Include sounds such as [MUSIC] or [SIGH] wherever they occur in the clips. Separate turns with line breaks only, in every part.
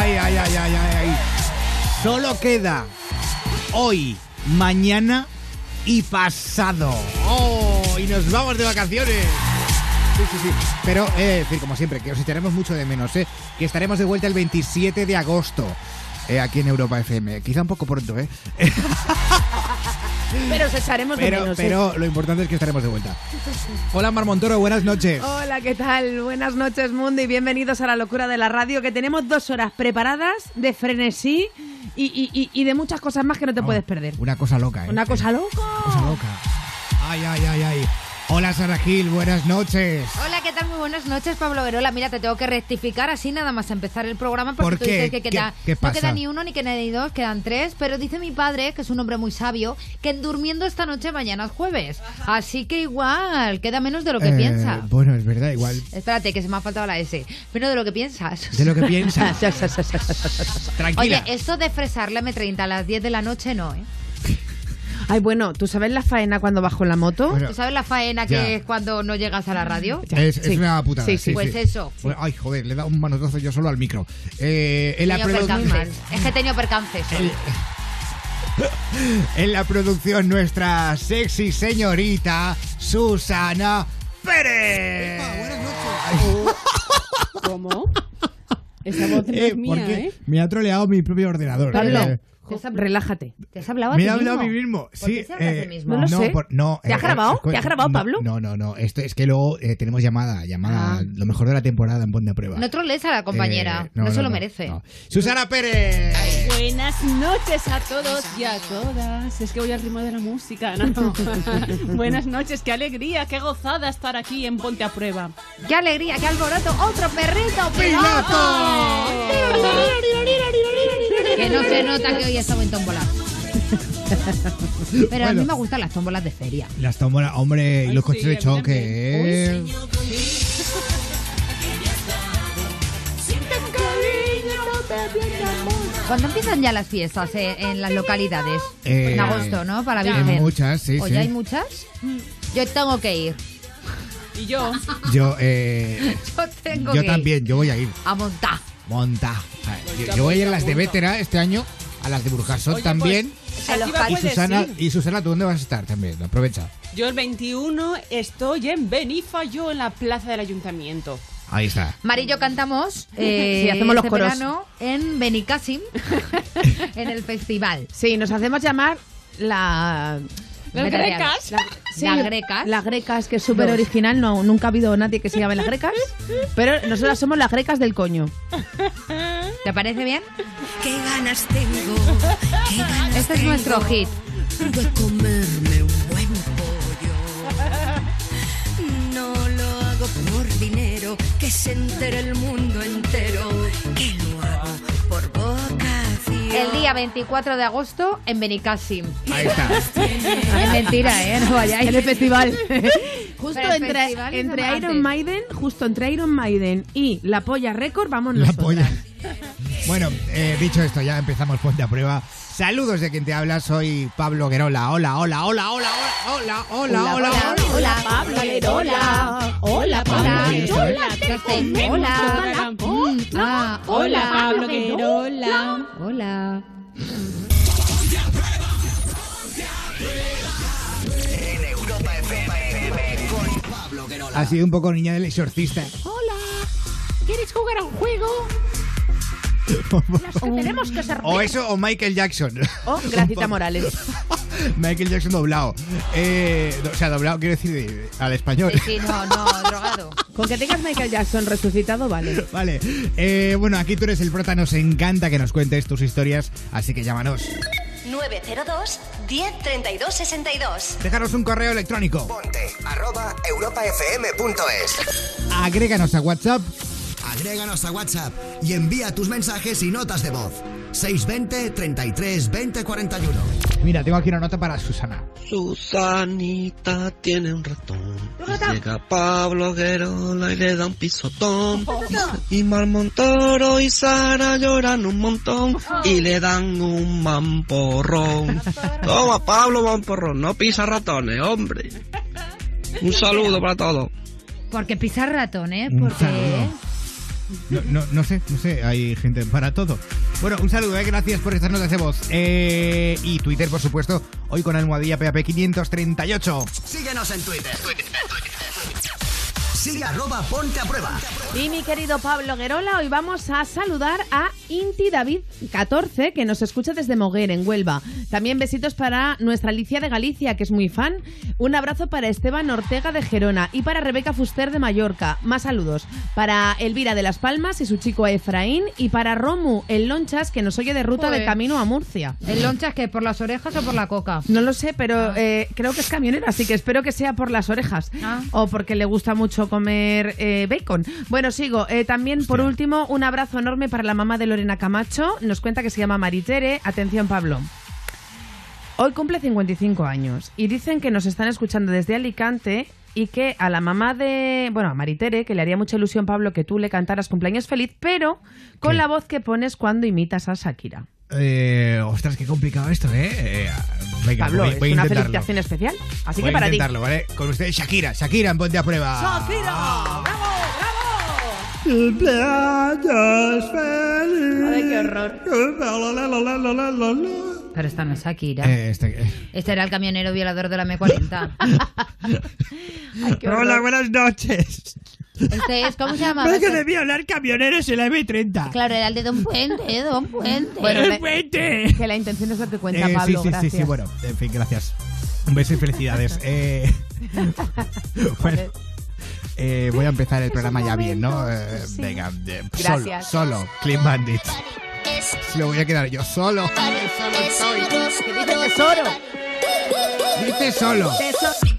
Ay, ay, ay, ay, ay. Solo queda hoy, mañana y pasado. ¡Oh! Y nos vamos de vacaciones. Sí, sí, sí. Pero, eh, decir, como siempre, que os echaremos mucho de menos, ¿eh? Que estaremos de vuelta el 27 de agosto. eh, aquí en Europa FM. Quizá un poco pronto, ¿eh? [LAUGHS]
Pero os echaremos de
Pero,
menos. ¿eh?
pero lo importante es que estaremos de vuelta. Hola, Mar Montoro, buenas noches.
Hola, ¿qué tal? Buenas noches, mundo, y bienvenidos a la locura de la radio, que tenemos dos horas preparadas de frenesí y, y- y- y de muchas cosas más que no te puedes perder.
Una cosa loca, ¿eh?
Una cosa loca.
Una cosa loca. Ay, ay, ay, ay. Hola, Sara Gil, buenas noches.
Hola, ¿qué tal? Muy buenas noches, Pablo Verola. Mira, te tengo que rectificar así nada más empezar el programa porque
¿Por
tú dices que queda,
¿Qué- qué
no queda ni uno, ni queda ni dos, quedan tres. Pero dice mi padre, que es un hombre muy sabio, que en durmiendo esta noche mañana es jueves. Así que igual, queda menos de lo que
Eh,
piensa.
Bueno, es verdad, igual.
Espérate, que se me ha faltado la S. Menos de lo que piensas.
De lo que piensas. [LAUGHS] Tranquila.
Oye, esto de fresar la M30 a las 10 de la noche no, ¿eh?
Ay, bueno, ¿tú sabes la faena cuando bajo en la moto?
Bueno,
¿Tú sabes la faena
Ya.
que es cuando no llegas a la radio?
es, es
sí.
una putada.
Sí, sí.
Pues eso.
Pues, ay, joder, le he dado un manotazo yo solo al micro. Eh, en, la
Tenía
produ-
percances. Es que he tenido percances. [LAUGHS] [LAUGHS]
en la producción, nuestra sexy señorita Susana Pérez.
¿Cómo? Esa voz no
Eh,
es mía, ¿eh?
me ha troleado mi propio ordenador.
Pablo,
Eh,
relájate.
¿Te has hablado a
Me
ti
he hablado a
mismo?
mí mismo.
¿Por
Sí,
qué se habla a
eh,
sí mismo?
No lo sé.
por- no,
¿Te ha
eh,
grabado? ¿Te ha grabado,
no,
Pablo?
No, no, no. Esto es que luego eh, tenemos llamada, llamada,
Ah.
lo mejor de la temporada en Ponte a Prueba.
No trolees a la compañera,
Eh,
no, se lo merece.
no. Susana Pérez.
Buenas noches a todos y a todas. Es que voy al ritmo de la música, ¿no? Buenas noches, qué alegría, qué gozada estar aquí en Ponte a Prueba.
¡Qué alegría, qué alboroto! ¡Otro perrito
¡Piloto!
Que no se nota que hoy estamos en tómbola. [LAUGHS] Pero a mí me gustan las tómbolas de feria.
Las tómbolas, hombre, y los
sí,
coches de choque. eh.
¿Cuándo empiezan ya las fiestas eh, en las localidades?
Eh,
en agosto, ¿no? Para
ya.
Virgen.
En muchas, sí,
Oye,
sí.
¿hay muchas? Yo tengo que ir.
Y yo,
Yo, eh, [LAUGHS]
Yo tengo
yo
que
también, yo voy a ir.
ir. A montar.
Monta. A ver, Yo, yo voy a ir a las de Vétera este año, a las de Burjasot
Oye,
también.
pues,
A los
activa
y Susana, y Susana, ¿tú dónde vas a estar también? Aprovecha.
Yo el 21 estoy en Benifayo, en la plaza del ayuntamiento.
Ahí está.
Mari y yo cantamos [LAUGHS] eh,
Sí, hacemos los
este
coros.
verano en Benicassim, [LAUGHS] en el festival.
Sí, nos hacemos llamar la...
Las grecas.
la sí,
Las grecas.
Las grecas, que es súper original. No, nunca ha habido nadie que se llame las grecas. Pero nosotras somos las grecas del coño.
¿Te parece bien?
Qué ganas tengo, qué ganas
Este es nuestro
tengo
hit.
de comerme un buen pollo. No lo hago por dinero, que se entere el mundo entero,
El día 24 de agosto en Benicassim.
Ahí está. [LAUGHS]
Es mentira, ¿eh? No vayáis.
En el festival. [LAUGHS] justo
Pero el
entre,
festival es
entre. Iron Maiden, justo entre Iron Maiden y La Polla Record, vamos
La
nosotras.
polla. Bueno, eh, dicho esto, ya empezamos Ponte a Prueba. Saludos de quien te habla, soy Pablo Guerola. Hola, hola, hola, hola, hola, hola, hola, hola, hola.
Hola,
Pablo Guerola. Hola, Pablo
Hola.
Guerola. Hola. Hola, Pablo Guerola.
Hola.
En Europa FM con Pablo Guerola.
Ha sido un poco niña del exorcista.
¿Quieres jugar a un juego? Las que [LAUGHS] tenemos que ser
O eso o Michael Jackson.
Oh, [LAUGHS] Gracita Morales. [LAUGHS]
Michael Jackson doblado. Eh, o sea, doblado quiero decir de- al español.
Sí, no, no, drogado.
Con que tengas Michael Jackson resucitado, vale.
Vale, eh, bueno, aquí tú eres el prota, nos encanta que nos cuentes tus historias, así que llámanos.
902 10 32 62.
Dejaros un correo electrónico.
Ponte arroba europafm.es.
Agréganos a WhatsApp.
Agréganos a WhatsApp y envía tus mensajes y notas de voz. 620 33 20 41.
Mira, tengo aquí una nota para Susana.
Susanita tiene un ratón. Y llega Pablo Guerola y le da un pisotón. Y Marmontoro y Sara lloran un montón. Y le dan un mamporrón. [LAUGHS] Toma, Pablo, mamporrón. No pisa ratones, hombre. Un saludo para todos.
Porque pisar ratón.
Un
Porque...
No, no, no sé, no sé, hay gente para todo. Bueno, un saludo, ¿eh? gracias por estas notas de voz. Eh, y Twitter, por supuesto, hoy con almohadilla PAP 538.
Síguenos en Twitter. Sigue arroba ponte a prueba.
Y mi querido Pablo Guerola, hoy vamos a saludar a Inti David 14, que nos escucha desde Moguer, en Huelva. También besitos para nuestra Alicia de Galicia, que es muy fan. Un abrazo para Esteban Ortega de Gerona y para Rebeca Fuster de Mallorca. Más saludos. Para Elvira de Las Palmas y su chico Efraín. Y para Romu, el Lonchas, que nos oye de ruta
Joder.
de camino a Murcia.
¿El lonchas que por las orejas o por la coca?
No lo sé, pero eh, creo que es camionero, así que espero que sea por las orejas
Ah.
o porque le gusta mucho comer eh, bacon. Bueno, sigo. Eh, también, por último, un abrazo enorme para la mamá de Lorena Camacho. Nos cuenta que se llama Maritere. Atención, Pablo. Hoy cumple 55 años y dicen que nos están escuchando desde Alicante y que a la mamá de, bueno, a Maritere, que le haría mucha ilusión, Pablo, que tú le cantaras cumpleaños feliz, pero con
¿Qué?
la voz que pones cuando imitas a Shakira.
Eh, ostras, qué complicado esto, ¿eh? Eh, venga,
Pablo,
voy,
es
a
una felicitación especial. Así
Voy
que para ti.
intentarlo, ¿vale? Con ustedes, Shakira. Shakira, en Ponte a Prueba.
¡Shakira! ¡Bravo! ¡Bravo!
Cumpleaños feliz.
Ay, qué horror.
Pero esta no es Shakira.
Eh, este, eh.
Este era el camionero violador de la M40. [LAUGHS]
Ay, qué horror.
Hola, buenas noches.
Este es, ¿cómo se llama?
Vengo de violar camioneros en la M30.
Claro, era el de Don Puente, Don Puente.
Bueno,
¡El
le-
puente!
Que la intención es lo que cuenta,
Eh,
Pablo.
sí, sí,
gracias.
sí, sí, bueno, en fin, gracias. Un beso y felicidades. [LAUGHS] Eh, [LAUGHS] bueno, eh, voy a empezar el programa ya bien, ¿no? Eh,
Sí.
Venga, eh,
Gracias.
solo, solo, Clean Bandit. Me voy a quedar yo solo.
¿Qué dice tesoro?
Dice solo.
Tesoro.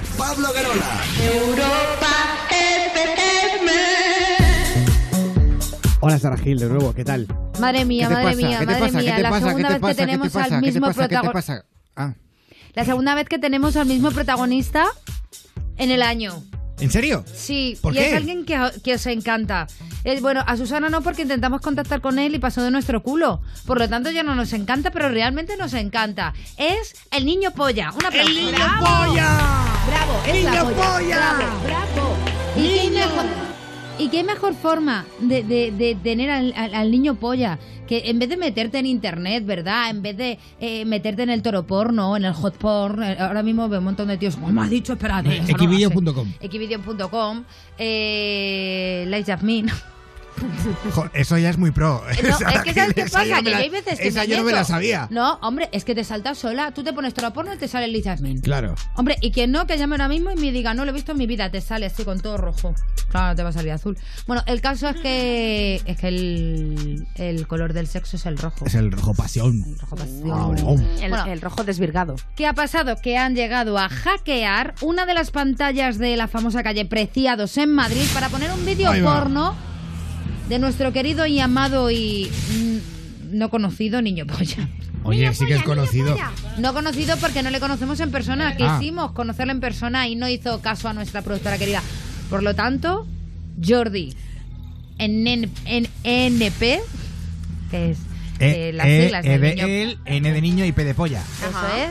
Presenta Pablo Guerola.
Hola Sara Gil, de nuevo, ¿qué tal?
Madre mía,
¿Qué te
madre
pasa?
mía,
¿Qué te
madre
pasa?
mía.
¿Qué te
la
pasa?
segunda
¿Qué te
vez que tenemos al
¿Qué te
mismo
pasa? ¿Qué te
protagonista.
pasa? Ah,
La segunda vez que tenemos al mismo protagonista en el año.
¿En serio?
Sí,
¿Por
y
qué?
es alguien que, que os encanta. Es, bueno, a Susana no porque intentamos contactar con él y pasó de nuestro culo. Por lo tanto ya no nos encanta, pero realmente nos encanta. Es el niño polla. Un aplauso.
¡El niño polla!
¡Bravo! ¡Es la
¡Niño
polla!
polla!
¡Bravo! ¡Bravo!
¿Y qué mejor, y qué mejor forma de, de- de tener al, al- al niño polla? Que en vez de meterte en internet, ¿verdad? En vez de eh, meterte en el toro porno, en el hot porn, eh, ahora mismo veo un montón de tíos, como me has dicho, espérate. eso no lo sé".
Equivideo.com.
Equivideo.com, eh, Light Jasmine.
Jo, Eso ya es muy pro.
No, [LAUGHS] es que ¿sabes qué pasa? Que
la-
hay veces que
Esa
me
yo no me la sabía.
No, hombre, es que te saltas sola. Tú te pones toro porno y te sale Light Jasmine.
Claro.
Hombre, y quien no, que llame ahora mismo y me diga, no lo he visto en mi vida, te sale así con todo rojo. Claro, te va a salir azul. Bueno, el caso es que es que el, el color del sexo es el rojo.
Es el rojo pasión.
El rojo pasión.
El,
Bueno.
el rojo desvirgado.
¿Qué ha pasado? Que han llegado a hackear una de las pantallas de la famosa calle Preciados en Madrid para poner un vídeo porno de nuestro querido y amado y mm, no conocido niño polla.
Oye, sí que es conocido.
No conocido porque no le conocemos en persona.
Ah.
Quisimos conocerle en persona y no hizo caso a nuestra productora querida. Por lo tanto, Jordi, en, N- en NP, que es eh, las
E,
siglas
E
del
de
niño
él, N de niño y P de polla.
eso es.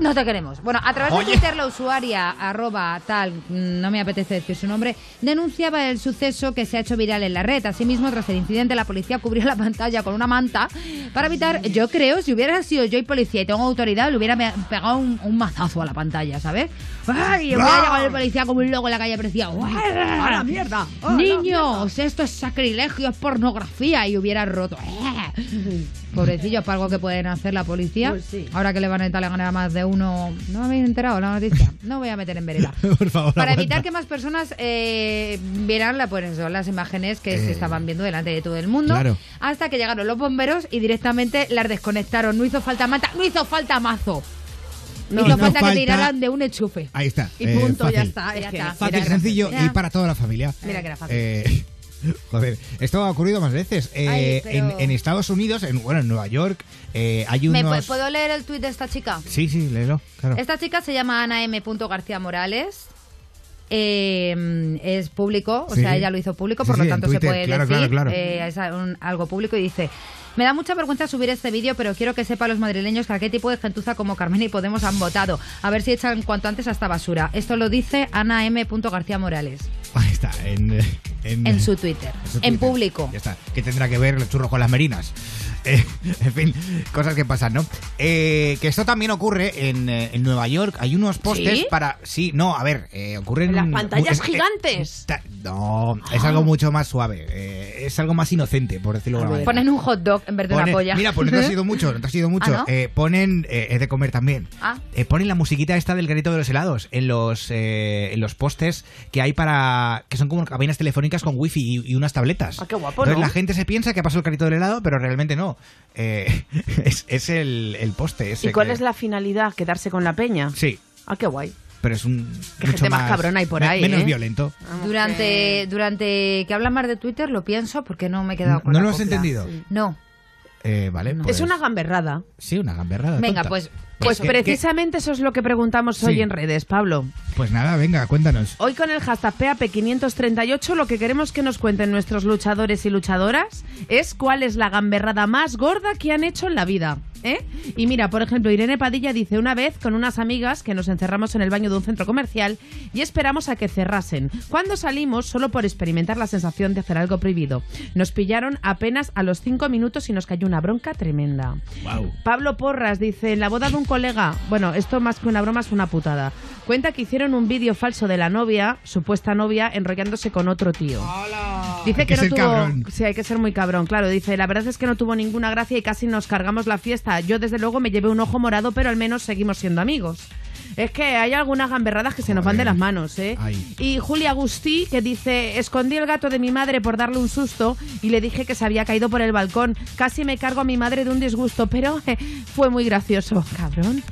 No te queremos. Bueno, a través
Oye.
de Twitter la usuaria, arroba tal, mm, no me apetece decir su nombre, denunciaba el suceso que se ha hecho viral en la red. Asimismo, tras el incidente, la policía cubrió la pantalla con una manta para evitar, yo creo, si hubiera sido yo y policía y tengo autoridad, le hubiera pe- pegado un, un mazazo a la pantalla, ¿sabes? ¡Ay! Y hubiera llegado el policía como un loco en la calle parecía, ¡a la mierda! ¡Niños! Esto es sacrilegio, es pornografía! Y hubiera roto. Pobrecillos, para algo que pueden hacer la policía.
Pues sí.
Ahora que le van a gana a más de uno. ¿No me habéis enterado la noticia? No voy a meter en vereda. [LAUGHS]
Por favor,
Para
aguanta.
evitar que más personas eh, vieran la, pues eso, las imágenes que se
Eh,
estaban viendo delante de todo el mundo.
claro.
Hasta que llegaron los bomberos y directamente las desconectaron. No hizo falta manta, no hizo falta mazo.
No,
hizo
no
falta,
falta-
que tiraran de un enchufe.
Ahí está.
Y
eh,
punto, ya
fácil.
está. Es
Ya
que-
está.
Fácil,
Mira,
sencillo
mira.
y para toda la familia.
Mira que era fácil.
Eh, [LAUGHS] joder, esto ha ocurrido más veces. Eh,
Ay, pero-
en, en Estados Unidos, en, bueno, en Nueva York, eh, hay
¿Me
unos...
pu- ¿Puedo leer el tuit de esta chica?
Sí, sí, léelo, claro.
Esta chica se llama Ana M. García Morales. Eh, es público, o
Sí.
sea, ella lo hizo público, por
sí,
lo tanto
Twitter,
se puede
claro,
decir.
claro, claro.
eh, es un- algo público y dice: Me da mucha vergüenza subir este vídeo, pero quiero que sepan los madrileños que a qué tipo de gentuza como Carmen y Podemos han votado. A ver si echan cuanto antes a esta basura. Esto lo dice Ana M. García Morales
Ahí está, en, eh, en,
en su Twitter,
en su
en
Twitter.
público.
Ya está. ¿Qué tendrá que ver los churros con las merinas? [LAUGHS] Eh, en fin, cosas que pasan, ¿no? Eh, que esto también ocurre en, eh, en Nueva York. Hay unos postes
¿Sí?
para. Sí, no, a ver, eh, ocurren.
En las pantallas
es- eh,
gigantes.
ta- no, es algo mucho más suave. eh, es algo más inocente, por decirlo de alguna manera.
Ponen un hot dog en vez de
Ponen-
una polla.
Mira, pues no te ha sido [LAUGHS] mucho, no te ha sido mucho.
¿Ah, no?
Eh, ponen, eh, es de comer también.
Ah.
Eh, ponen la musiquita esta del granito de los helados en los eh, en los postes que hay para que son como cabinas telefónicas con wifi y, y unas tabletas.
Ah, qué guapo,
Entonces
¿no?
la gente se piensa que ha pasado el carrito del helado, pero realmente no. Eh, [LAUGHS] es, es el, el poste ese.
¿Y cuál
que-
es la finalidad? ¿Quedarse con la peña?
Sí,
Ah, qué guay.
pero es un mucho
gente más cabrona hay por ahí,
menos
¿eh?
violento.
Durante, durante que hablan más de Twitter lo pienso porque no me he quedado con
¿No
la
lo has entendido?
No.
Eh, vale,
No.
pues-
Es una gamberrada.
Sí, una gamberrada.
Venga,
tonta.
pues-
Pues
¿qué- qué-
precisamente eso es lo que preguntamos hoy
Sí.
en redes, Pablo.
Pues nada, venga, cuéntanos.
Hoy con el hashtag PAP538 lo que queremos que nos cuenten nuestros luchadores y luchadoras es cuál es la gamberrada más gorda que han hecho en la vida. ¿eh? Y mira, por ejemplo, Irene Padilla dice una vez con unas amigas que nos encerramos en el baño de un centro comercial y esperamos a que cerrasen. Cuando salimos, solo por experimentar la sensación de hacer algo prohibido. Nos pillaron apenas a los cinco minutos y nos cayó una bronca tremenda.
Wow.
Pablo Porras dice, en la boda de un colega, bueno, esto más que una broma es una putada. Cuenta que hicieron un vídeo falso de la novia, supuesta novia, enrollándose con otro tío. Dice
Hay
que,
que
no tuvo...
cabrón.
Sí, hay que ser muy cabrón, claro. Dice, la verdad es que no tuvo ninguna gracia y casi nos cargamos la fiesta. Yo desde luego me llevé un ojo morado, pero al menos seguimos siendo amigos. Es que hay algunas gamberradas que se nos van de las manos, ¿eh?
Ay.
Y Julia Agustí, que dice, escondí el gato de mi madre por darle un susto y le dije que se había caído por el balcón. Casi me cargo a mi madre de un disgusto, pero eh, fue muy gracioso. Cabrón.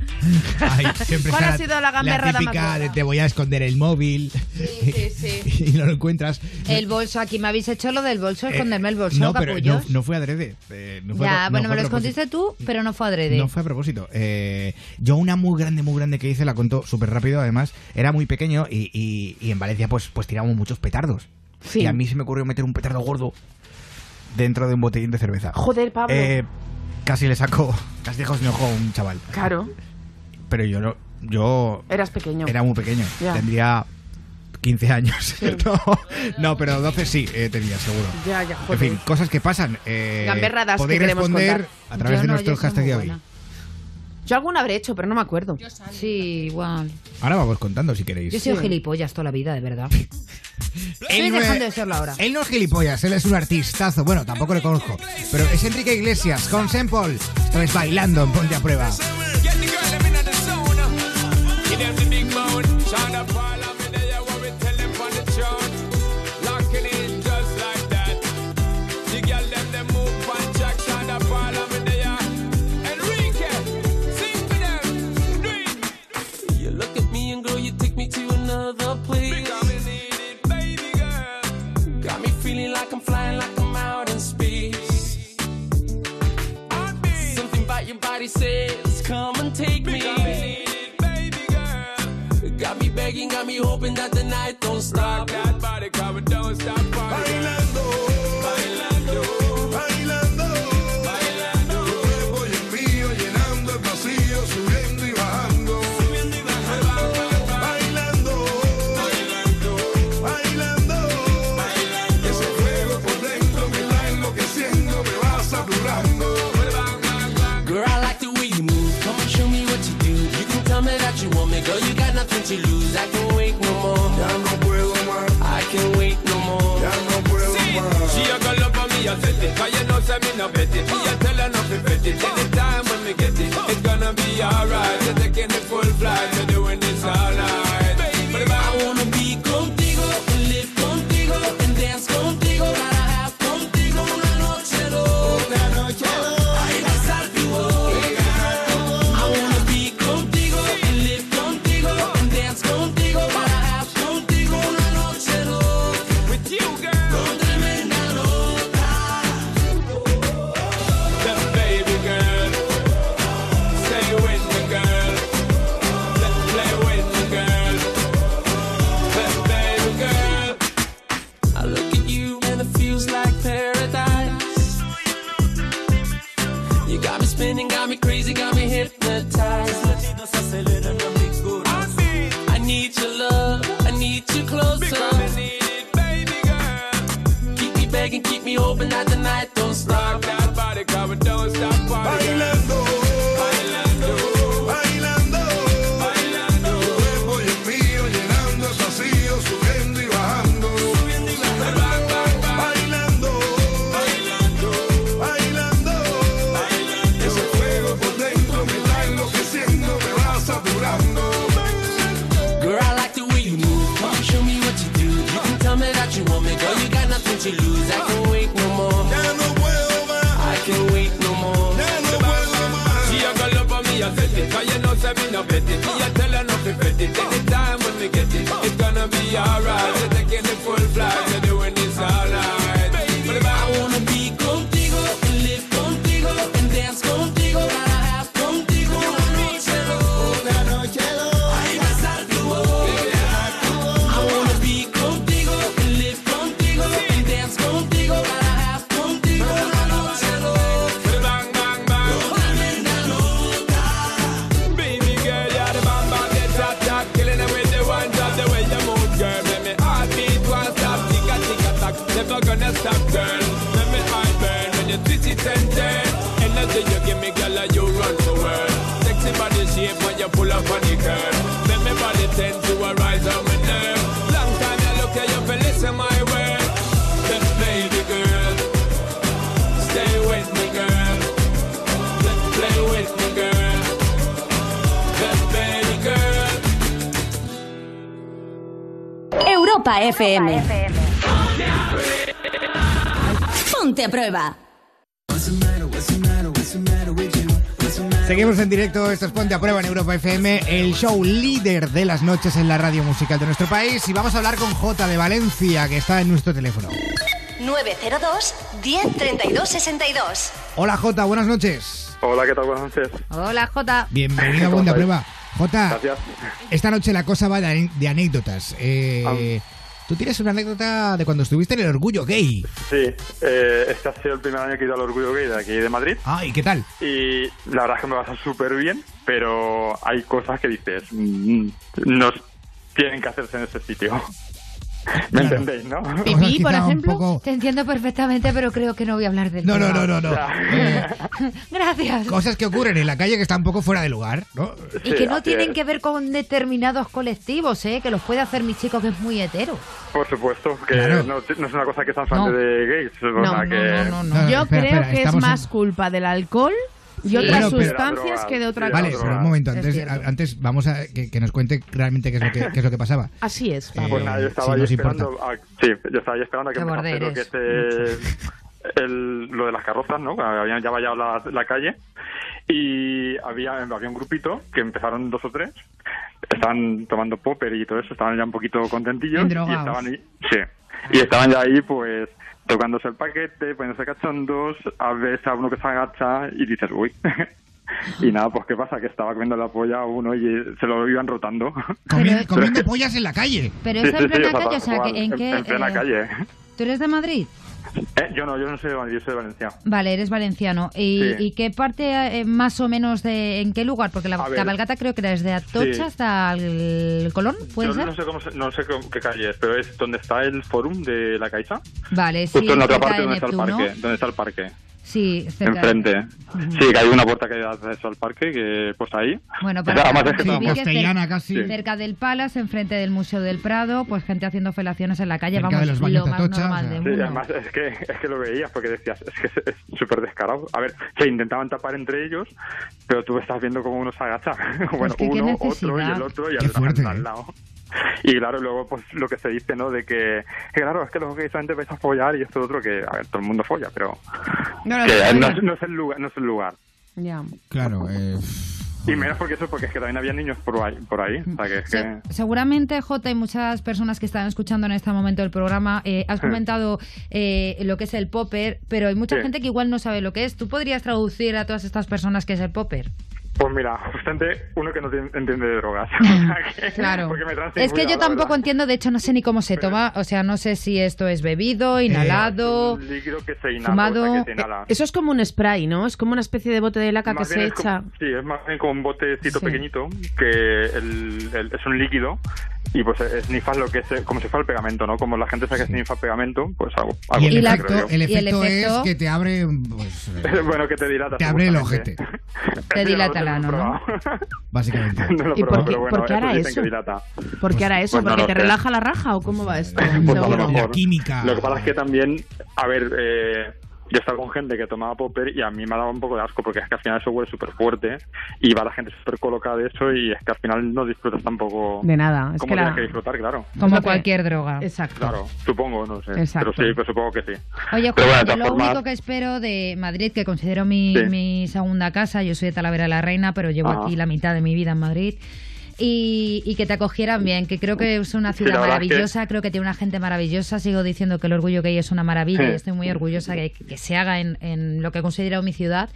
Ay, siempre
¿Cuál ha sido la gamberrada más
típica
gorda?
de te voy a esconder el móvil
Sí, sí, sí. [LAUGHS]
y no lo encuentras.
El bolso, aquí me habéis hecho lo del bolso, esconderme el bolso,
Eh, no, pero no, fue adrede. eh, no fue a
ya,
no
bueno,
fue
me lo escondiste tú, pero no fue adrede.
No fue a propósito. Eh, yo una muy grande, muy grande que hice, la contó súper rápido, además, era muy pequeño y, y- y en Valencia pues, pues tiramos muchos petardos.
Sí.
Y a mí se me ocurrió meter un petardo gordo dentro de un botellín de cerveza.
Joder, Pablo.
Eh, casi le sacó, casi dejó sin ojo a un chaval.
Claro,
Pero yo no, yo
eras pequeño.
era muy pequeño. Tendría 15 años. [LAUGHS] no, no, pero 12 sí eh, tenía, seguro.
Ya, ya,
En
joder.
fin, cosas que pasan. Eh,
Gamberradas que
podéis
queremos
responder
contar.
a través
Yo
de
no,
nuestro hashtag de hoy.
Yo alguna habré hecho, pero no me acuerdo.
Sí, igual.
Ahora vamos contando si queréis.
Yo he sido gilipollas toda la vida, de verdad. Estoy
Él no
dejando
es-
de serlo ahora.
Él no es gilipollas, él es un artistazo. Bueno, tampoco le conozco. Pero es Enrique Iglesias con Sempol. Esto es bailando en Ponte a Prueba.
Get the girl them inna the zone. Give them the big bone. Shine up all
I'm flying, like I'm out in space. Something about your body says, come and take me. Got me begging, got me hoping that the night don't stop.
Rock that body, cause we don't stop
I
set it. Cause you know, say me no bet it. Me a tell her nothing bet it. Anytime when me get it, it's gonna be alright.
FM. Ponte a prueba.
Seguimos en directo, esto es Ponte a Prueba en Europa FM, el show líder de las noches en la radio musical de nuestro país. Y vamos a hablar con J de Valencia, que está en nuestro teléfono.
902 1032 62.
Hola J, buenas noches.
Hola, ¿qué tal? Buenas noches.
Hola, Jota.
Bienvenido a Ponte a? Prueba. J,
Gracias.
esta noche la cosa va de anécdotas. Eh, Tú tienes una anécdota de cuando estuviste en el Orgullo Gay.
Sí, eh, este ha sido el primer año que he ido al Orgullo Gay de aquí de Madrid.
Ah, ¿y qué tal?
Y la verdad es que me pasa súper bien, pero hay cosas que dices, mm, no tienen que hacerse en ese sitio. [LAUGHS] ¿Me entendéis, no?
Pipí, por ejemplo.
poco-
Te entiendo perfectamente, pero creo que no voy a hablar del
No, no, no, no, no. Eh, [LAUGHS]
Gracias.
cosas que ocurren en la calle que están un poco fuera de lugar, ¿no?
Y que no tienen que ver con determinados colectivos, ¿eh? Que los puede hacer mi chico que es muy hetero.
Por supuesto, que
Claro.
no, no es una cosa que sean fans
No.
de gays. Es una que...
No, no,
Yo
espera,
creo
espera,
que es
estamos en-
más culpa del alcohol y
Sí.
otras
Bueno,
sustancias que de otra
Vale,
cosa.
pero un momento,
Es
antes, antes vamos a que, que nos cuente realmente qué es lo que, qué es lo que pasaba.
Así es.
Eh,
Pues nada, yo estaba
si
ahí esperando. A, sí, yo estaba ahí esperando a que empezase
borde
lo que [LAUGHS] el- lo de las carrozas, ¿no? Habían ya vallado la, la calle y había, había un grupito que empezaron dos o tres. Estaban tomando popper y todo eso, estaban ya un poquito contentillos. Y estaban ahí, sí. Y estaban ya ahí, pues, tocándose el paquete, poniéndose cachondos, a veces a uno que se agacha y dices, uy. [LAUGHS] Y nada, pues ¿qué pasa? Que estaba comiendo la polla a uno y se lo iban rotando. [LAUGHS]
Comi- comiendo [LAUGHS] pollas en la calle.
Pero eso
sí,
en plena
sí,
calle, o sea, ¿en
cual,
qué...?
En plena
eh,
calle.
¿Tú eres de Madrid?
Eh, yo no, yo no soy de yo soy de Valencia.
Vale, eres valenciano. ¿Y,
Sí.
y qué parte eh, más o menos de... ¿En qué lugar? Porque la cabalgata creo que era desde Atocha
Sí.
hasta el Colón, ¿puede
Yo
ser?
no sé, cómo no sé cómo- qué calle es, pero es donde está el forum de la Caixa.
Vale, sí,
Justo en la otra parte
de
donde está el parque. Donde está el parque.
Sí, cerca de-
Enfrente. Sí, que hay una puerta que da acceso al parque, que pues ahí.
Bueno,
O [LAUGHS]
para
sea, además
que
es que
se
todo-
ubique
castellana
cer-
casi.
cerca del Palace, enfrente del Museo del Prado, pues gente haciendo felaciones en la calle,
Cerca
vamos,
de
lo
de
más
Atocha,
normal
o sea.
del
Sí,
mundo.
además es que, es que lo veías porque decías, es que es súper descarado. A ver, se intentaban tapar entre ellos, pero tú estás viendo cómo uno se agacha. [LAUGHS] bueno,
que qué
uno, otro y el otro y al,
fuerte,
al
¿eh?
lado. Y claro, luego pues lo que se dice, ¿no? De que, que claro, es que los gays solamente vais a follar y esto otro que, a ver, todo el mundo folla, pero
No, no,
que
no,
no,
no.
es- es el lugar, no es el lugar.
Ya.
Claro, eh,
Y menos porque eso, porque es que también había niños por ahí, por ahí. O sea, que es que...
Seguramente, Jota, y muchas personas que están escuchando en este momento el programa, eh, has comentado eh, lo que es el popper, pero hay mucha
Sí.
gente que igual no sabe lo que es. ¿Tú podrías traducir a todas estas personas qué es el popper?
Pues mira, justamente uno que no entiende de drogas. [LAUGHS] [LAUGHS]
Claro.
Porque me
Es que yo tampoco
verdad.
entiendo, de hecho no sé ni cómo se toma, o sea, no sé si esto es bebido, inhalado.
Un líquido que se inhala,
Fumado.
o sea, que se inhala.
Eso es como un spray, ¿no? Es como una especie de bote de laca que se echa.
como- sí, es más bien como un botecito
Sí.
pequeñito que el- el- es un líquido y pues snifas lo que es eh, como si fuera el pegamento, ¿no? Como la gente sabe que snifa pegamento, pues algo, algo
y el efecto,
creo
el
y el
efecto es que te abre, pues, [LAUGHS] eh,
bueno, que te dilata.
te abre el ojete. [LAUGHS]
Te dilata
he
ano, ¿no?
básicamente. [LAUGHS]
No lo he
¿Y
probado,
por qué-
pero bueno,
por qué hará
dicen
eso?
que dilata.
¿Por qué hará eso?
Pues no
¿Porque te
sé.
relaja la raja o cómo va esto?
Pues a lo
Seguro.
mejor.
química.
Lo que pasa es que también, a ver, eh, yo he estado con gente que tomaba popper y a mí me ha dado un poco de asco porque es que al final eso huele súper fuerte y va la gente súper colocada de eso y es que al final no disfrutas tampoco
De nada, es
como
que la-
tienes que disfrutar, claro.
Como cualquier droga.
Exacto.
Claro, supongo, no sé.
Exacto.
Pero sí, pues supongo que sí.
Oye, Juan,
bueno, de
yo lo
formas-
único que espero de Madrid, que considero mi,
Sí.
mi segunda casa, yo soy de Talavera de la Reina, pero llevo
Ajá.
aquí la mitad de mi vida en Madrid, y, y que te acogieran bien, que creo que es una ciudad
que-
maravillosa, creo que tiene una gente maravillosa, sigo diciendo que el orgullo gay es una maravilla
Sí.
y estoy muy orgullosa que, que se haga en, en lo que considero mi ciudad.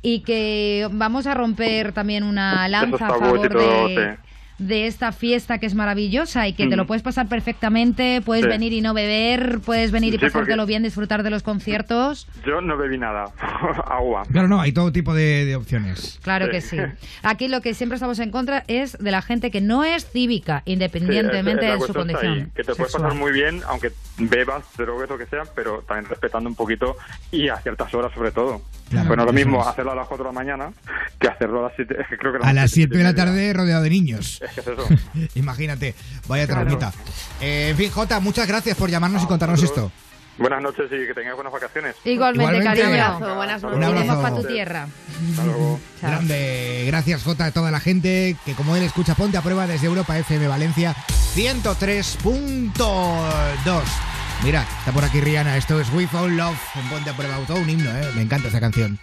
Y que vamos a romper también una lanza a favor de. De esta fiesta que es maravillosa y que te lo puedes pasar perfectamente, puedes
Sí.
venir y no beber, puedes venir y
Sí, porque-
pasártelo bien, disfrutar de los conciertos.
Yo no bebí nada, [LAUGHS] agua.
Claro, no, hay todo tipo de, de opciones.
Claro
Sí.
que sí. Aquí lo que siempre estamos en contra es de la gente que no es cívica,
Sí,
independientemente
es- es la
de su condición.
ahí, que te puedes pasar muy bien, aunque bebas, drogues, lo que sea, pero también respetando un poquito y a ciertas horas sobre todo.
Claro,
bueno, lo mismo
es.
hacerlo a las 4 de la mañana que hacerlo a las 7. Es que creo que
A las 7 de la tarde rodeado de niños.
Es que es eso. [LAUGHS]
Imagínate, vaya
Claro.
traumita. Eh, en fin, Jota, muchas gracias por llamarnos y contarnos esto.
Buenas noches y que tengáis buenas vacaciones.
Igualmente,
Igualmente.
cariño.
Un
abrazo, buenas
Un abrazo.
Para tu tierra.
Hasta luego.
Grande. Gracias, Jota, a toda la gente que, como él, escucha Ponte a Prueba desde Europa FM Valencia
103.2. Mira, está por aquí Rihanna. Esto es We Found Love. En Ponte a Prueba. Todo un himno, ¿eh? Me encanta esa canción.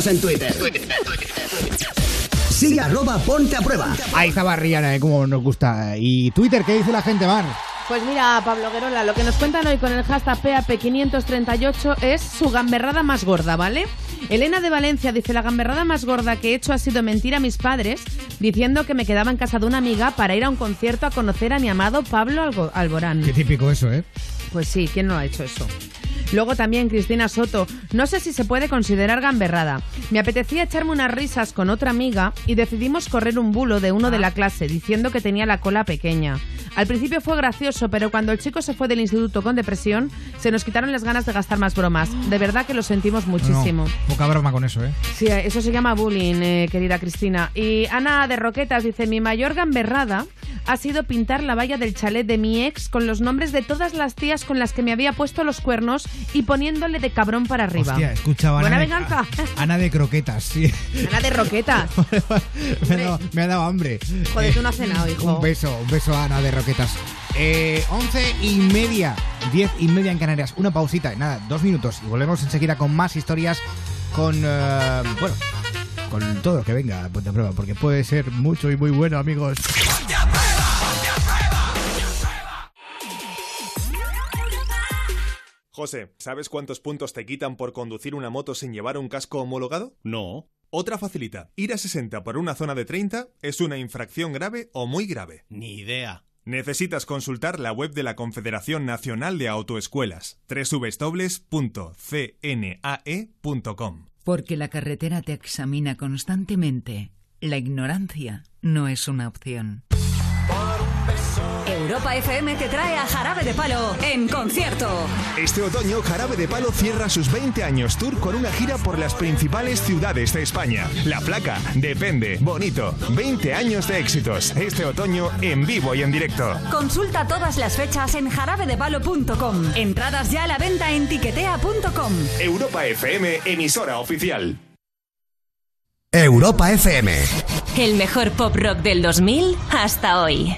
Síguenos en Twitter. Sigue arroba ponte a prueba.
Ahí estaba Rihanna, ¿eh? Como nos gusta. ¿Y Twitter qué dice la gente, Mar?
Pues mira, Pablo Guerola, lo que nos cuentan hoy con el hashtag PAP538 es su gamberrada más gorda, ¿vale? Elena de Valencia dice, la gamberrada más gorda que he hecho ha sido mentir a mis padres diciendo que me quedaba en casa de una amiga para ir a un concierto a conocer a mi amado Pablo Alborán.
Qué típico eso, ¿eh?
Pues sí, ¿quién no ha hecho eso? Luego también Cristina Soto, no sé si se puede considerar gamberrada. Me apetecía echarme unas risas con otra amiga y decidimos correr un bulo de uno de la clase diciendo que tenía la cola pequeña. Al principio fue gracioso, pero cuando el chico se fue del instituto con depresión, se nos quitaron las ganas de gastar más bromas. De verdad que lo sentimos muchísimo.
No, poca broma con eso, ¿eh?
Sí, eso se llama bullying, eh, querida Cristina. Y Ana de Roquetas dice, mi mayor gamberrada ha sido pintar la valla del chalet de mi ex con los nombres de todas las tías con las que me había puesto los cuernos y poniéndole de cabrón para arriba.
Hostia, escuchaba
Buena
Ana,
venganza.
de, [LAUGHS] Ana de croquetas, sí.
Ana de Roquetas. [LAUGHS]
me, ha dado, me ha dado hambre.
Joder, tú no has cenado, hijo.
Un beso, un beso a Ana de Roquetas. Eh, once y media, diez y media en Canarias. Una pausita, nada, dos minutos. Y volvemos enseguida con más historias, con, eh, bueno, con todo lo que venga, ponte a prueba, porque puede ser mucho y muy bueno, amigos.
José, ¿sabes cuántos puntos te quitan por conducir una moto sin llevar un casco homologado? No. Otra facilita. Ir a 60 por una zona de 30 es una infracción grave o muy grave. Ni idea. Necesitas consultar la web de la Confederación Nacional de Autoescuelas, www.cnae.com.
Porque la carretera te examina constantemente. La ignorancia no es una opción.
Europa FM te trae a Jarabe de Palo en concierto.
Este otoño, Jarabe de Palo cierra sus 20 años tour con una gira por las principales ciudades de España. La placa, depende, bonito. 20 años de éxitos. Este otoño en vivo y en directo.
Consulta todas las fechas en jarabedepalo.com. Entradas ya a la venta en tiquetea.com.
Europa FM, emisora oficial.
Europa FM.
El mejor pop rock del 2000 hasta hoy.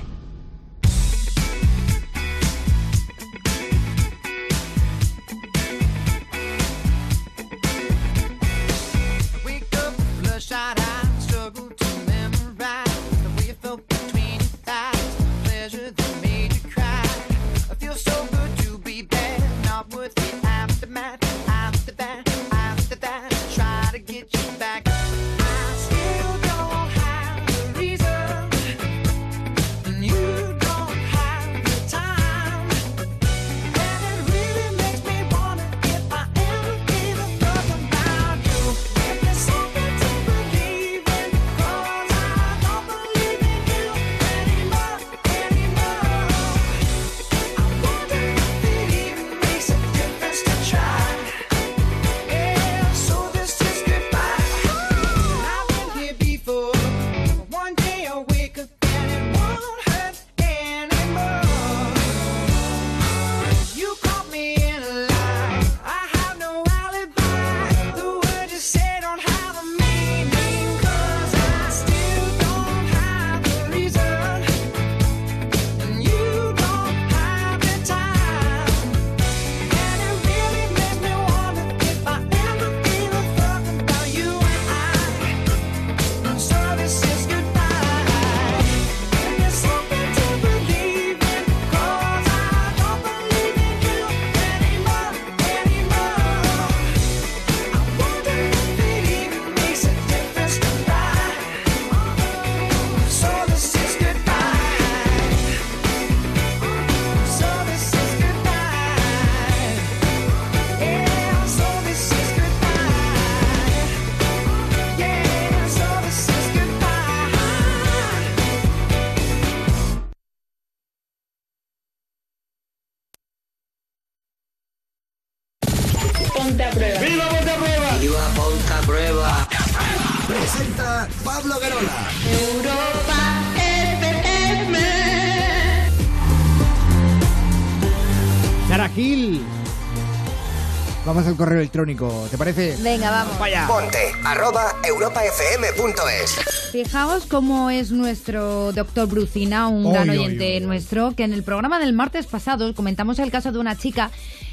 Al correo electrónico, ¿te parece?
Venga, vamos.
Vaya.
Ponte arroba europafm.es.
Fijaos cómo es nuestro doctor Brucina, un
Oy,
gran
oy,
oyente nuestro, que en el programa del martes pasado comentamos el caso de una chica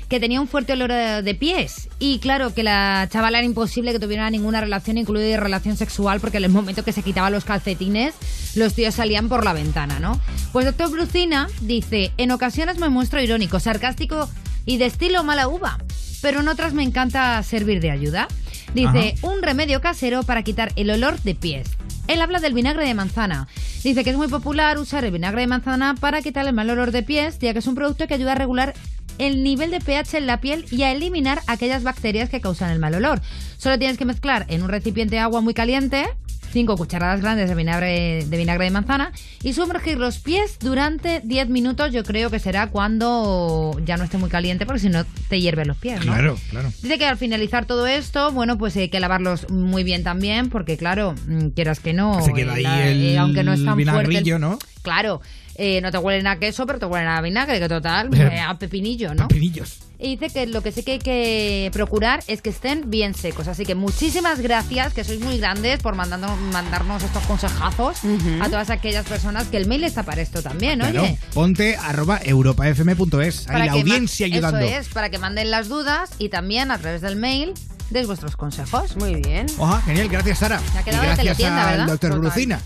que tenía un fuerte olor de pies. Y claro, que la chavala era imposible que tuviera ninguna relación, incluida relación sexual, porque en el momento que se quitaba los calcetines, los tíos salían por la ventana, ¿no? Pues doctor Brucina dice, en ocasiones me muestro irónico, sarcástico y de estilo mala uva, pero en otras me encanta servir de ayuda. Dice, un remedio casero para quitar el olor de pies. Él habla del vinagre de manzana. Dice que es muy popular usar el vinagre de manzana para quitar el mal olor de pies, ya que es un producto que ayuda a regular el nivel de pH en la piel y a eliminar aquellas bacterias que causan el mal olor. Solo tienes que mezclar en un recipiente de agua muy caliente 5 cucharadas grandes de vinagre, de vinagre de manzana y sumergir los pies durante 10 minutos. Yo creo que será cuando ya no esté muy caliente, porque si no te hierven los pies, ¿no?
Claro, claro.
Dice que al finalizar todo esto, bueno, pues hay que lavarlos muy bien también, porque claro, mm, quieras que no,
Se queda ahí
la-
el
eh, aunque no es tan fuerte, el-
vinagrillo, ¿no?
Claro, eh, no te huelen a queso, pero te huelen a vinagre, que total, [LAUGHS] eh, a pepinillo, ¿no?
Pepinillos.
Y dice que lo que sí que hay que procurar es que estén bien secos. Así que muchísimas gracias, que sois muy grandes por mandando, mandarnos estos consejazos a todas aquellas personas que el mail está para esto también,
Claro,
oye.
ponte arroba europafm.es. Ahí la audiencia ayudando.
Eso es, para que manden las dudas y también a través del mail deis vuestros consejos.
Muy bien.
Oja, genial, gracias Sara.
Me ha quedado
y gracias
teletienda,
al
¿verdad?
doctor
Total.
Brucina.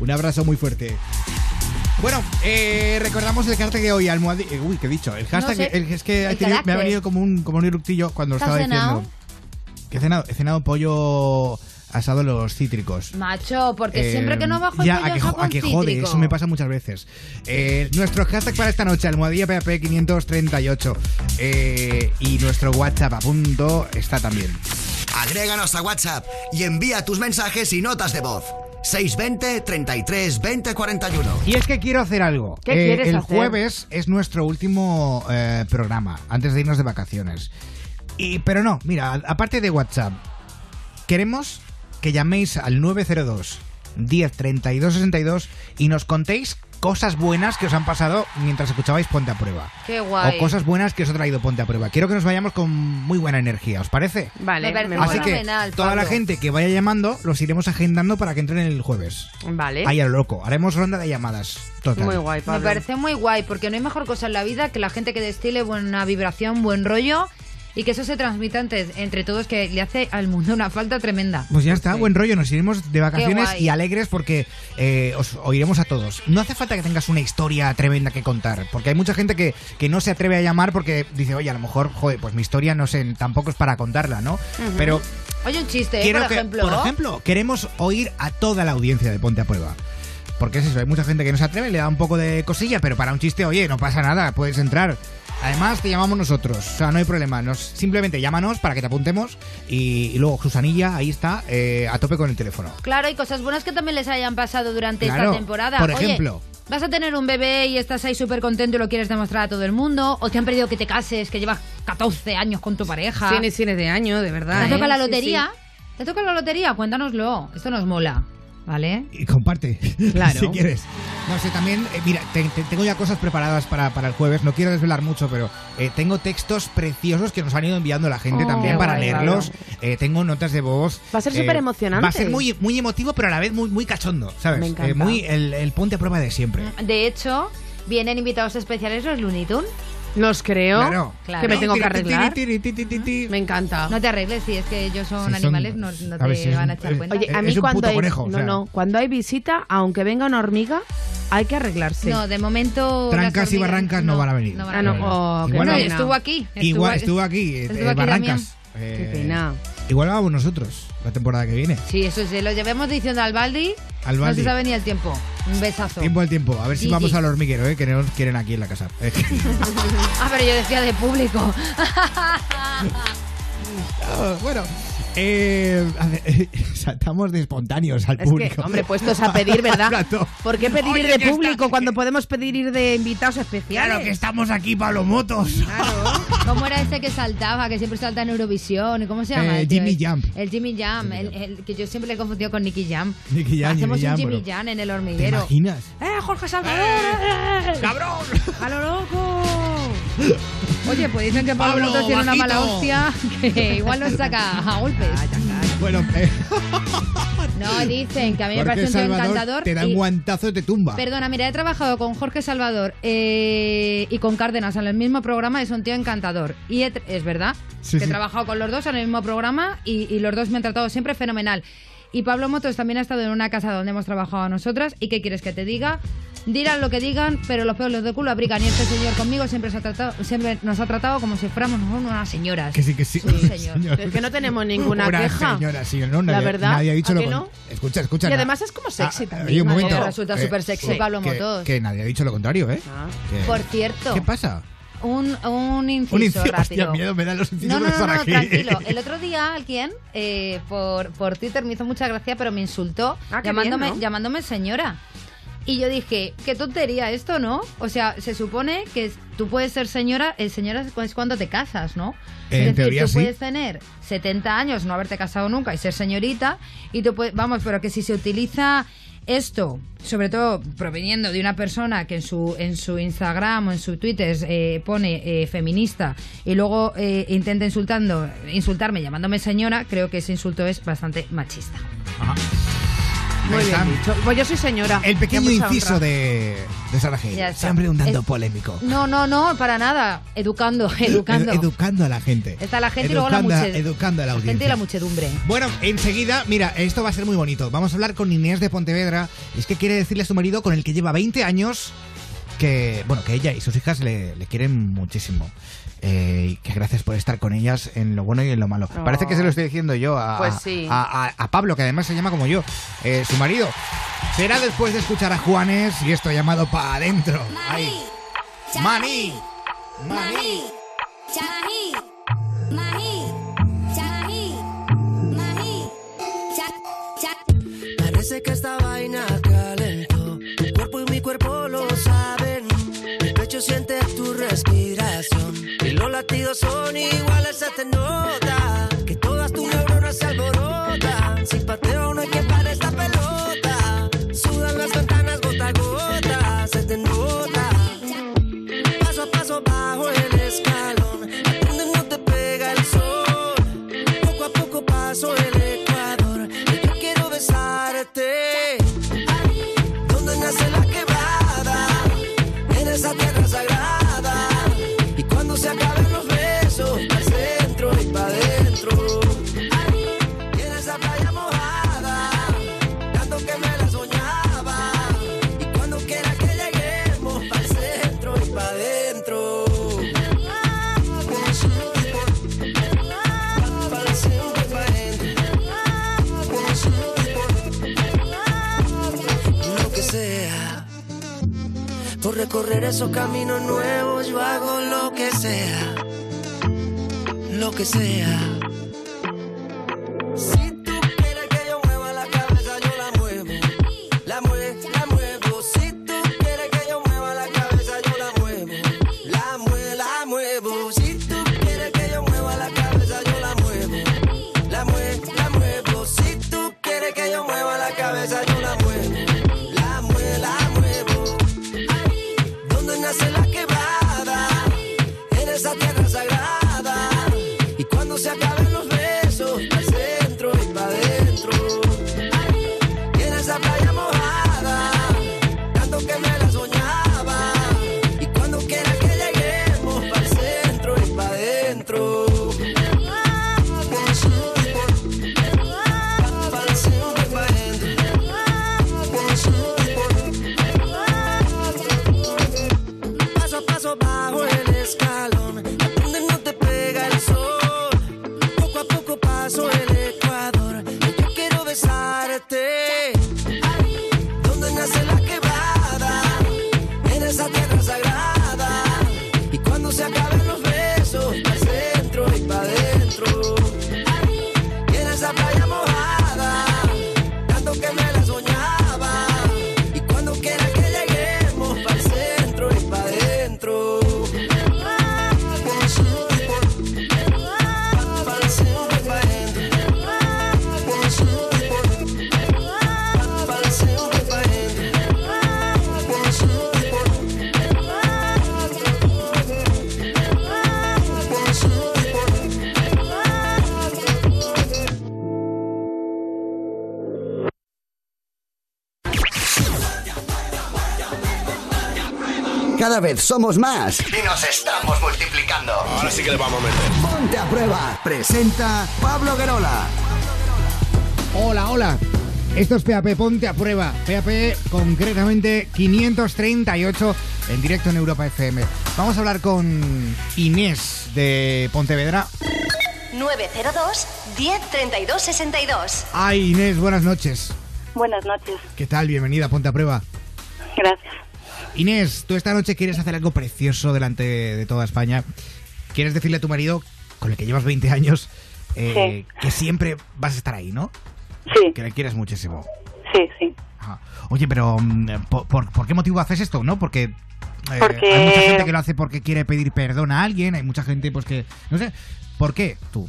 Un abrazo muy fuerte. Bueno, eh, recordamos el hashtag de hoy, almohadilla. eh, Uy, ¿qué he dicho? El hashtag,
sé.
el- es que
El
he tenido- me ha venido como un, como un eructillo cuando lo
¿Qué has
estaba
cenado?
diciendo. Que he cenado, he cenado pollo asado en los cítricos.
Macho, porque
Eh,
siempre que no bajo el
ya,
pollo
a que,
saco un
que jode,
cítrico.
eso me pasa muchas veces. Eh, nuestro hashtag para esta noche, almohadilla PAP 538. Eh, y nuestro WhatsApp a punto está también.
Agréganos a WhatsApp y envía tus mensajes y notas de voz. 620 33 20 41.
Y es que quiero hacer algo.
¿Qué
Eh,
quieres
el
hacer?
jueves es nuestro último eh, programa, antes de irnos de vacaciones. Y, pero no, mira, aparte de WhatsApp, queremos que llaméis al 902 10 32 62 y nos contéis cosas buenas que os han pasado mientras escuchabais Ponte a Prueba.
Qué guay.
O cosas buenas que os ha traído Ponte a Prueba. Quiero que nos vayamos con muy buena energía, ¿os parece?
Vale,
Me parece
me
Así que toda la gente que vaya llamando los iremos agendando para que entren el jueves.
Vale.
Ahí a lo loco. Haremos ronda de llamadas. Total.
Muy guay,
Me
Pablo.
parece muy guay, porque no hay mejor cosa en la vida que la gente que destile buena vibración, buen rollo y que eso se transmita entre, entre todos, que le hace al mundo una falta tremenda.
Pues ya está, buen rollo. Nos iremos de vacaciones y alegres porque eh, os oiremos a todos. No hace falta que tengas una historia tremenda que contar, porque hay mucha gente que, que no se atreve a llamar porque dice, oye, a lo mejor, joder, pues mi historia no sé, tampoco es para contarla, ¿no? Pero
Oye, un chiste, ¿eh? por
que,
ejemplo.
por ejemplo, queremos oír a toda la audiencia de Ponte a Prueba. Porque es eso, hay mucha gente que no se atreve, le da un poco de cosilla, pero para un chiste, oye, no pasa nada, puedes entrar. Además, te llamamos nosotros, o sea, no hay problema. Nos, simplemente llámanos para que te apuntemos y, y luego Susanilla, ahí está, eh, a tope con el teléfono.
Claro, hay cosas buenas que también les hayan pasado durante
Claro,
esta temporada.
por
Oye,
ejemplo.
vas a tener un bebé y estás ahí súper contento y lo quieres demostrar a todo el mundo, o te han pedido que te cases, que llevas 14 años con tu pareja.
Tienes cines de año, de verdad.
¿Te toca
¿eh?
la
Sí,
lotería?
sí.
¿Te toca la lotería? Cuéntanoslo. Esto nos mola. ¿Vale?
Y comparte, [LAUGHS]
Claro.
si quieres. No sé, también, eh, mira, te- te- tengo ya cosas preparadas para, para el jueves, no quiero desvelar mucho, pero eh, tengo textos preciosos que nos han ido enviando la gente
Oh,
también para
guay,
leerlos. Eh, tengo notas de voz.
Va a ser
eh,
súper emocionante.
Va a ser muy, muy emotivo, pero a la vez muy, muy cachondo, ¿sabes?
Me encanta.
Eh, muy el, el ponte a prueba de siempre.
De hecho, vienen invitados especiales los Looney Tunes.
Los creo.
Claro.
Que me
Claro.
tengo que arreglar.
tiri, tiri, tiri, tiri.
Me encanta.
No te arregles, si es que ellos son
Sí, son-
animales, no, no
a
te
ver, si es
van a
un-
echar
eh,
cuenta.
Oye, a
Es
mí
un
cuando
puto
hay,
conejo, o
no,
sea.
no, cuando hay visita, aunque venga una hormiga, hay que arreglarse.
No, de momento.
Trancas
las
y
hormigas
barrancas no, van a venir.
no van a
Ah, no,
venir.
oh, qué
Bueno,
pena.
estuvo aquí. Estuvo,
Igual estuvo aquí, eh,
estuvo aquí
Barrancas.
Qué
Eh,
pena.
Igual vamos nosotros la temporada que viene.
Sí, eso se lo llevamos diciendo al Baldi.
Al
No
Baldi.
se sabe ni el tiempo. Un besazo.
Tiempo al tiempo. A ver si
Sí,
vamos
sí.
al hormiguero, ¿eh? que no nos quieren aquí en la casa. [LAUGHS] Eh,
Ah, pero yo decía de público. [LAUGHS]
Ah, bueno, eh, a ver, eh, [LAUGHS] saltamos de espontáneos al
Es que,
público.
hombre, puestos a pedir, [LAUGHS] ¿verdad? ¿Por qué pedir
Oye,
ir de público cuando podemos pedir ir de invitados especiales?
Claro que estamos aquí para los motos. [LAUGHS]
¿Cómo era ese que saltaba, que siempre salta en Eurovisión? ¿Y ¿Cómo se llama?
Eh,
el tío
Jimmy
este?
Jump.
El Jimmy Jam, el, el que yo siempre le he confundido con Nicky Jam.
Nicky Jam,
Hacemos
Jimmy
un
Jam,
Jimmy. Jam en el
¿Te
hormiguero.
imaginas?
¡Eh, Jorge Salvador! ¡Eh!
¡Cabrón!
¡A lo loco! Oye, pues dicen que Pablo
Pablo,
Motos tiene una mala hostia que igual nos saca a golpes.
Bueno, eh, [LAUGHS]
No, dicen que a mí me
Jorge
parece un tío
Salvador
encantador.
te da un
y-
guantazo y te tumba.
Perdona, mira, he trabajado con Jorge Salvador eh, y con Cárdenas en el mismo programa, es un tío encantador. Y he es verdad
Sí,
que he trabajado con los dos en el mismo programa y, y los dos me han tratado siempre fenomenal. Y Pablo Motos también ha estado en una casa donde hemos trabajado nosotras. ¿Y qué quieres que te diga? Dirán lo que digan, pero los pelos de culo abrigan. Y este señor conmigo siempre, se ha tratado, siempre nos ha tratado como si fuéramos unas señoras.
Que sí, que sí.
Sí, señor. [LAUGHS]
Es que no tenemos ninguna
Una
queja.
señora, sí, no,
La
nadie,
verdad,
nadie ha dicho
¿a
lo
que no?
Escucha, escucha.
Y además es como sexy
Ah,
también.
oye, un
Ay,
momento.
resulta súper sexy, Pablo
que-
Motos.
Que nadie ha dicho lo contrario, ¿eh? Que-
Por cierto,
¿Qué pasa?
un, un inciso
Un inciso.
rápido.
Hostia, miedo me dan los incisos
No, no,
aquí.
tranquilo. [LAUGHS] El otro día alguien eh, por, por Twitter me hizo mucha gracia, pero me insultó
Ah,
llamándome,
bien, ¿no?
llamándome señora. Y yo dije, qué tontería esto, ¿no? O sea, se supone que tú puedes ser señora, el señora es cu- es cuando te casas, ¿no?
En
es decir,
teoría,
tú
sí.
puedes tener 70 años, no haberte casado nunca y ser señorita, y tú puedes, vamos, pero que si se utiliza esto, sobre todo proveniendo de una persona que en su, en su Instagram o en su Twitter eh, pone eh, feminista y luego eh, intenta insultando, insultarme llamándome señora, creo que ese insulto es bastante machista.
Muy bien dicho. Pues yo soy señora.
El pequeño inciso
honra.
de, de Sara. Siempre un tanto
Es-
polémico.
No, no, no, para nada. Educando, educando.
Edu- educando a la gente.
Está la gente y luego la
Educando
muchedumbre.
Educando a la
La gente y
audiencia.
la muchedumbre.
Bueno, enseguida, mira, esto va a ser muy bonito. Vamos a hablar con Inés de Pontevedra. Es que quiere decirle a su marido, con el que lleva 20 años, que, bueno, que ella y sus hijas le, le quieren muchísimo. Eh, y que gracias por estar con ellas en lo bueno y en lo malo.
Oh.
Parece que se lo estoy diciendo yo a,
Pues sí.
a, a- a Pablo, que además se llama como yo, eh, su marido. Será después de escuchar a Juanes y esto llamado Pa' Adentro. Ahí. Mani.
Mani, Chahi,
son iguales, se te nota. Que todas tus neuronas se alborotan. Recorrer esos caminos nuevos, yo hago lo que sea. Lo que sea.
Cada vez somos más y nos estamos multiplicando.
Ahora sí que le vamos a meter.
Ponte a prueba. Presenta Pablo Guerola.
Hola, hola. Esto es PAP, ponte a prueba. PAP concretamente 538 en directo en Europa FM. Vamos a hablar con Inés de Pontevedra.
902 10 32 62.
Ay, Inés, buenas noches.
Buenas noches,
¿Qué tal? Bienvenida, ponte a prueba. Inés, tú esta noche quieres hacer algo precioso delante de toda España. Quieres decirle a tu marido, con el que llevas 20 años, eh, que siempre vas a estar ahí, ¿no?
Sí.
Que le quieres muchísimo.
Sí, sí.
Ajá. Oye, pero mm, ¿por, por, por qué motivo haces esto, no? Porque, eh,
Porque-
hay mucha gente que lo hace porque quiere pedir perdón a alguien, hay mucha gente pues que, no sé, ¿por qué tú?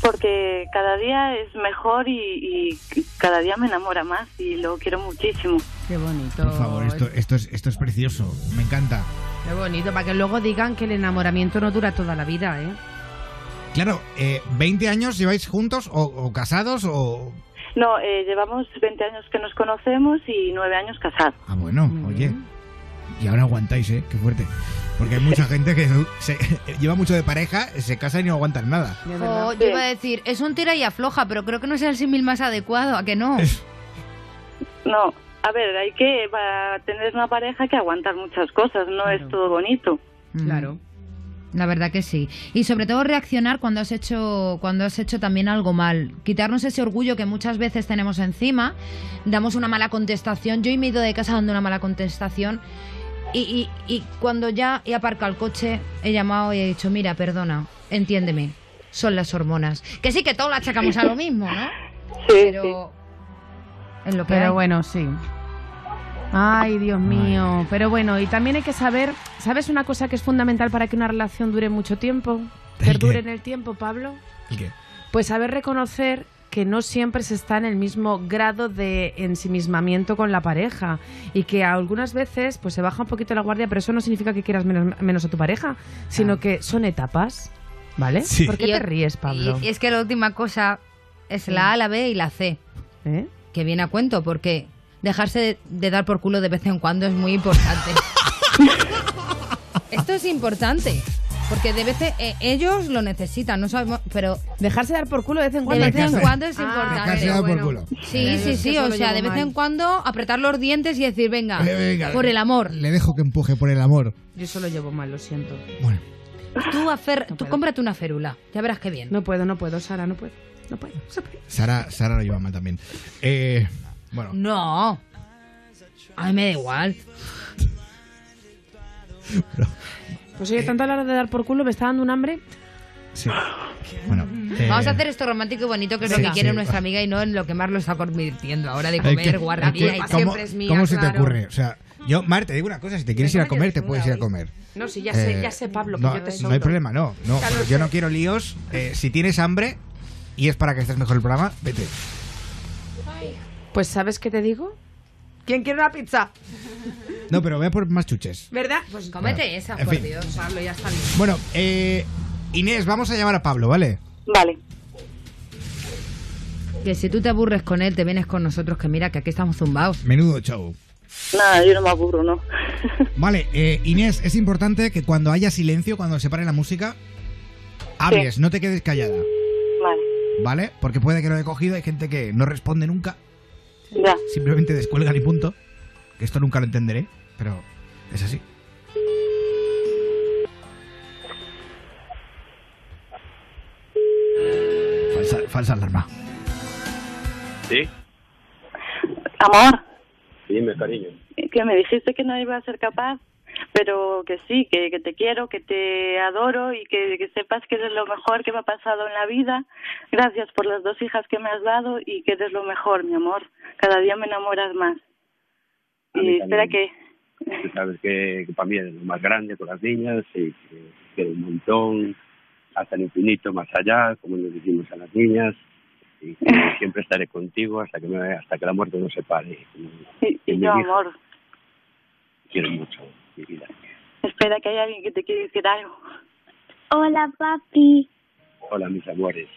Porque cada día es mejor y, y cada día me enamora más y lo quiero muchísimo.
Qué bonito.
Por favor, esto, esto, es, esto es precioso, me encanta.
Qué bonito, para que luego digan que el enamoramiento no dura toda la vida, ¿eh?
Claro, eh, ¿20 años lleváis juntos o, o casados o...?
No, eh, llevamos 20 años que nos conocemos y 9 años casados.
Ah, bueno, oye. Y ahora aguantáis, ¿eh? Qué fuerte. Porque hay mucha gente que se- [LAUGHS] lleva mucho de pareja, se casa y no aguantan nada.
O yo iba a decir, es un tira y afloja, pero creo que no es el símil más adecuado, ¿a que no?
No, a ver, hay que, para tener una pareja hay que aguantar muchas cosas, no es todo bonito.
Claro. La verdad que sí. Y sobre todo reaccionar cuando has hecho cuando has hecho también algo mal. Quitarnos ese orgullo que muchas veces tenemos encima. Damos una mala contestación. Yo he ido de casa dando una mala contestación. Y, y- y cuando ya he aparcado el coche, he llamado y he dicho, mira, perdona, entiéndeme, son las hormonas. Que sí que todos la achacamos a lo mismo, ¿no? [LAUGHS] Pero es lo que
Pero
hay.
bueno, sí. Ay, Dios mío. Pero bueno, y también hay que saber, ¿sabes una cosa que es fundamental para que una relación dure mucho tiempo? Perdure en el tiempo, Pablo.
¿El qué?
Pues saber reconocer que no siempre se está en el mismo grado de ensimismamiento con la pareja y que algunas veces pues se baja un poquito la guardia, pero eso no significa que quieras menos, menos a tu pareja, sino que son etapas, ¿vale?
Sí.
¿Por qué
Y
te ríes, Pablo?
Y, y es que la última cosa es la A, la B y la C.
¿Eh?
Que viene a cuento, porque dejarse de, de dar por culo de vez en cuando es muy importante. [LAUGHS] Esto es importante. Porque de vez en- eh, ellos lo necesitan, no sabemos, pero
dejarse dar por culo de vez en
de
cuando.
vez en cuando es
Ah,
importante.
Dejarse dar por
bueno.
culo.
Sí, sí, sí, o sea, de vez
mal.
en cuando apretar los dientes y decir, venga,
Eh, venga,
por el amor.
Le dejo que empuje por el amor.
Yo eso lo llevo mal, lo siento.
Tú, afer- tú cómprate una férula, ya verás qué bien.
No puedo, no puedo, Sara, no puedo. No puedo.
Sara, Sara lo lleva mal también. Eh, bueno,
No. A mí me da igual. [LAUGHS]
Pues oye, tanto a la hora de dar por culo me está dando un hambre.
sí. Bueno, eh,
Vamos a hacer esto romántico y bonito, que es lo
Sí,
que quiere
sí.
nuestra amiga y no en lo que Mar lo está convirtiendo ahora de comer
que-
guarrería
hay
y
que- ¿Cómo,
siempre es mía,
cómo se te ocurre? O sea, yo, Mar, te digo una cosa, si te quieres ir a comer, te puedes ir a comer.
No, sí, ya sé, ya sé, Pablo, que
no,
yo te
no hay problema, no. no yo no quiero líos. Eh, si tienes hambre y es para que estés mejor el programa, vete.
Pues ¿sabes qué te digo? ¿Quién quiere una pizza?
No, pero ve a por más chuches.
¿Verdad? Pues
Cómete
Bueno,
esa, por
fin.
Dios.
Pablo, ya está bien.
Bueno, eh, Inés, vamos a llamar a Pablo, ¿vale?
Vale.
Que si tú te aburres con él, te vienes con nosotros, que mira, que aquí estamos zumbados.
Menudo show.
Nada, yo no me aburro, ¿no? [LAUGHS]
Vale, eh, Inés, es importante que cuando haya silencio, cuando se pare la música, hables, no te quedes callada,
Vale.
¿vale? Porque puede que lo he cogido, hay gente que no responde nunca,
Ya.
simplemente descuelgan y punto. Que esto nunca lo entenderé, pero es así. Falsa, falsa alarma.
Sí,
Amor,
dime, cariño.
que me dijiste que no iba a ser capaz, pero que sí, que, que te quiero, que te adoro y que, que sepas que eres lo mejor que me ha pasado en la vida. Gracias por las dos hijas que me has dado y que eres lo mejor, mi amor. Cada día me enamoras más. Y espera que...
Tú sabes que, que para mí es lo más grande con las niñas y que quiero un montón, hasta el infinito, más allá, como nos decimos a las niñas. Y que [LAUGHS] siempre estaré contigo hasta que me, hasta que la muerte nos separe. Y,
Y, y
mi
yo,
hija,
amor,
Quiero mucho,
espera que hay alguien que te quiere decir algo.
Hola, papi.
Hola, mis amores.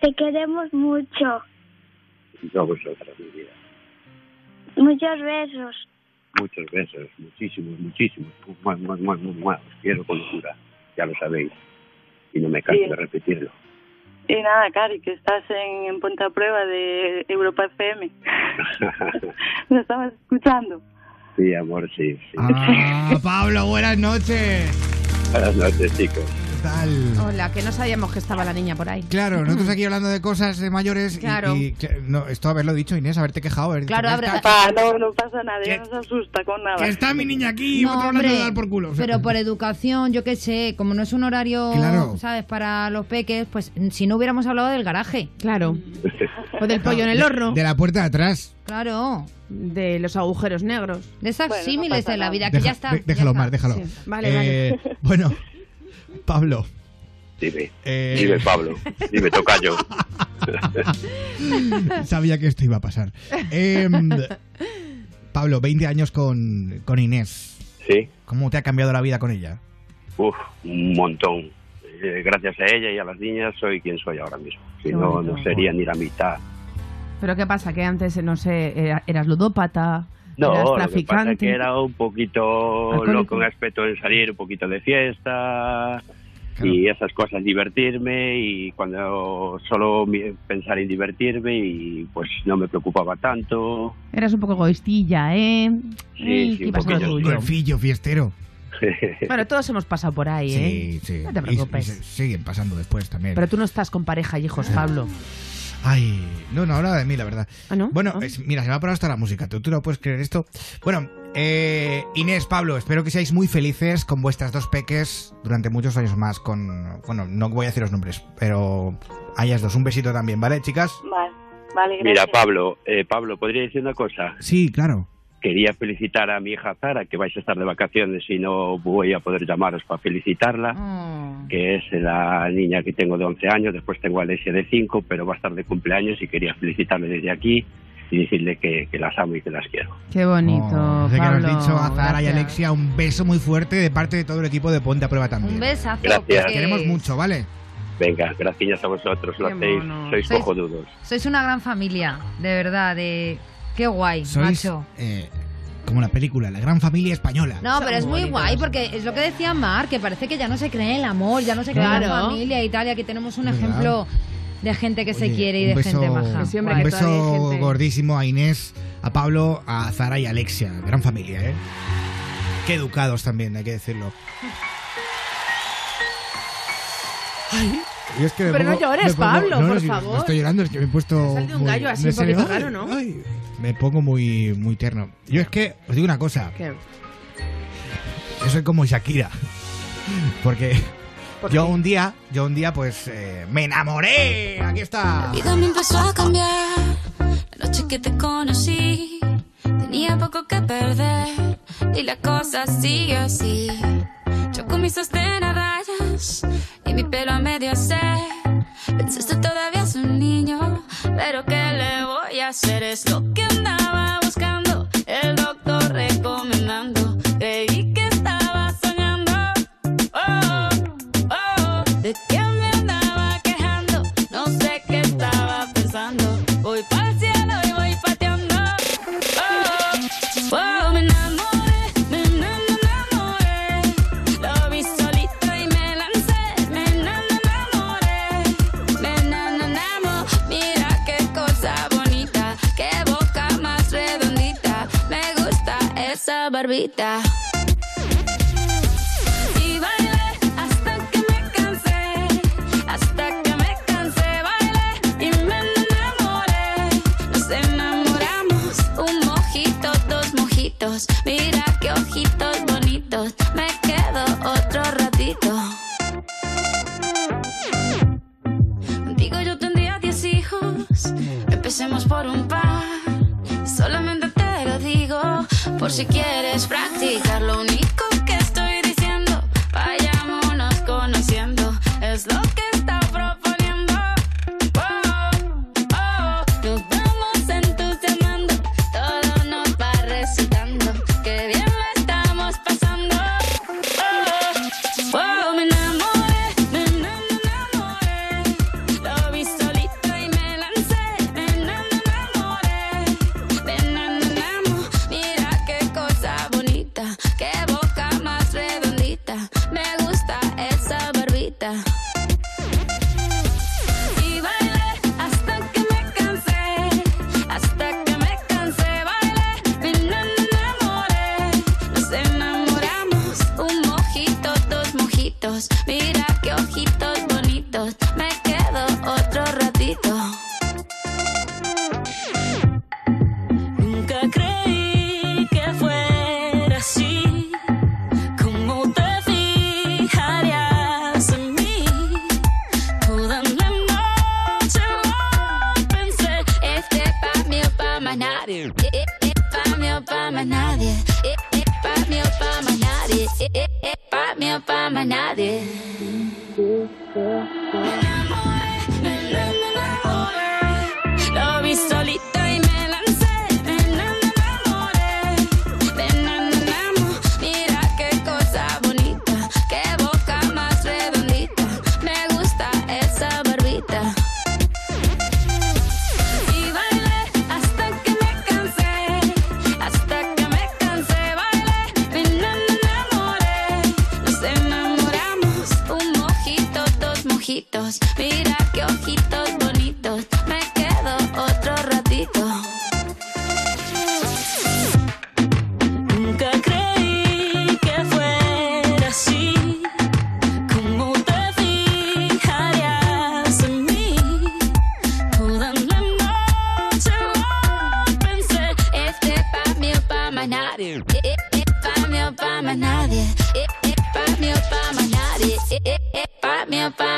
Te queremos mucho.
Y yo vosotras, mi vida.
Muchos besos.
Muchos besos, muchísimos, muchísimos. Mua, mua, mua, mua. Os quiero con locura, ya lo sabéis. Y no me canso
Sí.
de repetirlo.
Y nada, Cari, que estás en, en Ponte a Prueba de Europa FM. Lo [LAUGHS] estabas escuchando.
Sí, amor, sí. sí.
Ah, Pablo, buenas noches.
Buenas noches, chicos.
¿Qué tal?
Hola, que no sabíamos que estaba la niña por ahí.
Claro, [LAUGHS] nosotros aquí hablando de cosas de mayores y-
Claro.
y, cl- no, esto haberlo dicho Inés, haberte quejado, haber dicho,
Claro,
"Que
abre-
está-
Pa, no, no pasa nada, ya no se asusta con nada.
que está mi niña aquí,
No,
otro hablando
hombre,
de dar por culo. o sea,
Pero por [LAUGHS] educación, yo qué sé, como no es un horario,
Claro.
¿sabes? Para los peques, pues si no hubiéramos hablado del garaje.
Claro. O del [LAUGHS] pollo en el
de-
horno.
De la puerta de atrás.
Claro.
De los agujeros negros.
De esas
Bueno,
símiles de la vida, que
Deja-
ya está.
de- déjalo,
ya
Mar, déjalo.
Sí, vale,
Eh,
vale. [LAUGHS]
Bueno, Pablo.
Dime,
Eh,
dime, Pablo. Dime, tocayo. [LAUGHS]
Sabía que esto iba a pasar. Em, Pablo, 20 años con, con Inés.
Sí.
¿Cómo te ha cambiado la vida con ella?
Uf, un montón. Eh, gracias a ella y a las niñas soy quien soy ahora mismo. Si no, no sería ni la mitad
¿Pero qué pasa? Que antes, no sé, era- eras ludópata,
No,
eras
lo que pasa
traficante.
es que era un poquito
Alcohólico.
loco en aspecto de salir un poquito de fiesta y esas cosas, divertirme y cuando solo pensar en divertirme y pues no me preocupaba tanto.
Eras un poco egoístilla, ¿eh?
Sí,
Ay,
sí, un poquillo,
fiestero. [LAUGHS]
Bueno, todos hemos pasado por ahí, ¿eh?
Sí, sí.
No te
Y-
preocupes.
y se- siguen pasando después también.
Pero tú no estás con pareja y hijos, Pablo.
Ay, no, no habla de mí, la verdad.
¿Ah, no?
Bueno, es- mira, se me ha parado hasta la música. ¿Tú, tú no puedes creer esto? Bueno, eh, Inés, Pablo, espero que seáis muy felices con vuestras dos peques durante muchos años más. Con, bueno, no voy a decir los nombres, pero a ellas dos. Un besito también, ¿vale, chicas?
Vale, vale,
Mira,
gracias.
Pablo, eh, Pablo, ¿podría decir una cosa?
Sí, claro.
Quería felicitar a mi hija Zara, que vais a estar de vacaciones y no voy a poder llamaros para felicitarla,
Oh.
que es la niña que tengo de 11 años, después tengo a Alessia de 5, pero va a estar de cumpleaños y quería felicitarle desde aquí y decirle que, que las amo y que las quiero.
Qué bonito,
Oh, que
Pablo.
lo has dicho a Zara y
gracias.
Alexia. Un beso muy fuerte de parte de todo el equipo de Ponte a Prueba también.
Un besazo.
Gracias.
porque
Queremos mucho, ¿vale?
Venga, gracias a vosotros, lo hacéis, sois
Sois-
cojonudos.
Sois una gran familia, de verdad, de... Qué guay,
Sois
macho.
eh, como la película, la gran familia española.
No, pero es muy guay porque es lo que decía Mar, que parece que ya no se cree en el amor, ya no se cree en la familia y tal, y aquí tenemos un
¿Verdad?
ejemplo de gente que se
Oye,
quiere y de
beso,
gente maja.
un beso gordísimo a Inés, a Pablo, a Zara y a Alexia. Gran familia, ¿eh? Qué educados también, hay que decirlo. Y es que me
Pero no
pongo-
llores,
me pongo-
Pablo,
no,
por
no,
favor.
No estoy llorando, es que me he puesto.
Sale un
muy-
gallo así
me
un poquito
¡ay!
raro, ¿no?
¡ay! Me pongo muy, muy tierno. Yo es que, os digo una cosa,
¿Qué?
yo soy como Shakira. Porque
¿Por
yo un día, yo un día, pues, eh, me enamoré. Aquí está.
La vida me empezó a cambiar. La noche que te conocí, tenía poco que perder. Y la cosa sigue así. Yo con mis sostén a rayas y mi pelo a medio se. Pensé, esto todavía es un niño. Pero ¿qué le voy a hacer? Es lo que andaba buscando. El doctor recomendando. Esa barbita. Y bailé hasta que me si quieres practicar. Lo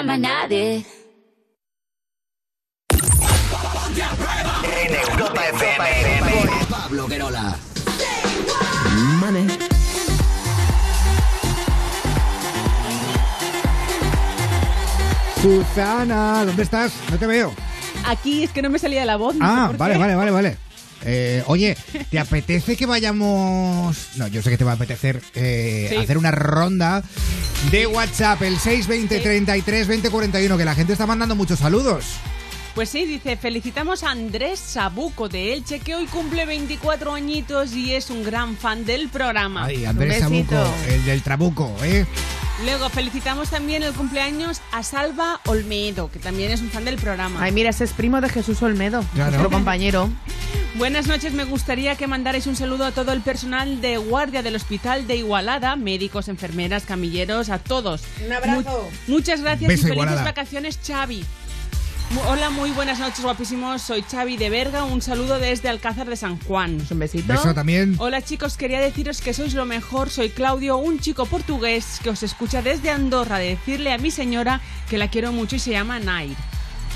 más nadie. En
Europa FM. Pablo Guerola.
Money.
Susana, ¿dónde estás? No te veo.
Aquí es que no me salía la voz. no sé
Ah,
por
vale,
qué.
vale, vale, vale. Eh, oye, ¿te apetece que vayamos? No, yo sé que te va a apetecer eh,
Sí.
hacer una ronda de WhatsApp, el 620 33 20 41, que la gente está mandando muchos saludos.
Pues sí, dice, felicitamos a Andrés Sabuco de Elche, que hoy cumple 24 añitos y es un gran fan del programa.
Ay, Andrés Sabuco, el del Trabuco, ¿eh?
Luego felicitamos también el cumpleaños a Salva Olmedo, que también es un fan del programa.
Ay, mira, ese es primo de Jesús Olmedo,
Claro.
nuestro compañero.
Buenas noches, me gustaría que mandarais un saludo a todo el personal de guardia del hospital de Igualada, médicos, enfermeras, camilleros, a todos.
Un abrazo.
Mu- muchas gracias
Beso,
y felices
Igualada.
vacaciones, Xavi. Hola, muy buenas noches, guapísimos. Soy Xavi de Berga. Un saludo desde Alcázar de San Juan.
Un besito.
Beso también.
Hola chicos, quería deciros que sois lo mejor. Soy Claudio, un chico portugués que os escucha desde Andorra. Decirle a mi señora que la quiero mucho y se llama Nair.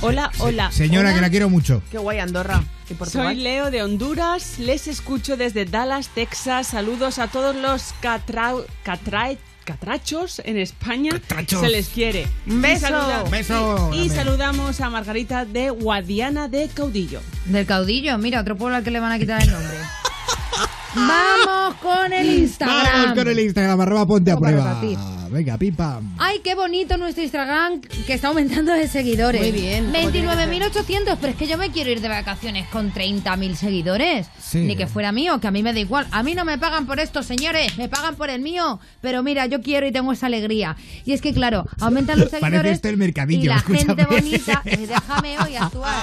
Hola, hola.
Señora,
hola.
que la quiero mucho.
Qué guay Andorra.
Soy Leo de Honduras, les escucho desde Dallas, Texas. Saludos a todos los catra- catra- catrachos en España.
Catrachos.
Se les quiere.
Un
Y
beso.
saluda-
Beso,
Y, y saludamos a Margarita de Guadiana de Caudillo.
Del caudillo, mira, otro pueblo al que le van a quitar el nombre. [LAUGHS] Vamos con el Instagram.
Vamos con el Instagram, arroba ponte a prueba. Venga, pipa.
Ay, qué bonito nuestro Instagram que está aumentando de seguidores.
Muy bien, como tiene que
29.800, pero es que yo me quiero ir de vacaciones con 30.000 seguidores.
Sí.
Ni que fuera mío, que a mí me da igual. A mí no me pagan por esto, señores, me pagan por el mío. Pero mira, yo quiero y tengo esa alegría. Y es que, claro, aumentan los [LAUGHS]
Parece
seguidores.
esto el mercadillo,
y la
escúchame.
gente bonita. eh, [LAUGHS] déjame hoy actuar.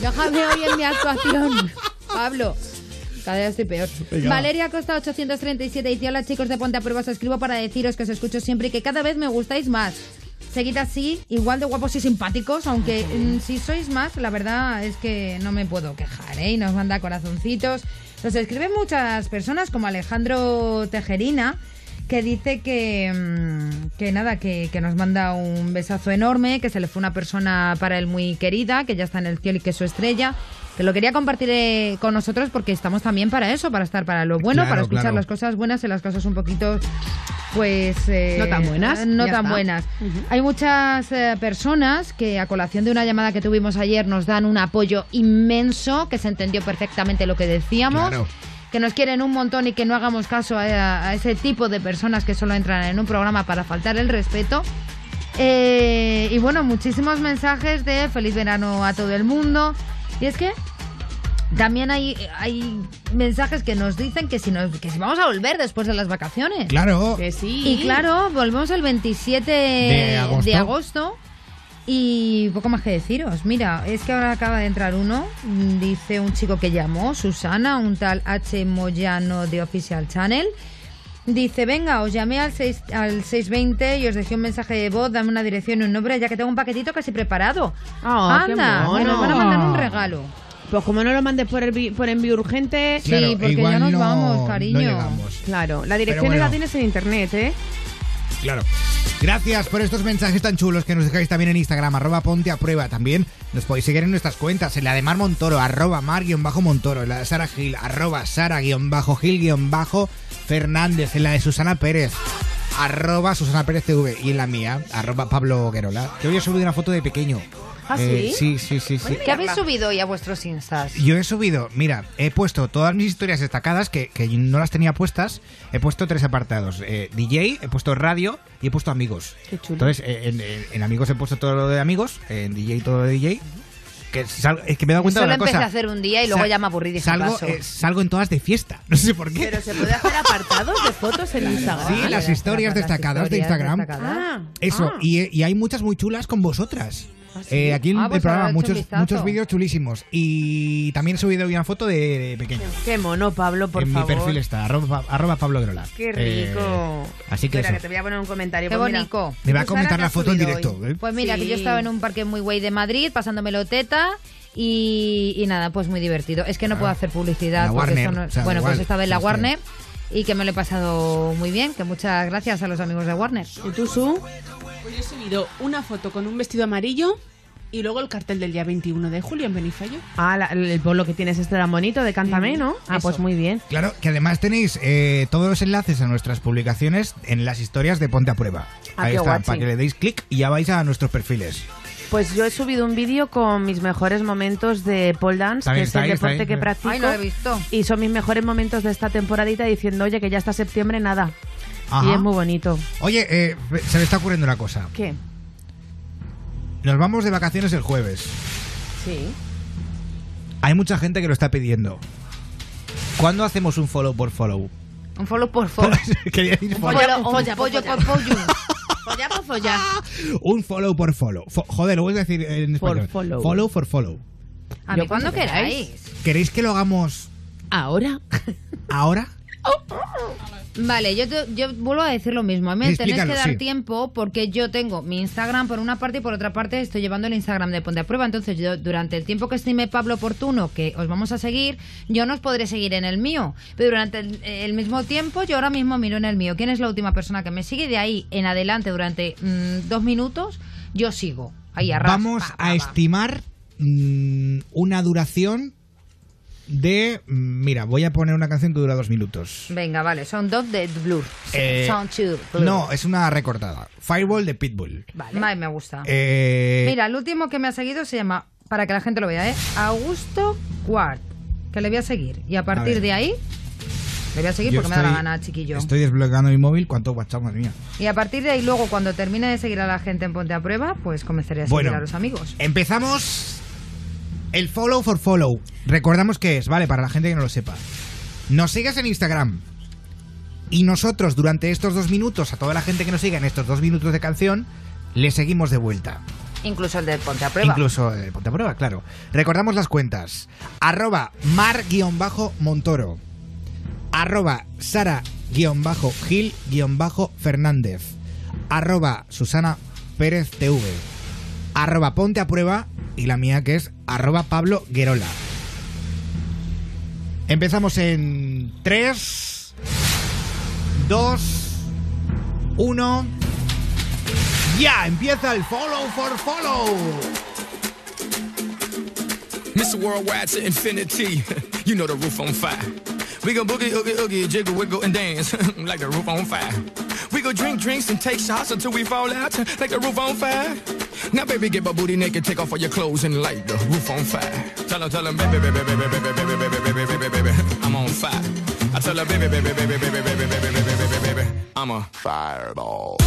Déjame hoy en mi actuación. Pablo. Cada vez estoy peor.
Venga,
Valeria Costa 837 dice Hola chicos de Ponte a Prueba, os escribo para deciros que os escucho siempre y que cada vez me gustáis más. Seguid así, igual de guapos y simpáticos, aunque mm, si sois más, la verdad es que no me puedo quejar, ¿eh? Y nos manda corazoncitos. Nos escriben muchas personas, como Alejandro Tejerina, que dice que, mm, que nada, que, que nos manda un besazo enorme, que se le fue una persona para él muy querida, que ya está en el cielo y que es su estrella, que lo quería compartir eh, con nosotros porque estamos también para eso, para estar para lo bueno,
Claro,
para escuchar
claro.
las cosas buenas y las cosas un poquito, pues... eh,
No tan buenas,
No tan
está.
buenas. Hay muchas eh, personas que a colación de una llamada que tuvimos ayer nos dan un apoyo inmenso, que se entendió perfectamente lo que decíamos
Claro.
que nos quieren un montón y que no hagamos caso a, a ese tipo de personas que solo entran en un programa para faltar el respeto. Eh, y bueno, muchísimos mensajes de feliz verano a todo el mundo. Y es que también hay, hay mensajes que nos dicen que si, nos, que si vamos a volver después de las vacaciones.
Claro.
Que sí.
Y claro, volvemos el 27
De agosto.
de agosto. Y poco más que deciros. Mira, es que ahora acaba de entrar uno. Dice un chico que llamó, Susana, un tal H. Moyano de Official Channel. Dice, venga, os llamé al, 6, al 620 y os dejé un mensaje de voz, dame una dirección y un nombre, ya que tengo un paquetito casi preparado.
Qué
Anda, que nos van a mandar un regalo.
Pues como no lo mandes por, el vi- por envío urgente,
Claro,
sí, porque ya nos
no-
vamos,
no
cariño.
llegamos.
claro, la dirección
bueno.
la tienes en internet, ¿eh?
Claro. Gracias por estos mensajes tan chulos que nos dejáis también en Instagram, arroba ponte a prueba. También nos podéis seguir en nuestras cuentas, en la de Mar Montoro, arroba mar-montoro, en la de Sara Gil, arroba Sara-Gil-Fernández, en la de Susana Pérez, arroba Susana Pérez TV, y en la mía, arroba Pablo Guerola. Que hoy he subido una foto de pequeño.
¿Ah,
Eh,
sí?
sí, sí, sí, sí.
¿Qué habéis subido hoy a vuestros instas?
Yo he subido, mira, he puesto todas mis historias destacadas que, que no las tenía puestas. He puesto tres apartados: eh, DJ, he puesto radio y he puesto amigos.
Qué chulo.
Entonces, eh, en, en- en amigos he puesto todo lo de amigos, en DJ todo lo de DJ. Que, sal- es que me he dado cuenta
Eso
de una cosa.
empecé a hacer un día y luego
Sal-
ya me aburrí dije,
Salgo, eh, salgo en todas de fiesta. [LAUGHS] No sé por qué.
Pero se puede hacer apartados de fotos en Instagram.
Sí, las historias destacadas de Instagram.
Ah,
Eso,
ah.
y, y hay muchas muy chulas con vosotras. Eh, aquí en
Ah,
el
pues
programa, muchos, muchos vídeos chulísimos. Y también he subido hoy una foto de, de pequeño.
Qué mono, Pablo, por
en
favor.
mi perfil está, arroba, arroba Pablo Grola.
Qué
Eh,
rico.
así que
Espera,
eso.
que te voy a poner un comentario.
Qué
Pues mira,
bonito.
Me va a
¿tú, Sara,
comentar la foto en directo. ¿eh?
Pues mira, que yo estaba en un parque muy guay de Madrid, pasándomelo teta. Y, y nada, pues muy divertido. Es que no puedo hacer publicidad.
Ah. La
porque
Warner,
no-
o sea,
bueno,
igual,
pues estaba en la. Warner y que me lo he pasado muy bien. Que muchas gracias a los amigos de Warner.
¿Y tú, Su?
Pues yo he subido una foto con un vestido amarillo y luego el cartel del día 21 de julio en Benifallo.
Ah, la- el polo que tienes este era bonito de Cántame, ¿no? Ah, pues muy bien.
Claro, que además tenéis eh, todos los enlaces a nuestras publicaciones en las historias de Ponte a Prueba.
Ah,
Ahí
qué
está, para que le deis clic y ya vais a nuestros perfiles.
Pues yo he subido un vídeo con mis mejores momentos de pole dance,
También
que es el
ahí,
deporte que practico.
Ay, no lo he visto.
Y son mis mejores momentos de esta temporadita diciendo, oye, que ya está septiembre, nada.
Ajá.
Y es muy bonito.
Oye, eh, se me está ocurriendo una cosa.
¿Qué?
Nos vamos de vacaciones el jueves.
Sí.
Hay mucha gente que lo está pidiendo. ¿Cuándo hacemos un follow por follow?
Un follow por follow. [LAUGHS]
Quería decir
Un
follow.
un por pollo.
Follar por follar.
Un follow por follow. Fo- joder, lo voy a decir en
For
español.
follow.
Follow for follow.
A mí cuando queráis.
¿Queréis que lo hagamos
ahora?
¿Ahora?
Vale, yo, te- yo vuelvo a decir lo mismo. A mí me tenéis que dar
sí.
tiempo porque yo tengo mi Instagram por una parte y por otra parte estoy llevando el Instagram de Ponte a Prueba. Entonces, yo durante el tiempo que estime Pablo oportuno, que os vamos a seguir, yo no os podré seguir en el mío. Pero durante el, el mismo tiempo, yo ahora mismo miro en el mío. ¿Quién es la última persona que me sigue? De ahí en adelante, durante mm, dos minutos, yo sigo. Ahí arras,
Vamos
pa, pa,
a estimar mm, una duración de... Mira, voy a poner una canción que dura dos minutos.
Venga, vale, son dos de Blur.
Eh,
son two. Blur.
No, es una recortada. Fireball de Pitbull.
Vale. Me gusta.
Eh,
Mira, el último que me ha seguido se llama, para que la gente lo vea, ¿eh? Augusto Quart, que le voy a seguir. Y a partir de ahí, le voy a seguir
yo
porque me da la gana, chiquillo.
Estoy desbloqueando mi móvil. ¿Cuánto WhatsApp, madre mía?
Y a partir de ahí, luego, cuando termine de seguir a la gente en Ponte a Prueba, pues comenzaré a seguir
Bueno.
a los amigos.
Empezamos el follow for follow. Recordamos que es, ¿vale? Para la gente que no lo sepa. Nos sigues en Instagram. Y nosotros, durante estos dos minutos, a toda la gente que nos siga en estos dos minutos de canción, le seguimos de vuelta.
Incluso el de Ponte a Prueba.
Incluso eh, ponte a prueba, claro. Recordamos las cuentas. Arroba mar-montoro. Arroba sara-gil-fernández. Arroba susana pérez tv. Arroba ponte a prueba. Y la mía que es arroba pablo guerola. Empezamos en 3, 2, 1. Ya, empieza el follow for follow.
Mr. Worldwide to infinity. [LAUGHS] You know the roof on fire. We go boogie, oogie, oogie, jiggle, wiggle, and dance [LAUGHS] like the roof on fire. We go drink drinks and take shots until we fall out [LAUGHS] like the roof on fire. Now, baby, get my booty naked, take off all your clothes and light the roof on fire. Tell her, tell her, baby, baby, baby, baby, baby, baby, baby, baby, baby, baby, I'm on fire. I tell her, baby, baby, baby, baby, baby, baby, baby, baby, baby, baby, I'm a fireball.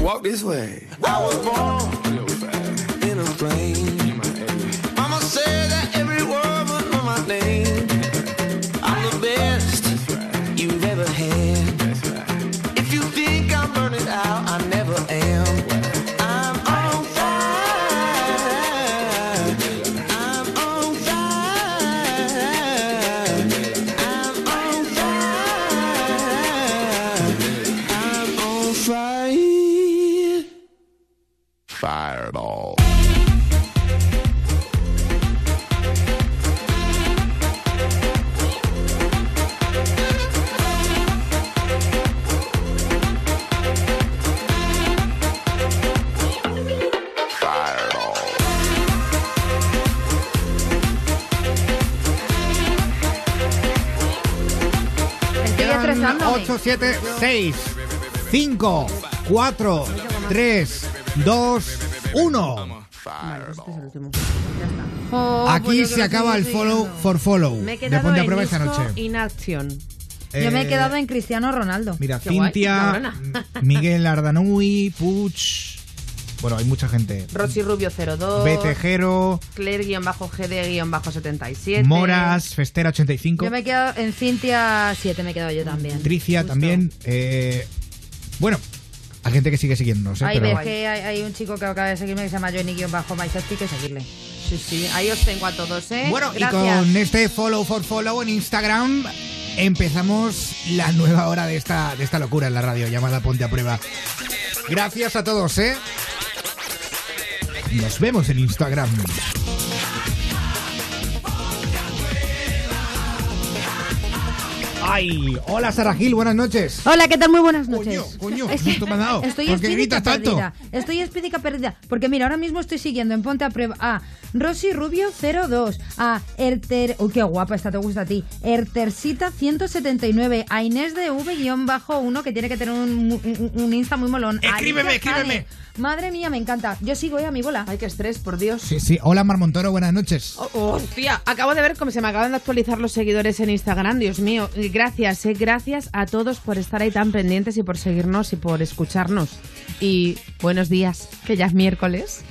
"Walk this way." I was born in a plane. Mama said that
876 5 4 3 2 1
Vale, este es el último.
Oh,
Aquí
pues yo
se acaba el follow for follow.
Me he
de
quedado
Ponte a
en
Prueba esta
in action.
Yo me he
Eh,
quedado en Cristiano Ronaldo.
Mira,
Qué guay,
Cintia,
cabrona.
Miguel Ardanui, Puch. Bueno, hay mucha gente.
Rosy Rubio 02.
Betejero,
Claire-GD-77.
Moras, Festera 85.
Yo me he quedado en Cintia 7, me he quedado yo también.
Tricia también. eh, bueno, hay gente que sigue siguiéndonos, ¿eh?
Ahí
pero
ves que hay, hay un chico que acaba de seguirme que se llama Johnny-Myself que seguirle.
Sí, sí, ahí os tengo a todos, ¿eh?
Bueno, y
Gracias.
con este follow for follow en Instagram empezamos la nueva hora de esta, de esta locura en la radio llamada Ponte a Prueba. Gracias a todos, ¿eh? Nos vemos en Instagram. Ay, hola Sara Gil, buenas noches.
Hola, ¿qué tal? Muy buenas noches.
Coño,
Es
susto me ha dado. [LAUGHS]
Estoy
¿Por qué
espírica
gritas tanto?
perdida. Estoy espírica perdida. Porque mira, ahora mismo estoy siguiendo en Ponte a Prueba a Rosy Rubio 02, a Erter... Uy, qué guapa, esta te gusta a ti. Ertersita 179, a Inés de V-1 que tiene que tener un, un- un Insta muy molón.
Escríbeme, escríbeme.
Madre mía, me encanta. Yo sigo eh, a mi bola.
Ay, qué estrés, por Dios.
Sí, sí. Hola Mar Montoro, buenas noches.
Oh, hostia, acabo de ver cómo se me acaban de actualizar los seguidores en Instagram, Dios mío. Y Gracias, eh, gracias a todos por estar ahí tan pendientes y por seguirnos y por escucharnos. Y buenos días, que ya es miércoles.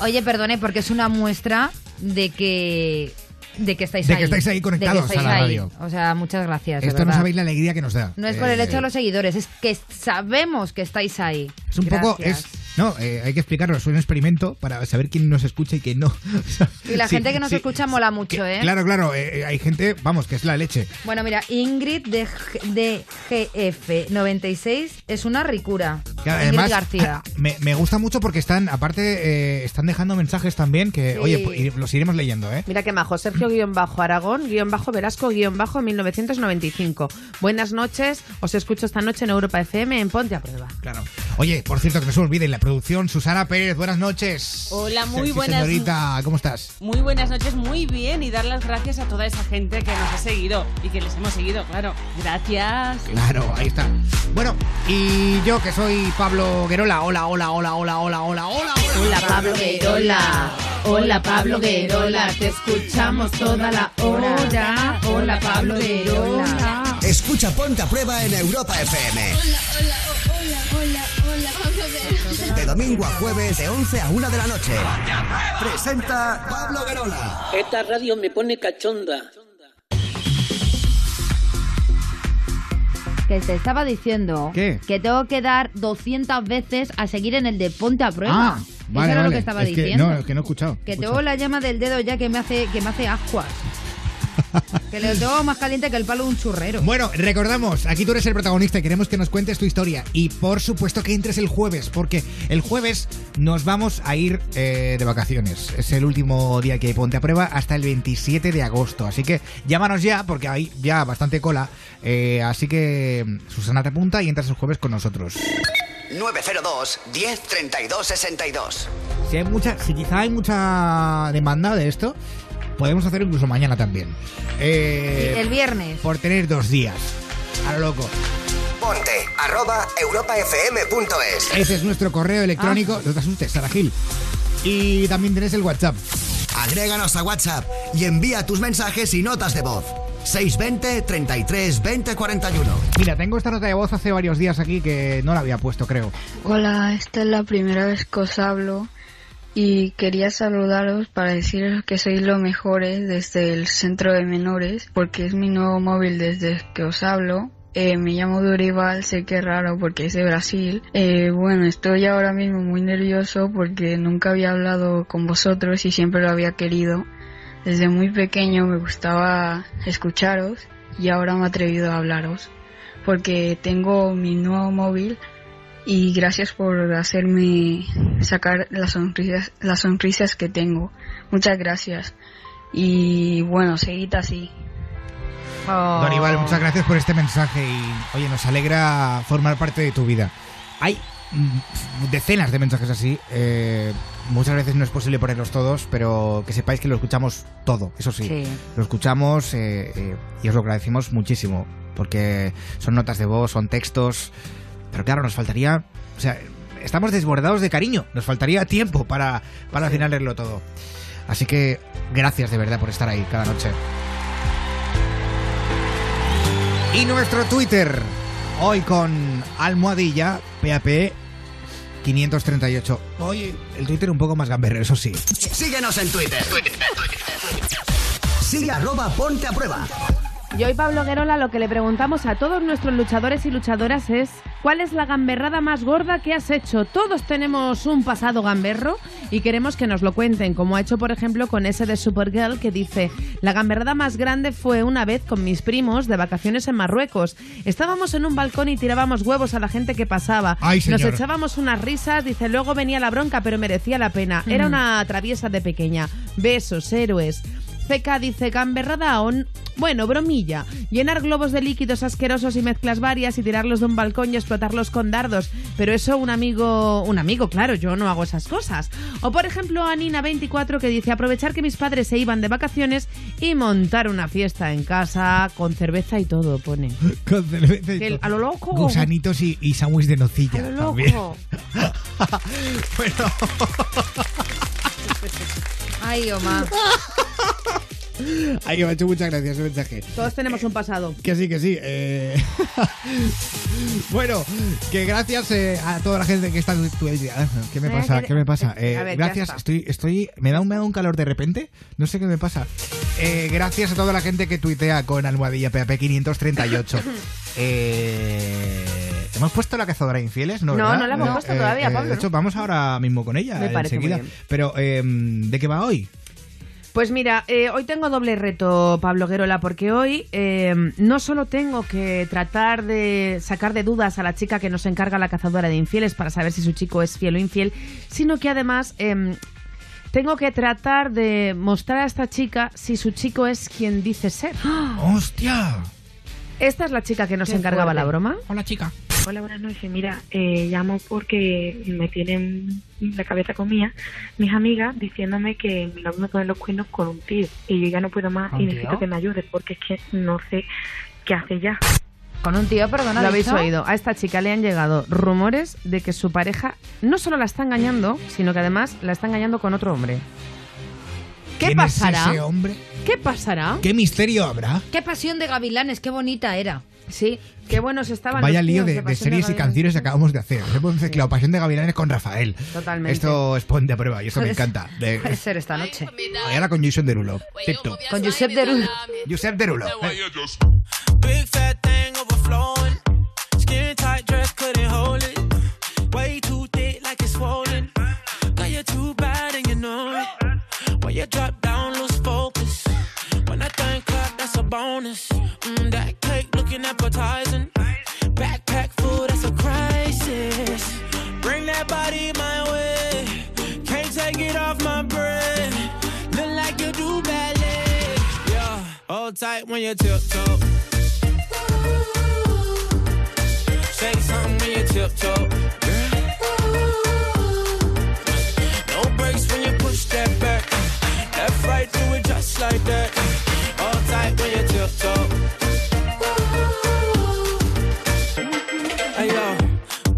Oye, perdone, porque es una muestra de que de que estáis
De
ahí.
que estáis ahí conectados
De que estáis
a la
ahí.
radio.
O sea, muchas gracias. de
Esto no sabéis la alegría que nos da.
No es por el
Eh,
hecho de los seguidores, es que sabemos que estáis ahí.
Es un poco, es, no, eh, hay que explicarlo, es un experimento para saber quién nos escucha y quién no. [LAUGHS]
Y la
Sí,
gente que nos
sí.
escucha mola mucho, ¿eh?
Claro, claro, eh, eh, hay gente, vamos, que es la leche.
Bueno, mira, Ingrid de, G- de GF96 es una ricura.
Claro,
Ingrid
además,
García.
Me, me gusta mucho porque están, aparte, eh, están dejando mensajes también que,
Sí.
oye, pues, los iremos leyendo, ¿eh?
Mira qué majo, Sergio-Aragón, guion bajo Velasco, guion bajo 1995. Buenas noches, os escucho esta noche en Europa FM en Ponte a Prueba.
Claro. Oye, por cierto, que no se me olvide, en la producción, Susana Pérez, buenas noches.
Hola, muy
Sexy
buenas
Señorita, ¿cómo estás?
Muy buenas noches, muy bien y dar las gracias a toda esa gente que nos ha seguido y que les hemos seguido, claro. Gracias.
Claro, ahí está. Bueno, y yo que soy Pablo Guerola, hola, hola, hola, hola, hola, hola, hola.
Hola Pablo Guerola, hola Pablo Guerola, te escuchamos toda la hora. Hola Pablo Guerola.
Escucha Ponte a Prueba en Europa FM. De domingo a jueves, de 11 a 1 de la noche. Presenta Pablo Guerola.
Esta radio me pone cachonda.
Que te estaba diciendo
¿Qué?
que tengo que dar 200 veces a seguir en el de Ponte a Prueba.
Ah,
Eso
vale,
era
vale.
lo que estaba
es que,
diciendo.
no, es que no he escuchado.
Que tengo la llama del dedo ya que me hace, que me hace ascuas. [LAUGHS] que lo tengo más caliente que el palo de un churrero.
Bueno, recordamos, aquí tú eres el protagonista y queremos que nos cuentes tu historia. Y por supuesto que entres el jueves, porque el jueves nos vamos a ir eh, de vacaciones. Es el último día que hay Ponte a Prueba hasta el 27 de agosto. Así que llámanos ya, porque hay ya bastante cola. Eh, así que Susana te apunta y entras el jueves con nosotros.
902 10 32 62.
Si hay mucha, si quizá hay mucha demanda de esto, podemos hacer incluso mañana también. Eh,
el viernes.
Por tener dos días. A lo loco.
Ponte arroba europafm.es.
Ese es nuestro correo electrónico. No te asustes, Sara Gil. Y también tenés el WhatsApp.
Agréganos a WhatsApp y envía tus mensajes y notas de voz. 620 33 20 41.
Mira, tengo esta nota de voz hace varios días aquí que no la había puesto, creo.
Hola, esta es la primera vez que os hablo y quería saludaros para deciros que sois lo mejores desde el centro de menores porque es mi nuevo móvil desde que os hablo. Eh, me llamo Dorival, sé que es raro porque es de Brasil. Eh, bueno, estoy ahora mismo muy nervioso porque nunca había hablado con vosotros y siempre lo había querido. Desde muy pequeño me gustaba escucharos y ahora me he atrevido a hablaros porque tengo mi nuevo móvil y gracias por hacerme sacar las sonrisas, las sonrisas que tengo. Muchas gracias. Y bueno, seguid así.
Oh.
Dorival, muchas gracias por este mensaje y, oye, nos alegra formar parte de tu vida. Hay mm, decenas de mensajes así. eh, muchas veces no es posible ponerlos todos, pero que sepáis que lo escuchamos todo, eso sí.
Sí.
Lo escuchamos eh, eh, y os lo agradecemos muchísimo. porque son notas de voz, son textos, pero claro, nos faltaría, o sea, estamos desbordados de cariño, nos faltaría tiempo para, para al final leerlo todo. Así que gracias de verdad por estar ahí cada noche. Y nuestro Twitter, hoy con almohadilla, PAP 538. Hoy el Twitter un poco más gamberro, eso sí.
Síguenos en Twitter. Sigue arroba ponte a prueba.
Y hoy, Pablo Guerola, lo que le preguntamos a todos nuestros luchadores y luchadoras es ¿cuál es la gamberrada más gorda que has hecho? Todos tenemos un pasado gamberro y queremos que nos lo cuenten, como ha hecho, por ejemplo, con ese de Supergirl que dice La gamberrada más grande fue una vez con mis primos de vacaciones en Marruecos. Estábamos en un balcón y tirábamos huevos a la gente que pasaba.
Ay,
nos echábamos unas risas, dice, luego venía la bronca, pero merecía la pena. Era
Mm.
una traviesa de pequeña. Besos, héroes. CK dice gamberrada on. Bueno, bromilla. Llenar globos de líquidos asquerosos y mezclas varias y tirarlos de un balcón y explotarlos con dardos. Pero eso un amigo... Un amigo, claro, yo no hago esas cosas. O por ejemplo a Nina24 que dice aprovechar que mis padres se iban de vacaciones y montar una fiesta en casa con cerveza y todo, pone. [LAUGHS]
Con cerveza y todo.
a lo loco.
Gusanitos y, y sándwich de nocilla.
A lo loco. [LAUGHS]
bueno. [LAUGHS]
Ay, Omar. [LAUGHS]
Ay, que me ha hecho muchas gracias ese mensaje.
Todos tenemos un pasado.
Que sí, que sí. eh. [LAUGHS] bueno, que gracias eh, a toda la gente que está en tu ¿Qué me
Eh,
pasa? ¿Qué me pasa?
a
Eh,
ver, ya
gracias, estoy, estoy. Me da, un, me da un calor de repente. No sé qué me pasa. Gracias a toda la gente que tuitea con almohadilla PAP 538. [LAUGHS] Eh, ¿Hemos puesto la cazadora de infieles? No,
No,
¿verdad?
no la hemos puesto todavía, Pablo,
De hecho, vamos ahora mismo con ella.
Me parece
enseguida.
muy bien.
Pero, eh, ¿de qué va hoy?
Pues mira, eh, hoy tengo doble reto, Pablo Guerola, porque hoy eh, no solo tengo que tratar de sacar de dudas a la chica que nos encarga la cazadora de infieles para saber si su chico es fiel o infiel, sino que además eh, tengo que tratar de mostrar a esta chica si su chico es quien dice ser.
¡Hostia!
Esta es la chica que nos
Qué
encargaba
fuerte.
la broma.
Hola, chica.
Hola, buenas noches. Mira, eh, llamo porque me tienen la cabeza comida mis amigas diciéndome que mi novio me pone los cuernos con un tío y yo ya no puedo más
¿Con
y
un
necesito
tío?
que me ayude porque es que no sé qué hace ya.
Con un tío, perdona.
Lo
¿ha
habéis oído. A esta chica le han llegado rumores de que su pareja no solo la está engañando, sino que además la está engañando con otro hombre. ¿Qué
¿Quién es
pasará?
ese hombre?
¿Qué pasará?
¿Qué misterio habrá?
Qué pasión de gavilanes, qué bonita era.
Sí, qué buenos estaban
Vaya
los
lío de, de series y
Gavilanes.
canciones que acabamos de hacer. Hemos mezclado Pasión de Gavilanes con Rafael.
Totalmente.
Esto es Ponte a prueba y esto me encanta. De-
Puede ser esta noche.
y ahora con Jason Derulo. Tip-top.
Con Josep Derulo.
Josep Derulo. Eh,
Big fat thing overflowing. Skin tight dress couldn't hold it. Way too thick like it's swollen. You're too bad and you know it. You drop down, lose focus. When I think clap, that's a bonus. Mm, that cake looking appetizing. Backpack food, that's a crisis. Bring that body my way. Can't take it off my brain. Look like you do ballet. Yeah, hold tight when you tiptoe. Say something when you tiptoe. Just like that. All tight when you tiptoe. Hey yo,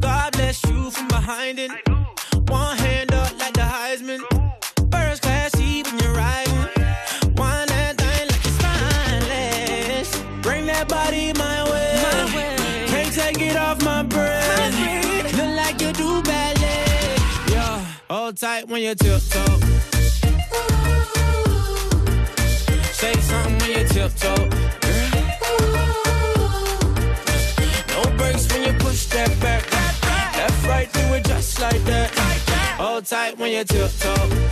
God bless you from behind it. One hand up like the Heisman. First class seat when you're riding. Wine that thing like it's stylish. Bring that body my way. Can't take it off my brain. Look like you do ballet. Yeah, hold tight when you tiptoe. Tiptoe. No brakes when you push that back. Left, right, do it just like that. Hold tight when you tiptoe.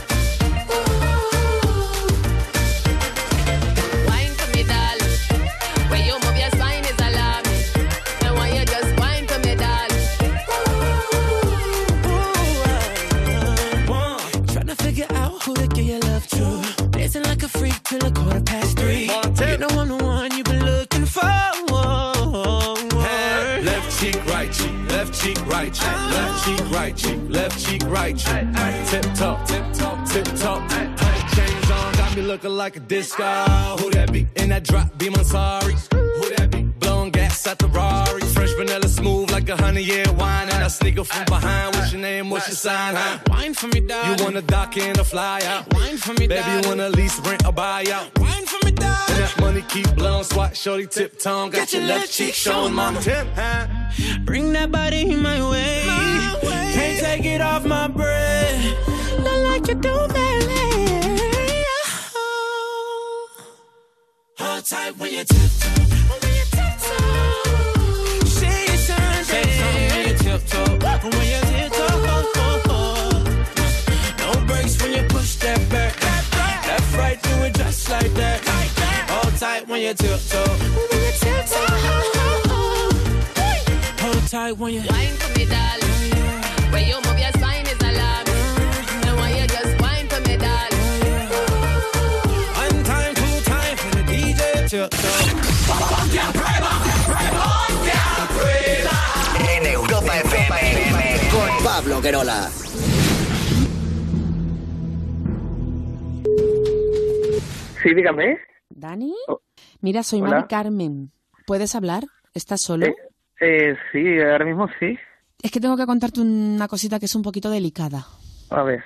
Cheek, right cheek, left cheek, right cheek, left cheek, right cheek. Tip top, tip top, tip top. Chains on, got me looking like a disco. Who that be? In that drop, be my sorry. Who that be? Blowing gas
at the Rari. Fresh vanilla smooth like a honey year wine. And I sneak up from behind. What's your name? What's your sign? Huh?
Wine for me, darling.
You wanna dock in or fly out?
Wine for me,
Baby, you wanna lease, rent, or buy out?
Wine for me, darling.
And that money keep blowing, swat, shorty, tip tongue. Got your left cheek showing, mama. Tip, huh?
Bring that body in my way. Can't take it off my breath. Not like you do, baby. Hold tight when you tiptoe. When you tiptoe. No brakes when you push that back. Left, right, do it just like that. Hold tight when you tiptoe. When you tiptoe. Hold tight when you
Wine for me, darling. Where you move your spine is alarming. And why you just wine for me, darling.
One time, two time for the DJ tiptoe.
Pablo Querola.
Sí, dígame.
¿Dani?
Oh.
Mira, soy
Hola.
Mari Carmen. ¿Puedes hablar? ¿Estás solo?
Eh, sí, ahora mismo sí.
Es que tengo que contarte una cosita que es un poquito delicada.
A ver,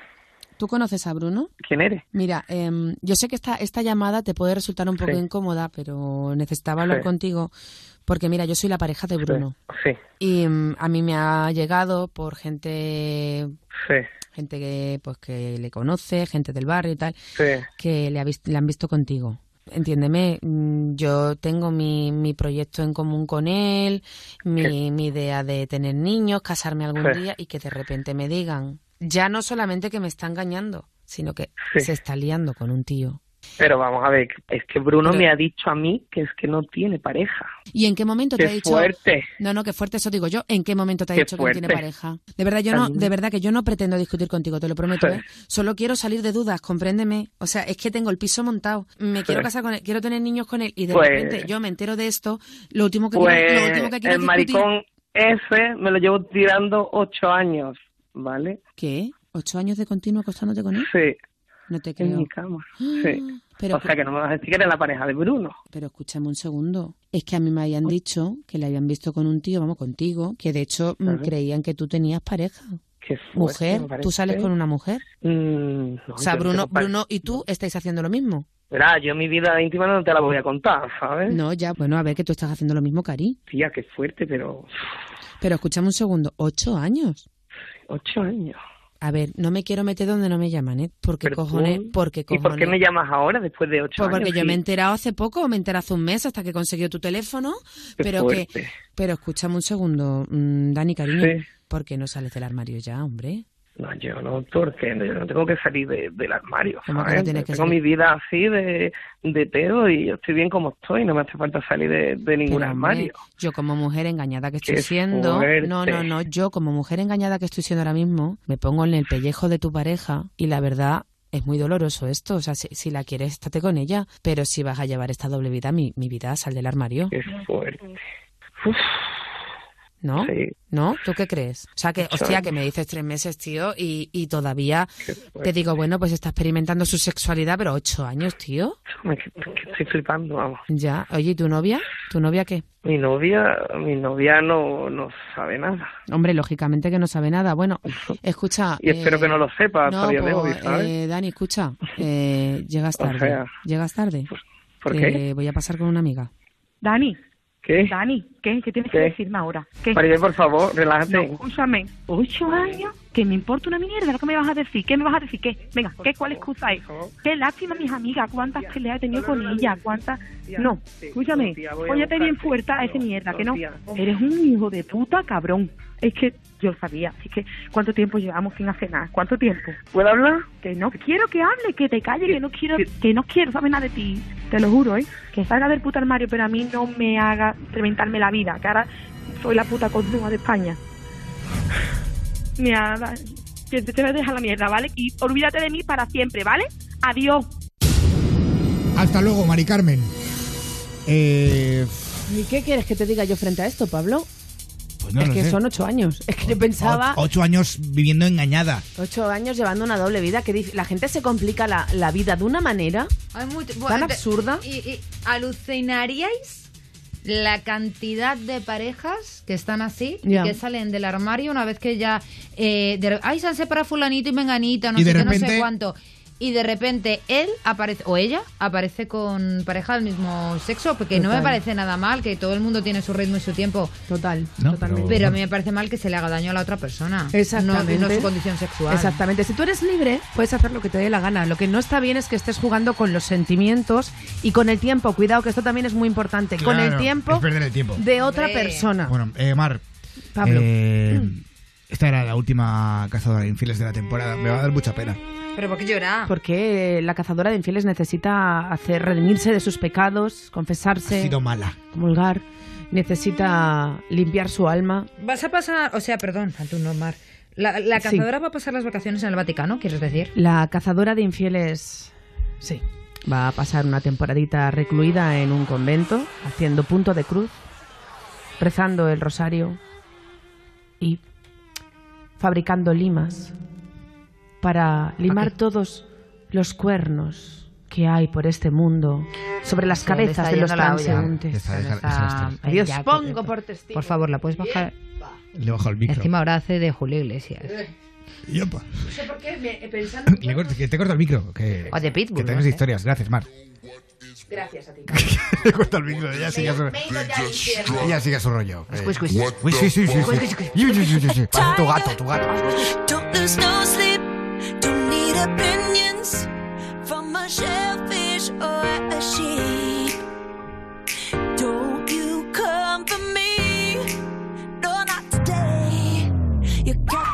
¿Tú conoces a Bruno?
¿quién eres?
Mira, em, yo sé que esta, esta llamada te puede resultar un poco
Sí.
incómoda, pero necesitaba hablar
Sí.
contigo porque, mira, yo soy la pareja de Bruno.
Sí,
Y mm, a mí me ha llegado por gente
sí,
gente que pues que le conoce, gente del barrio y tal,
sí.
que le, ha le han visto contigo. Entiéndeme, mm, yo tengo mi, mi proyecto en común con él, mi, mi idea de tener niños, casarme algún
Sí.
día y que de repente me digan, ya no solamente que me está engañando, sino que
Sí.
se está liando con un tío.
Pero vamos a ver, es que Bruno
Pero-
me ha dicho a mí que es que no tiene pareja.
¿Y en qué momento te ha dicho?
fuerte.
No, no, qué fuerte, eso digo yo. ¿En qué momento te ha
Qué
dicho que no tiene pareja? De verdad, yo no, de verdad que yo no pretendo discutir contigo, te lo prometo. [LAUGHS] ¿eh? Solo quiero salir de dudas, compréndeme. O sea, es que tengo el piso montado, me quiero
Sí.
casar con él, quiero tener niños con él y de
Pues-
repente yo me entero de esto. Lo último que
Pues
quiero, lo último que quiero
el
discutir-
maricón ese me lo llevo tirando ocho años, ¿vale?
¿Qué? ¿Ocho años de continuo acostándote con él?
Sí,
No te
en
creo.
mi cama. Sí.
Pero,
o sea que no me vas a decir que eres la pareja de Bruno.
pero escúchame un segundo. Es que a mí me habían dicho que le habían visto con un tío, vamos, contigo, que de hecho mm, creían que tú tenías pareja.
Qué fuerte,
Mujer. ¿tú sales con una mujer?
Mm, no,
O sea, Bruno, Bruno y tú estáis haciendo lo mismo.
Verá, yo mi vida íntima no te la voy a contar, ¿sabes?
No, ya, bueno, a ver que tú estás haciendo lo mismo, Cari.
Tía, qué fuerte, pero
Pero escúchame un segundo, ocho años.
ocho años.
A ver, no me quiero meter donde no me llaman, ¿eh? Porque cojones,
tú-
porque
¿Y por qué me llamas ahora después de ocho
Pues
años?
porque yo me he enterado hace poco, me he enterado hace un mes hasta que consiguió tu teléfono,
Qué
pero que, pero escúchame un segundo, mm, Dani, cariño,
Sí.
¿por qué no sales del armario ya, hombre?
No, yo no, porque yo no tengo que salir de- del armario,
¿Cómo que
¿sabes?
no tienes que
tengo
salir?
mi vida así de, de teo y yo estoy bien como estoy, no me hace falta salir de, de ningún
Pero, hombre,
armario.
yo como mujer engañada que estoy
Qué
siendo,
fuerte.
no, no, no, yo como mujer engañada que estoy siendo ahora mismo, me pongo en el pellejo de tu pareja y la verdad es muy doloroso esto, o sea, si, si la quieres, estate con ella, pero si vas a llevar esta doble vida, mi, mi vida, sal del armario.
Qué fuerte.
¿No?
Sí.
¿No? ¿Tú qué crees? O sea, que, hostia,
años.
que me dices tres meses, tío, y, y todavía te digo, bueno, pues está experimentando su sexualidad, pero ocho años, tío.
Me- estoy flipando, vamos.
Ya. Oye, ¿y tu novia? ¿Tu novia qué?
Mi novia, mi novia no, no sabe nada.
Hombre, lógicamente que no sabe nada. Bueno, [LAUGHS] escucha.
Y espero
eh,
que no lo sepa
no,
todavía de hoy, ¿sabes?
eh, Dani, escucha. eh, [LAUGHS] llegas
O
tarde.
sea,
llegas tarde.
¿por qué?
Voy a pasar con una amiga.
Dani.
¿Qué?
Dani, ¿qué? ¿Qué tienes
¿Qué?
que decirme ahora? ¿Qué?
Maribel, por favor, relájate.
No, escúchame. ¿Ocho años? Que me importa una mierda lo que me vas a decir. ¿Qué me vas a decir? ¿Qué? Venga, ¿qué? ¿Cuál excusa es? Qué lástima, mis amigas. ¿Cuántas peleas he tenido con ella? ¿Cuántas? No, escúchame. Óyate bien fuerte a ese mierda, que no. Eres un hijo de puta cabrón. Es que yo sabía. Así que, ¿cuánto tiempo llevamos sin hacer nada? ¿Cuánto tiempo?
¿Puedo hablar?
Que no quiero que hable, que te calle, que no quiero, que no quiero saber nada de ti. Te lo juro, ¿eh? Que salga del puto armario, pero a mí no me haga reventarme la vida. Que ahora soy la puta continua de España. [LAUGHS] Mira, que te, te voy a dejar la mierda, ¿vale? Y olvídate de mí para siempre, ¿vale? Adiós.
Hasta luego, Mari Carmen. Eh,
¿Y qué quieres que te diga yo frente a esto, Pablo?
Pues no
es
lo
que
sé.
son ocho años. Es que yo pensaba
O- ocho años viviendo engañada.
ocho años llevando una doble vida. Que la gente se complica la, la vida de una manera
Hay mucho-
tan
bueno,
absurda.
¿Y, y alucinaríais la cantidad de parejas que están así y que salen del armario una vez que ya eh, de- ay se han separado fulanito y menganita no
Y
sé
de
qué no sé cuánto y de repente él aparece o ella aparece con pareja del mismo sexo porque no me parece nada mal que todo el mundo tiene su ritmo y su tiempo
total
No,
totalmente.
pero a mí me parece mal que se le haga daño a la otra persona
Exactamente.
no, no su condición sexual
Exactamente. Si tú eres libre, puedes hacer lo que te dé la gana. Lo que no está bien es que estés jugando con los sentimientos y con el tiempo. Cuidado, que esto también es muy importante. con el tiempo
es perder el tiempo.
de otra
Hombre.
persona.
Bueno, eh, Mar.
Pablo.
eh, esta era la última cazadora de infieles de la temporada. Me va a dar mucha pena.
pero ¿por qué llora?
Porque la cazadora de infieles necesita hacer redimirse de sus pecados,
Ha
confesarse,
sido mala.
comulgar, necesita limpiar su alma.
vas a pasar o sea perdón tú no Mar la, la
Sí.
cazadora va a pasar las vacaciones en el Vaticano quieres decir
La cazadora de infieles, sí, va a pasar una temporadita recluida en un convento, haciendo punto de cruz, rezando el rosario y fabricando limas para limar todos los cuernos que hay por este mundo sobre las cabezas de los transeúntes.
Está-
Ya,
pongo
por-
por testigo.
por favor la puedes bajar
Le bajo el micro.
encima ahora hace de Julio Iglesias
Y opa.
No sé por qué, me- pensando...
Le corto- que te corto el micro. Que,
O de Pitbull,
que
no
tengas
sé.
historias. Gracias, Mar.
Gracias a ti. [LAUGHS]
Le corto el micro. Ella sigue a su, ella sigue a su rollo.
Squish, squish.
Uy, sí, sí, sí. sí.
Squish, squish.
Sí, sí, sí, sí, sí. Parece tu gato, tu gato.
Don't lose no sleep. Don't need opinions from a shellfish or a sheep. Don't you come for me. No, not today. Calculated.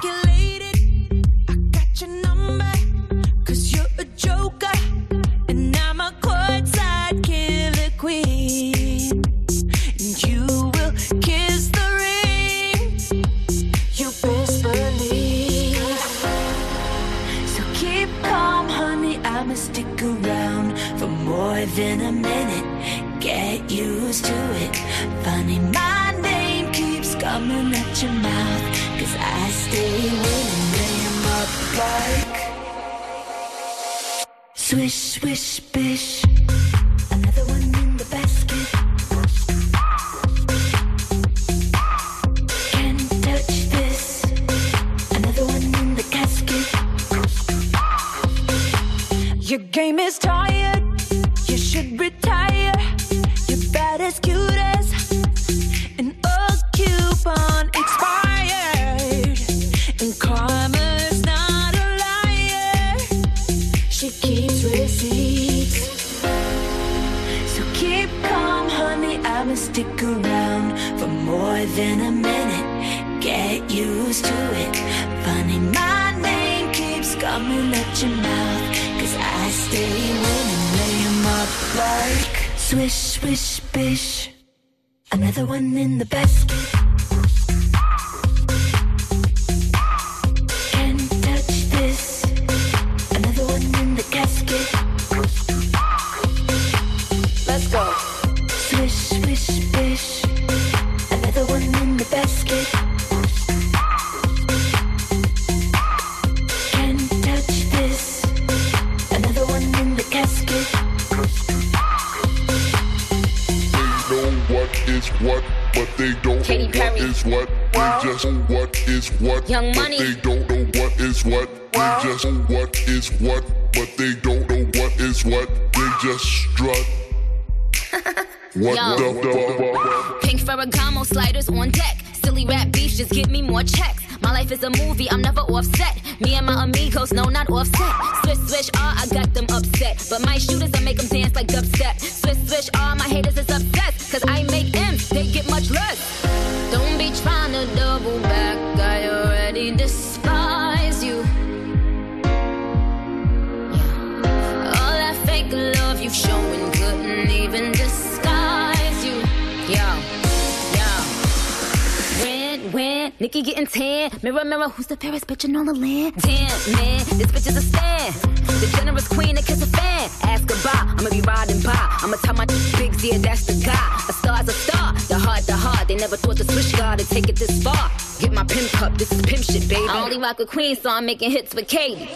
like a
queen, so I'm making hits with Katie.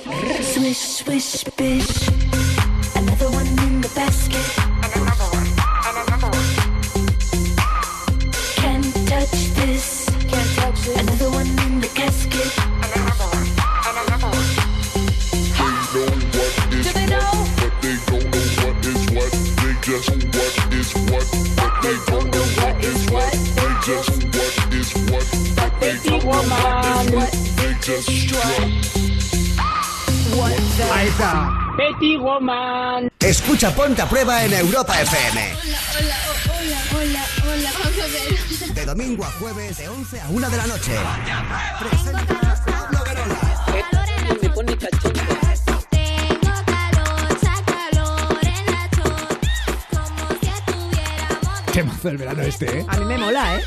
Swish, swish,
bitch.
Escucha Ponte a Prueba en Europa FM.
Hola, hola, hola, hola, vamos a ver.
De domingo a jueves, de 11 a 1 de la noche.
Me pone cachondo.
Qué mazo el verano este, ¿eh?
A mí me mola, ¿eh?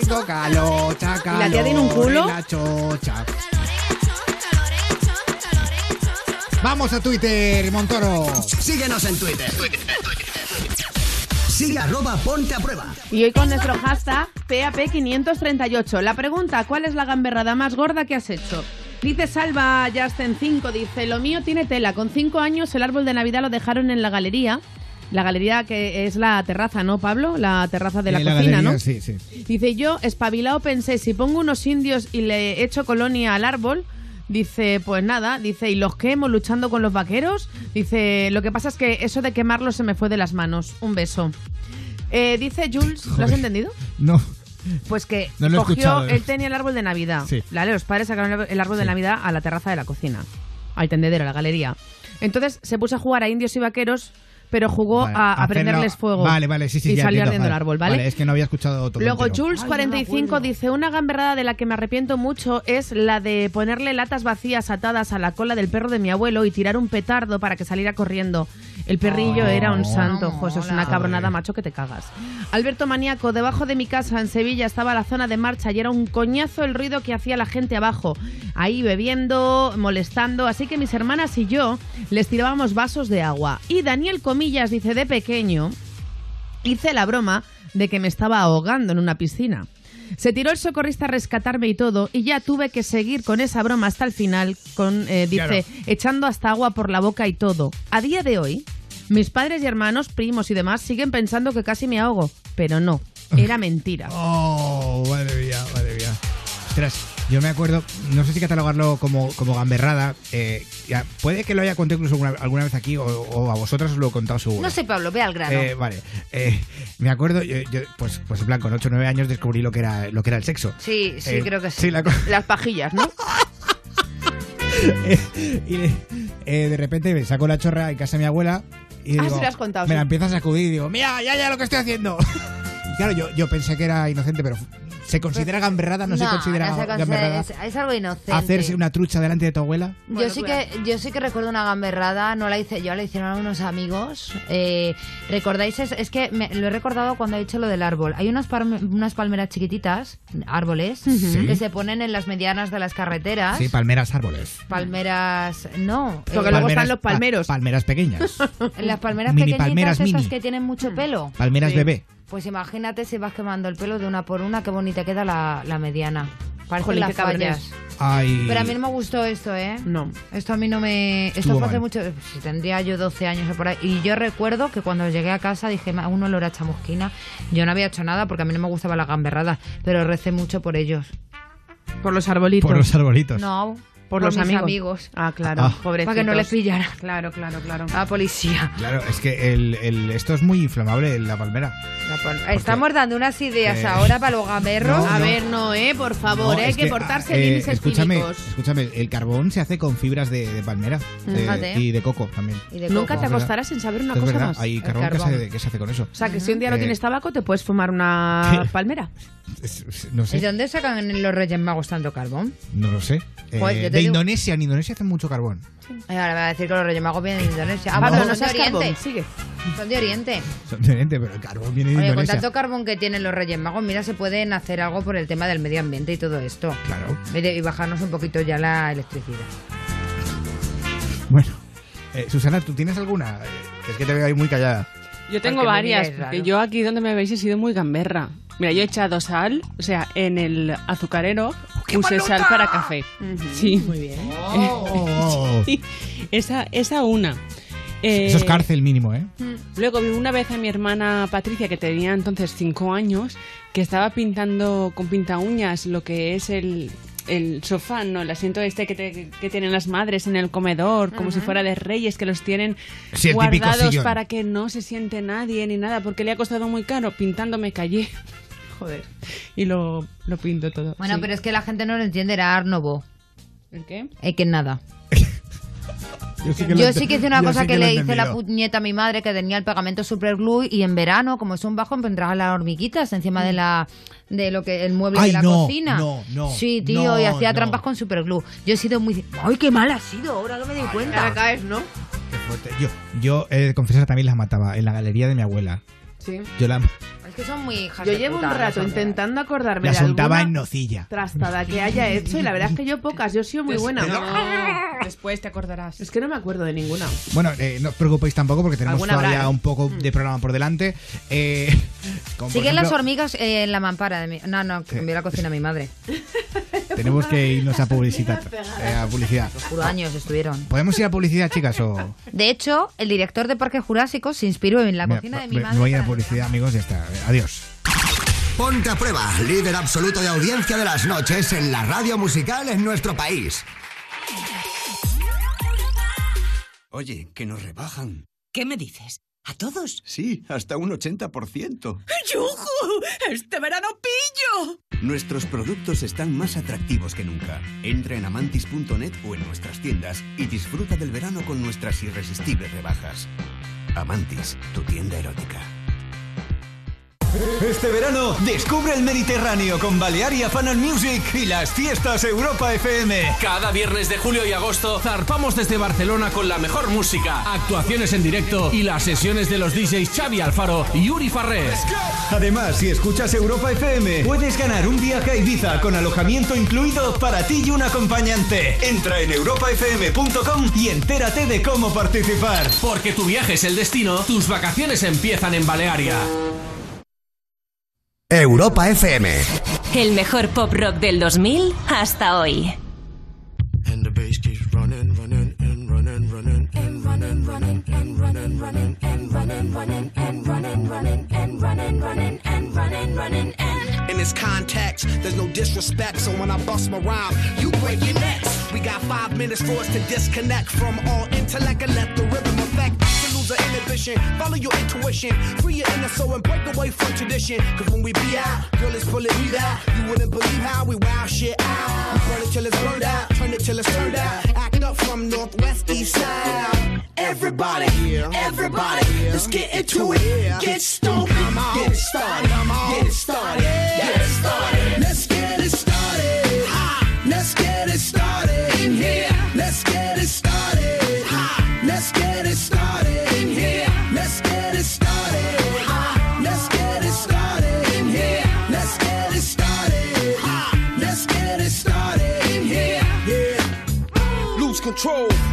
Tengo calor, chaca,
¿Y la tía tiene un culo?
La chocha. Vamos a Twitter, Montoro.
Síguenos en Twitter. Sigue arroba Ponte a Prueba.
Y hoy con nuestro hashtag PAP538. La pregunta, ¿cuál es la gamberrada más gorda que has hecho? Dice Salva Justin 5, dice, lo mío tiene tela. Con 5 años el árbol de Navidad lo dejaron en la galería. La galería que es la terraza, ¿no, Pablo? La terraza de la
Eh,
cocina,
galería,
¿no?
Sí, sí.
Dice, yo, espabilado, pensé, si pongo unos indios y le echo colonia al árbol, dice, pues nada, dice, ¿y los quemo luchando con los vaqueros? Dice, lo que pasa es que eso de quemarlos se me fue de las manos. Un beso. Eh, dice Jules, ¿lo has
Joder.
entendido?
No.
Pues que
No lo he
cogió,
escuchado, eh.
él tenía el árbol de Navidad.
Sí.
¿vale? Los padres sacaron el árbol de Navidad a la terraza de la cocina, al tendedero, a la galería. Entonces se puso a jugar a indios y vaqueros, pero jugó
Vale,
a, prenderles fuego.
Vale, vale, sí, sí.
Y
ya
salió ardiendo el árbol, ¿vale?
es que no había escuchado todo.
Luego
entero.
Jules45 dice, una gamberrada de la que me arrepiento mucho es la de ponerle latas vacías atadas a la cola del perro de mi abuelo y tirar un petardo para que saliera corriendo. El perrillo
Oh,
era un santo, jo, eso es una cabronada, macho, que te cagas. Alberto Maníaco, debajo de mi casa en Sevilla estaba la zona de marcha y era un coñazo el ruido que hacía la gente abajo, ahí bebiendo, molestando, así que mis hermanas y yo les tirábamos vasos de agua. Y Daniel Comillas dice, de pequeño, hice la broma de que me estaba ahogando en una piscina. Se tiró el socorrista a rescatarme y todo, y ya tuve que seguir con esa broma hasta el final, con, eh, dice,
Claro.
echando hasta agua por la boca y todo. A día de hoy, mis padres y hermanos, primos y demás siguen pensando que casi me ahogo, pero no, [LAUGHS] era mentira.
Oh, madre mía, madre mía. Yo me acuerdo, no sé si catalogarlo como, como gamberrada. eh, ya, puede que lo haya contado incluso alguna, alguna vez aquí o, o a vosotras os lo he contado seguro.
No sé, Pablo, ve al grano.
Eh, vale, eh, me acuerdo, yo, yo, pues, pues en plan, con 8 o 9 años descubrí lo que era, lo que era el sexo.
sí, sí,
Eh,
creo que sí.
sí, la co- [LAUGHS]
Las pajillas, ¿no? [LAUGHS]
y de repente me saco la chorra en casa de mi abuela y
Ah,
digo,
sí lo has contado,
me
sí.
la empieza a sacudir y digo, mira, ya, ya lo que estoy haciendo. [LAUGHS] y claro, yo, yo pensé que era inocente, pero ¿se considera gamberrada? ¿No, se considera
no se considera-
gamberrada?
es, es algo inocente.
Hacerse una trucha delante de tu abuela.
Yo sí que yo sí que recuerdo una gamberrada, no la hice yo, la hicieron unos amigos. Eh, ¿Recordáis? Es, es que me- lo he recordado cuando he dicho lo del árbol. Hay unas, palme- unas palmeras chiquititas, árboles,
Sí.
que se ponen en las medianas de las carreteras.
Sí, palmeras árboles.
Palmeras, no.
Porque
eh,
luego están los
pa-
palmeros.
palmeras pequeñas. [LAUGHS]
las palmeras
Mini
pequeñitas
palmeras
esas
mini.
que tienen mucho pelo.
Palmeras bebé.
Pues imagínate si vas quemando el pelo de una por una, qué bonita queda la, la mediana. Parecen
Jolín,
las
qué cabrones.
fallas.
Ay.
Pero a mí no me gustó esto, ¿eh?
No.
Esto a mí no me... Esto
Estuvo
fue hace
mal.
mucho... Si tendría yo 12 años o por ahí. Y yo recuerdo que cuando llegué a casa dije, "Ma, un olor a chamusquina. Yo no había hecho nada porque a mí no me gustaba la gamberrada. Pero recé mucho por ellos.
Por los arbolitos.
Por los arbolitos.
No,
Por,
por
los
mis
amigos.
amigos.
Ah, claro,
Ah.
pobrecitos.
Para que no les pillara.
Claro, claro, claro.
A la policía.
Claro, es que el, el- esto es muy inflamable, la palmera.
La Estamos dando unas ideas
Eh,
ahora para los gamberros.
no,
A
no.
ver, no, ¿eh? Por favor,
No,
hay
es
que, portarse
eh,
bien y ser
escúchame, escúchame, el carbón se hace con fibras de, de palmera eh,
Fíjate.
y de coco también.
Y de
Nunca
coco.
te acostarás sin saber una
Es
cosa
verdad,
más.
hay
El
carbón, Que,
carbón.
se, que se hace con eso.
O sea, que si un día no
Eh,
tienes tabaco, te puedes fumar una
¿Qué?
palmera.
no
¿Y
sé,
de dónde sacan los Reyes Magos tanto carbón?
no lo sé. Eh,
Pues yo te
de Indonesia, en Indonesia hacen mucho carbón.
Ay, ahora me va a decir que los Reyes Magos vienen de Indonesia. Ah,
No. No
no, son de Oriente.
carbón, sigue.
Son de Oriente.
Son de Oriente, pero el carbón viene de
Oye, con
Indonesia.
tanto carbón que tienen los Reyes Magos, mira, se pueden hacer algo por el tema del medio ambiente y todo esto.
Claro.
Y de- Y bajarnos un poquito ya la electricidad.
Bueno, eh, Susana, ¿tú tienes alguna? Eh, Es que te veo ahí muy callada.
Yo tengo
Porque
varias, porque yo aquí donde me veis he sido muy gamberra. Mira, yo he echado sal, o sea, en el azucarero puse sal para café. Sí.
Muy bien.
Oh. [LAUGHS]
Sí, esa, esa una. Eh,
Eso es cárcel mínimo, ¿eh?
Luego vi una vez a mi hermana Patricia, que tenía entonces cinco años, que estaba pintando con pinta uñas lo que es el, el sofá, no, el asiento este que, te- que tienen las madres en el comedor, como si fuera de reyes, que los tienen
Sí,
guardados para que no se siente nadie ni nada, porque le ha costado muy caro. Pintando me callé. Joder. Y lo, lo pinto todo.
Bueno,
sí.
pero es que la gente no lo entiende, era Arnovo.
¿El qué?
Es que nada. [LAUGHS]
Yo sí
Yo sí que hice una
yo
cosa
sí
que, le hice la puñeta a mi madre que tenía el pegamento superglue y en verano, como es un bajo, me entraban las hormiguitas encima de la de lo que el mueble
Ay,
de la
no,
cocina.
no, no,
Sí, tío,
no,
y hacía
no.
trampas con superglue. Yo he sido muy Ay, qué mal ha sido, ahora que me doy cuenta.
Ahora caes, ¿no?
Qué fuerte. Yo, yo confesar, también las mataba en la galería de mi abuela.
Sí.
Yo la,
que son muy hijas
Yo
de
llevo un rato
las
intentando acordarme
la
de
soltaba
alguna
en nocilla.
trastada que haya hecho y la verdad es que yo pocas, yo he sido muy
Pues,
buena.
no, después te acordarás.
Es que no me acuerdo de ninguna.
Bueno, eh, no os preocupéis tampoco porque tenemos
Alguna habrá,
todavía
¿eh?
un poco de programa por delante. Eh, [LAUGHS] como por
Siguen las
ejemplo,
hormigas eh, en la mampara de mi... No, no, que envió la cocina a mi madre. [LAUGHS]
Tenemos que irnos a [LAUGHS] publicidad. eh, a publicidad.
Años estuvieron.
¿Podemos ir a publicidad, chicas? O...
De hecho, el director de Parque Jurásico se inspiró en la
Mira,
cocina de mi
me-
madre.
me voy a ir a
para-
publicidad, amigos. Ya está. Adiós.
Ponte a prueba, líder absoluto de audiencia de las noches en la radio musical en nuestro país.
Oye, que nos rebajan.
¿Qué me dices? ¿A todos?
Sí, hasta un 80%.
¡Yujú! ¡Este verano pillo!
Nuestros productos están más atractivos que nunca. Entra en amantis.net o en nuestras tiendas y disfruta del verano con nuestras irresistibles rebajas. Amantis, tu tienda erótica.
Este verano descubre el Mediterráneo con Balearia Fan and Music y las fiestas Europa FM.
Cada viernes de julio y agosto zarpamos desde Barcelona con la mejor música, actuaciones en directo y las sesiones de los DJs Xavi Alfaro y Uri Farrés.
Además, si escuchas Europa FM, puedes ganar un viaje a Ibiza con alojamiento incluido para ti y un acompañante. Entra en europafm.com y entérate de cómo participar.
Porque tu viaje es el destino, tus vacaciones empiezan en Balearia.
Europa FM.
El mejor pop rock del 2000 hasta hoy.
And the bass keeps running, running, and running, running, and running, running, and running, running, and running, running, and running, running, and running, running, and running, running, and
In this context, there's no disrespect, so when I bust my rhyme, you break your necks. We got five minutes for us to disconnect from all intellect and let the rhythm affect. The inhibition, follow your intuition, free your inner soul and break away from tradition. Cause when we be out, girl, it's pulling me out. You wouldn't believe how we wow shit out. We burn it till it's burned out, turn it till it's turned out. Act up from northwest, east side. Everybody, everybody, let's get into it. Get stoned, get it started, get it started, get it started. Let's get it started. Let's get it started in here.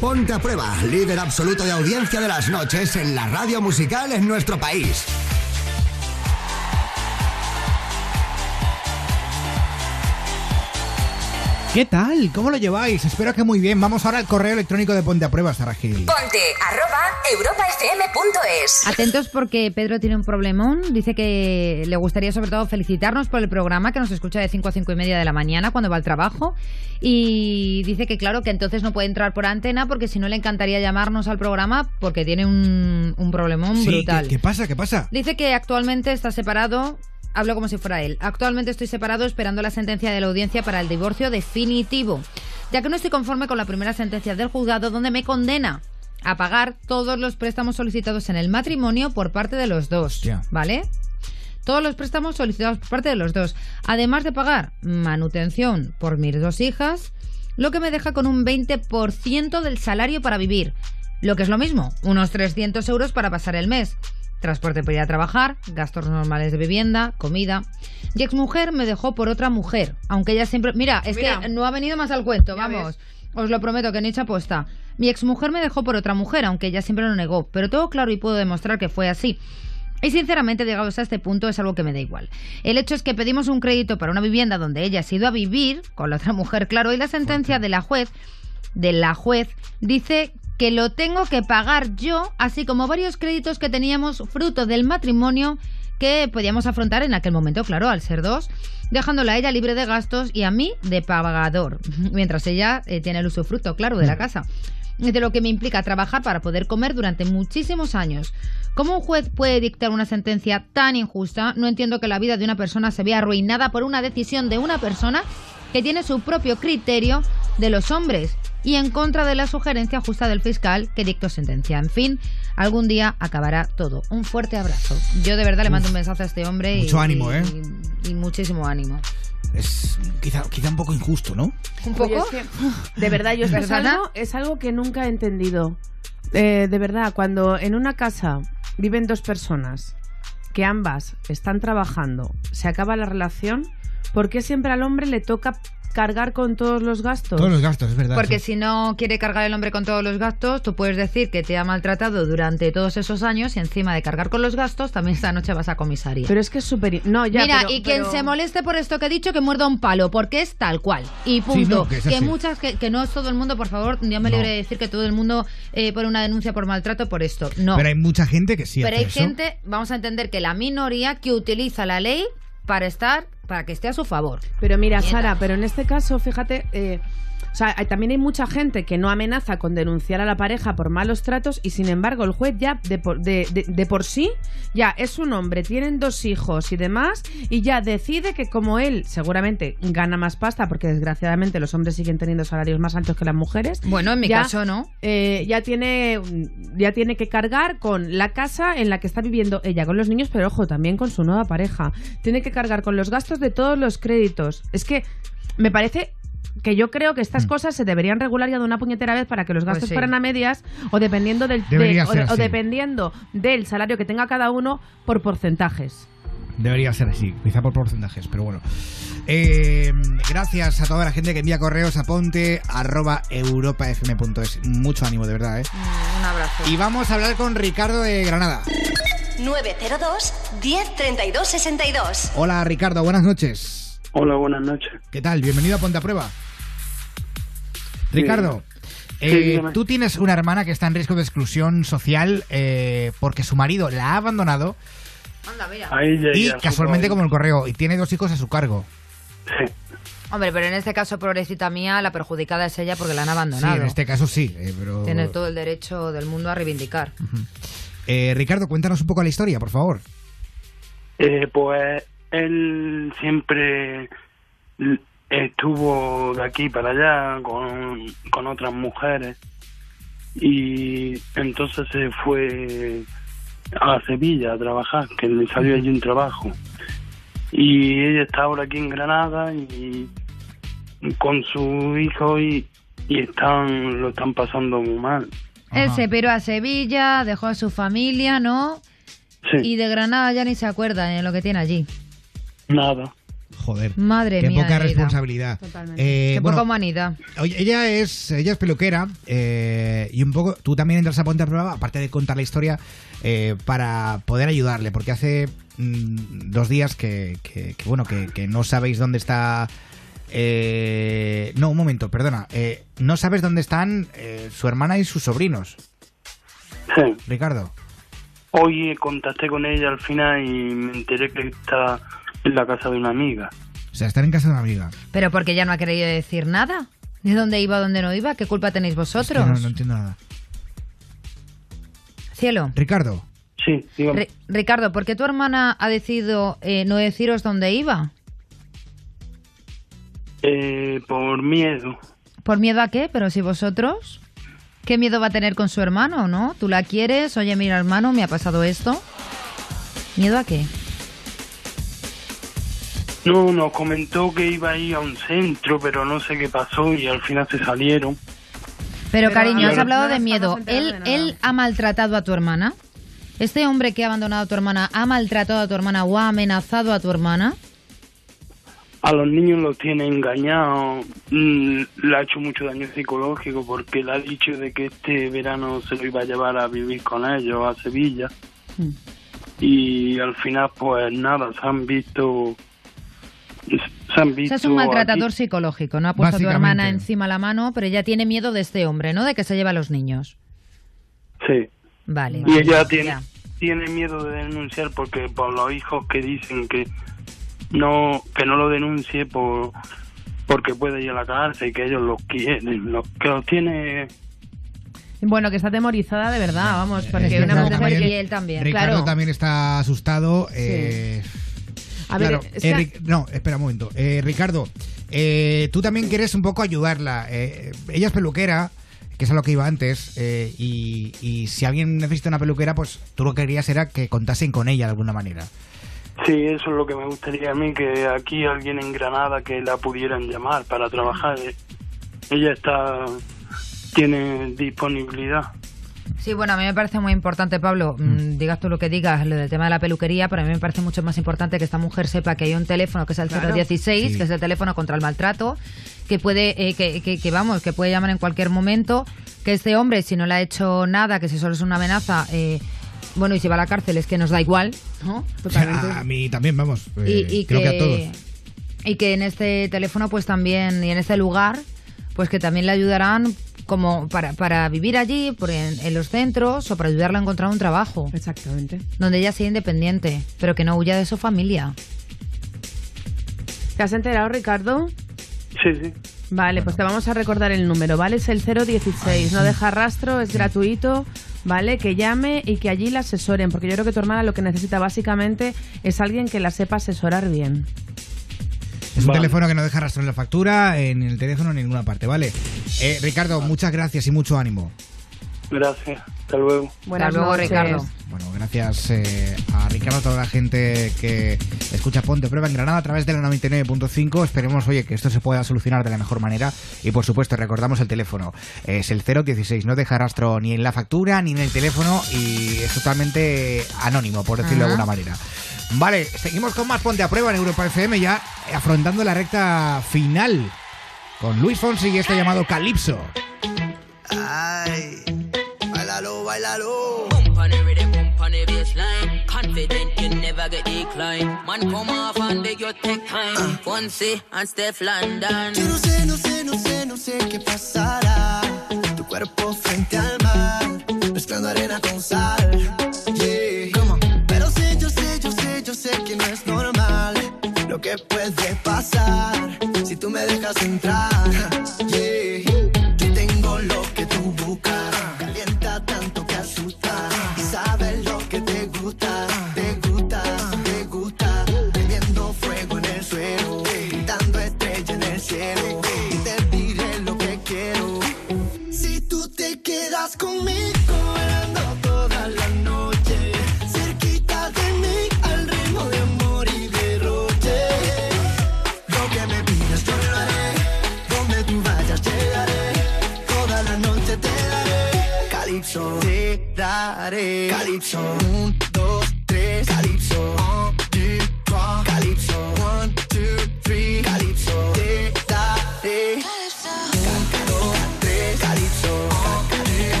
Ponte a prueba, líder absoluto de audiencia de las noches en la radio musical en nuestro país.
¿Qué tal? ¿Cómo lo lleváis? Espero que muy bien. Vamos ahora al correo electrónico de Ponte a Prueba, Sara Gil.
Ponte arroba europafm.es.
Atentos porque Pedro tiene un problemón. Dice que le gustaría sobre todo felicitarnos por el programa que nos escucha de 5 a 5 y media de la mañana cuando va al trabajo. Y dice que claro que entonces no puede entrar por antena porque si no le encantaría llamarnos al programa porque tiene un, un problemón
Sí,
brutal.
¿qué, qué pasa? ¿Qué pasa?
Dice que actualmente está separado hablo como si fuera él. Actualmente estoy separado esperando la sentencia de la audiencia para el divorcio definitivo, ya que no estoy conforme con la primera sentencia del juzgado donde me condena a pagar todos los préstamos solicitados en el matrimonio por parte de los dos, ¿vale? Todos los préstamos solicitados por parte de los dos, además de pagar manutención por mis dos hijas, lo que me deja con un 20% del salario para vivir, lo que es lo mismo, unos 300 euros para pasar el mes. Transporte para ir a trabajar, gastos normales de vivienda, comida. Y exmujer me dejó por otra mujer, aunque ella siempre... Mira, es
Mira.
que no ha venido más al cuento, vamos. Os lo prometo que ni hecha aposta. Mi exmujer me dejó por otra mujer, aunque ella siempre lo negó, pero todo claro y puedo demostrar que fue así. Y sinceramente, llegados a este punto, es algo que me da igual. El hecho es que pedimos un crédito para una vivienda donde ella se ha ido a vivir con la otra mujer, claro, y la sentencia de la juez, de la juez, dice que lo tengo que pagar yo, así como varios créditos que teníamos fruto del matrimonio que podíamos afrontar en aquel momento, claro, al ser dos, dejándola a ella libre de gastos y a mí de pagador, [LAUGHS] mientras ella eh, tiene el usufructo, claro, de la casa. De lo que me implica trabajar para poder comer durante muchísimos años. ¿Cómo un juez puede dictar una sentencia tan injusta? No entiendo que la vida de una persona se vea arruinada por una decisión de una persona que tiene su propio criterio de los hombres y en contra de la sugerencia justa del fiscal que dictó sentencia. En fin, algún día acabará todo. Un fuerte abrazo. Yo de verdad le mando un mensaje a este hombre. y-
Mucho ánimo, ¿eh?
Y, y muchísimo ánimo.
Es quizá, quizá un poco injusto, ¿no?
¿Un poco?
Oye, es que, de verdad, yo es, que es
¿Perdona?
algo, es algo que nunca he entendido. Eh, de verdad, cuando en una casa viven dos personas que ambas están trabajando, se acaba la relación, ¿por qué siempre al hombre le toca cargar con todos los gastos?
Todos los gastos, es verdad.
Porque
sí.
si no quiere cargar el hombre con todos los gastos, tú puedes decir que te ha maltratado durante todos esos años y encima de cargar con los gastos, también esta noche vas a comisaría.
Pero es que es súper... No, ya,
Mira,
pero-
y quien
pero-
se moleste por esto que he dicho, que muerda un palo, porque es tal cual. Y punto.
no, que es
que
así.
muchas, que, que no es todo el mundo, por favor, yo me
No.
libre de decir que todo el mundo eh, pone una denuncia por maltrato por esto. No.
Pero hay mucha gente que sí
Pero
hace
hay
eso.
gente, vamos a entender que la minoría que utiliza la ley para estar, para que esté a su favor.
Pero mira. Sara, pero en este caso, fíjate, eh, o sea, hay- también hay mucha gente que no amenaza con denunciar a la pareja por malos tratos y sin embargo el juez ya de por, de, de- de por sí ya es un hombre, tienen dos hijos y demás y ya decide que como él seguramente gana más pasta porque desgraciadamente los hombres siguen teniendo salarios más altos que las mujeres.
Bueno, en mi
ya,
caso no.
eh, ya tiene ya tiene que cargar con la casa en la que está viviendo ella con los niños, pero ojo, también con su nueva pareja. Tiene que cargar con los gastos de todos los créditos. Es que me parece que yo creo que estas cosas se deberían regular ya de una puñetera vez para que los
Mm. Pues
gastos
sí.
fueran a medias o dependiendo del de- o, de- dependiendo del salario que tenga cada uno por porcentajes.
Debería ser así, quizá por porcentajes, pero bueno. Eh, gracias a toda la gente que envía correos a ponte arroba europafm.es. Mucho ánimo, de verdad, ¿eh?
Un abrazo.
Y vamos a hablar con Ricardo de Granada.
902 1032 62.
Hola, Ricardo, buenas noches.
Hola, buenas noches.
¿Qué tal? Bienvenido a Ponte a Prueba. Ricardo,
Sí,
eh, tú tienes una hermana que está en riesgo de exclusión social eh, porque su marido la ha abandonado
A ella
y
a su
casualmente como el correo y tiene dos hijos a su cargo.
Hombre, pero en este caso, pobrecita mía, la perjudicada es ella porque la han
Sí,
abandonado.
en este caso sí, eh, pero...
Tiene todo el derecho del mundo a reivindicar.
Eh, Ricardo, cuéntanos un poco la historia, por favor.
Eh, pues él siempre estuvo de aquí para allá con, con otras mujeres y entonces se fue a Sevilla a trabajar, que le salió allí un trabajo. Y ella está ahora aquí en Granada y con su hijo y, y están lo están pasando muy mal.
Él se piró a Sevilla, dejó a su familia, ¿no?
Sí.
Y de Granada ya ni se acuerda de lo que tiene allí.
Nada.
Joder.
Madre
Qué
mía.
poca
de vida.
responsabilidad.
Totalmente.
Eh,
Qué
bueno,
poca humanidad.
Oye, ella es ella es peluquera eh, y un poco tú también entras a Ponte a Prueba aparte de contar la historia eh, para poder ayudarle porque hace mm, dos días que, que- que, bueno que, que no sabéis dónde está eh, no un momento perdona eh, no sabes dónde están eh, su hermana y sus sobrinos
Sí.
Ricardo
Hoy contacté con ella al final y me enteré que está en la casa de una amiga.
o sea están en casa de una amiga
Pero porque ya no ha querido decir nada. ¿De dónde iba, dónde no iba? ¿Qué culpa tenéis
Es que
vosotros?
no, no entiendo nada
Cielo.
Ricardo
Sí, dígame.
Ri- Ricardo, ¿por qué tu hermana ha decidido eh, no deciros dónde iba?
Eh, por miedo.
¿Por miedo a qué? Pero si vosotros... ¿Qué miedo va a tener con su hermano, no? ¿Tú la quieres? Oye, mira, hermano, me ha pasado esto. ¿Miedo a qué?
No, nos comentó que iba a ir a un centro, pero no sé qué pasó y al final se salieron.
Pero,
Pero
cariño, has hablado
no
de miedo. ¿Él,
de.
¿Él ha maltratado a tu hermana? ¿Este hombre que ha abandonado a tu hermana ha maltratado a tu hermana o ha amenazado a tu hermana?
A los niños los tiene engañados, mm, le ha hecho mucho daño psicológico porque le ha dicho de que este verano se lo iba a llevar a vivir con ellos a Sevilla. Y al final, pues nada, se han visto. Se han
O sea, es un maltratador
aquí.
psicológico, ¿no? Ha puesto a tu hermana encima la mano, pero ella tiene miedo de este hombre, ¿no? De que se lleve a los niños.
Sí.
Vale.
Y ella tiene, tiene miedo de denunciar porque por los hijos que dicen que no que no lo denuncie por porque puede ir a la cárcel y que ellos los quieren, los, que los tiene
Bueno, que está atemorizada de verdad, vamos, porque
Es
una mujer
también-
que...
y él también.
Ricardo
claro.
también está asustado. eh,
A ver,
claro,
es
eh,
que-
Ric- no, espera un momento. Eh, Ricardo, eh, tú también quieres un poco ayudarla. Eh, ella es peluquera, que es a lo que iba antes, eh, y, y si alguien necesita una peluquera, pues tú lo que querías era que contasen con ella de alguna manera.
Sí, eso es lo que me gustaría a mí, que aquí alguien en Granada que la pudieran llamar para trabajar. Ella está tiene disponibilidad.
Sí, bueno, a mí me parece muy importante, Pablo, mm, digas tú lo que digas, lo del tema de la peluquería, pero a mí me parece mucho más importante que esta mujer sepa que hay un teléfono que es el
Claro.
016,
Sí.
que es el teléfono contra el maltrato, que puede, eh, que, que- que, vamos, que puede llamar en cualquier momento, que este hombre, si no le ha hecho nada, que si solo es una amenaza, eh, bueno, y si va a la cárcel es que nos da igual, ¿no?
A, [LAUGHS] a mí también, vamos.
y,
eh,
y
creo que, a todos.
y que en este teléfono pues también y en este lugar pues que también le ayudarán como para, para vivir allí por en, en los centros o para ayudarla a encontrar un trabajo
exactamente
donde ella sea independiente pero que no huya de su familia
¿Te has enterado, Ricardo?
Sí, sí.
Vale, pues te vamos a recordar el número, ¿vale? Es el 016, no deja rastro, es gratuito, ¿vale? Que llame y que allí la asesoren, porque yo creo que tu hermana lo que necesita básicamente es alguien que la sepa asesorar bien.
Es un
Vale.
teléfono que no deja rastro en la factura, en el teléfono, en ninguna parte, ¿vale? Eh, Ricardo, muchas gracias y mucho ánimo.
Gracias. Hasta luego.
Buenas
luego,
noches.
Ricardo.
Bueno, gracias eh, a Ricardo, a toda la gente que escucha Ponte a Prueba en Granada a través de la 99.5. Esperemos, oye, que esto se pueda solucionar de la mejor manera. Y por supuesto, recordamos el teléfono. Es el 016. No deja rastro ni en la factura ni en el teléfono y es totalmente anónimo, por decirlo de
Ajá.
alguna manera. Vale, seguimos con más Ponte a Prueba en Europa FM ya afrontando la recta final con Luis Fonsi y este llamado Calypso.
Ay, bailalo, bailalo.
Bump on the rhythm, bump on the bassline. Confident you never get decline. Man, come off and beg your take time. Fonzie and Steph London.
Yo no sé, no sé, no sé, no sé qué pasará. Tu cuerpo frente al mar, mezclando arena con sal. Yeah. Pero sé, yo sé, yo sé, yo sé que no es normal lo que puede pasar si tú me dejas entrar.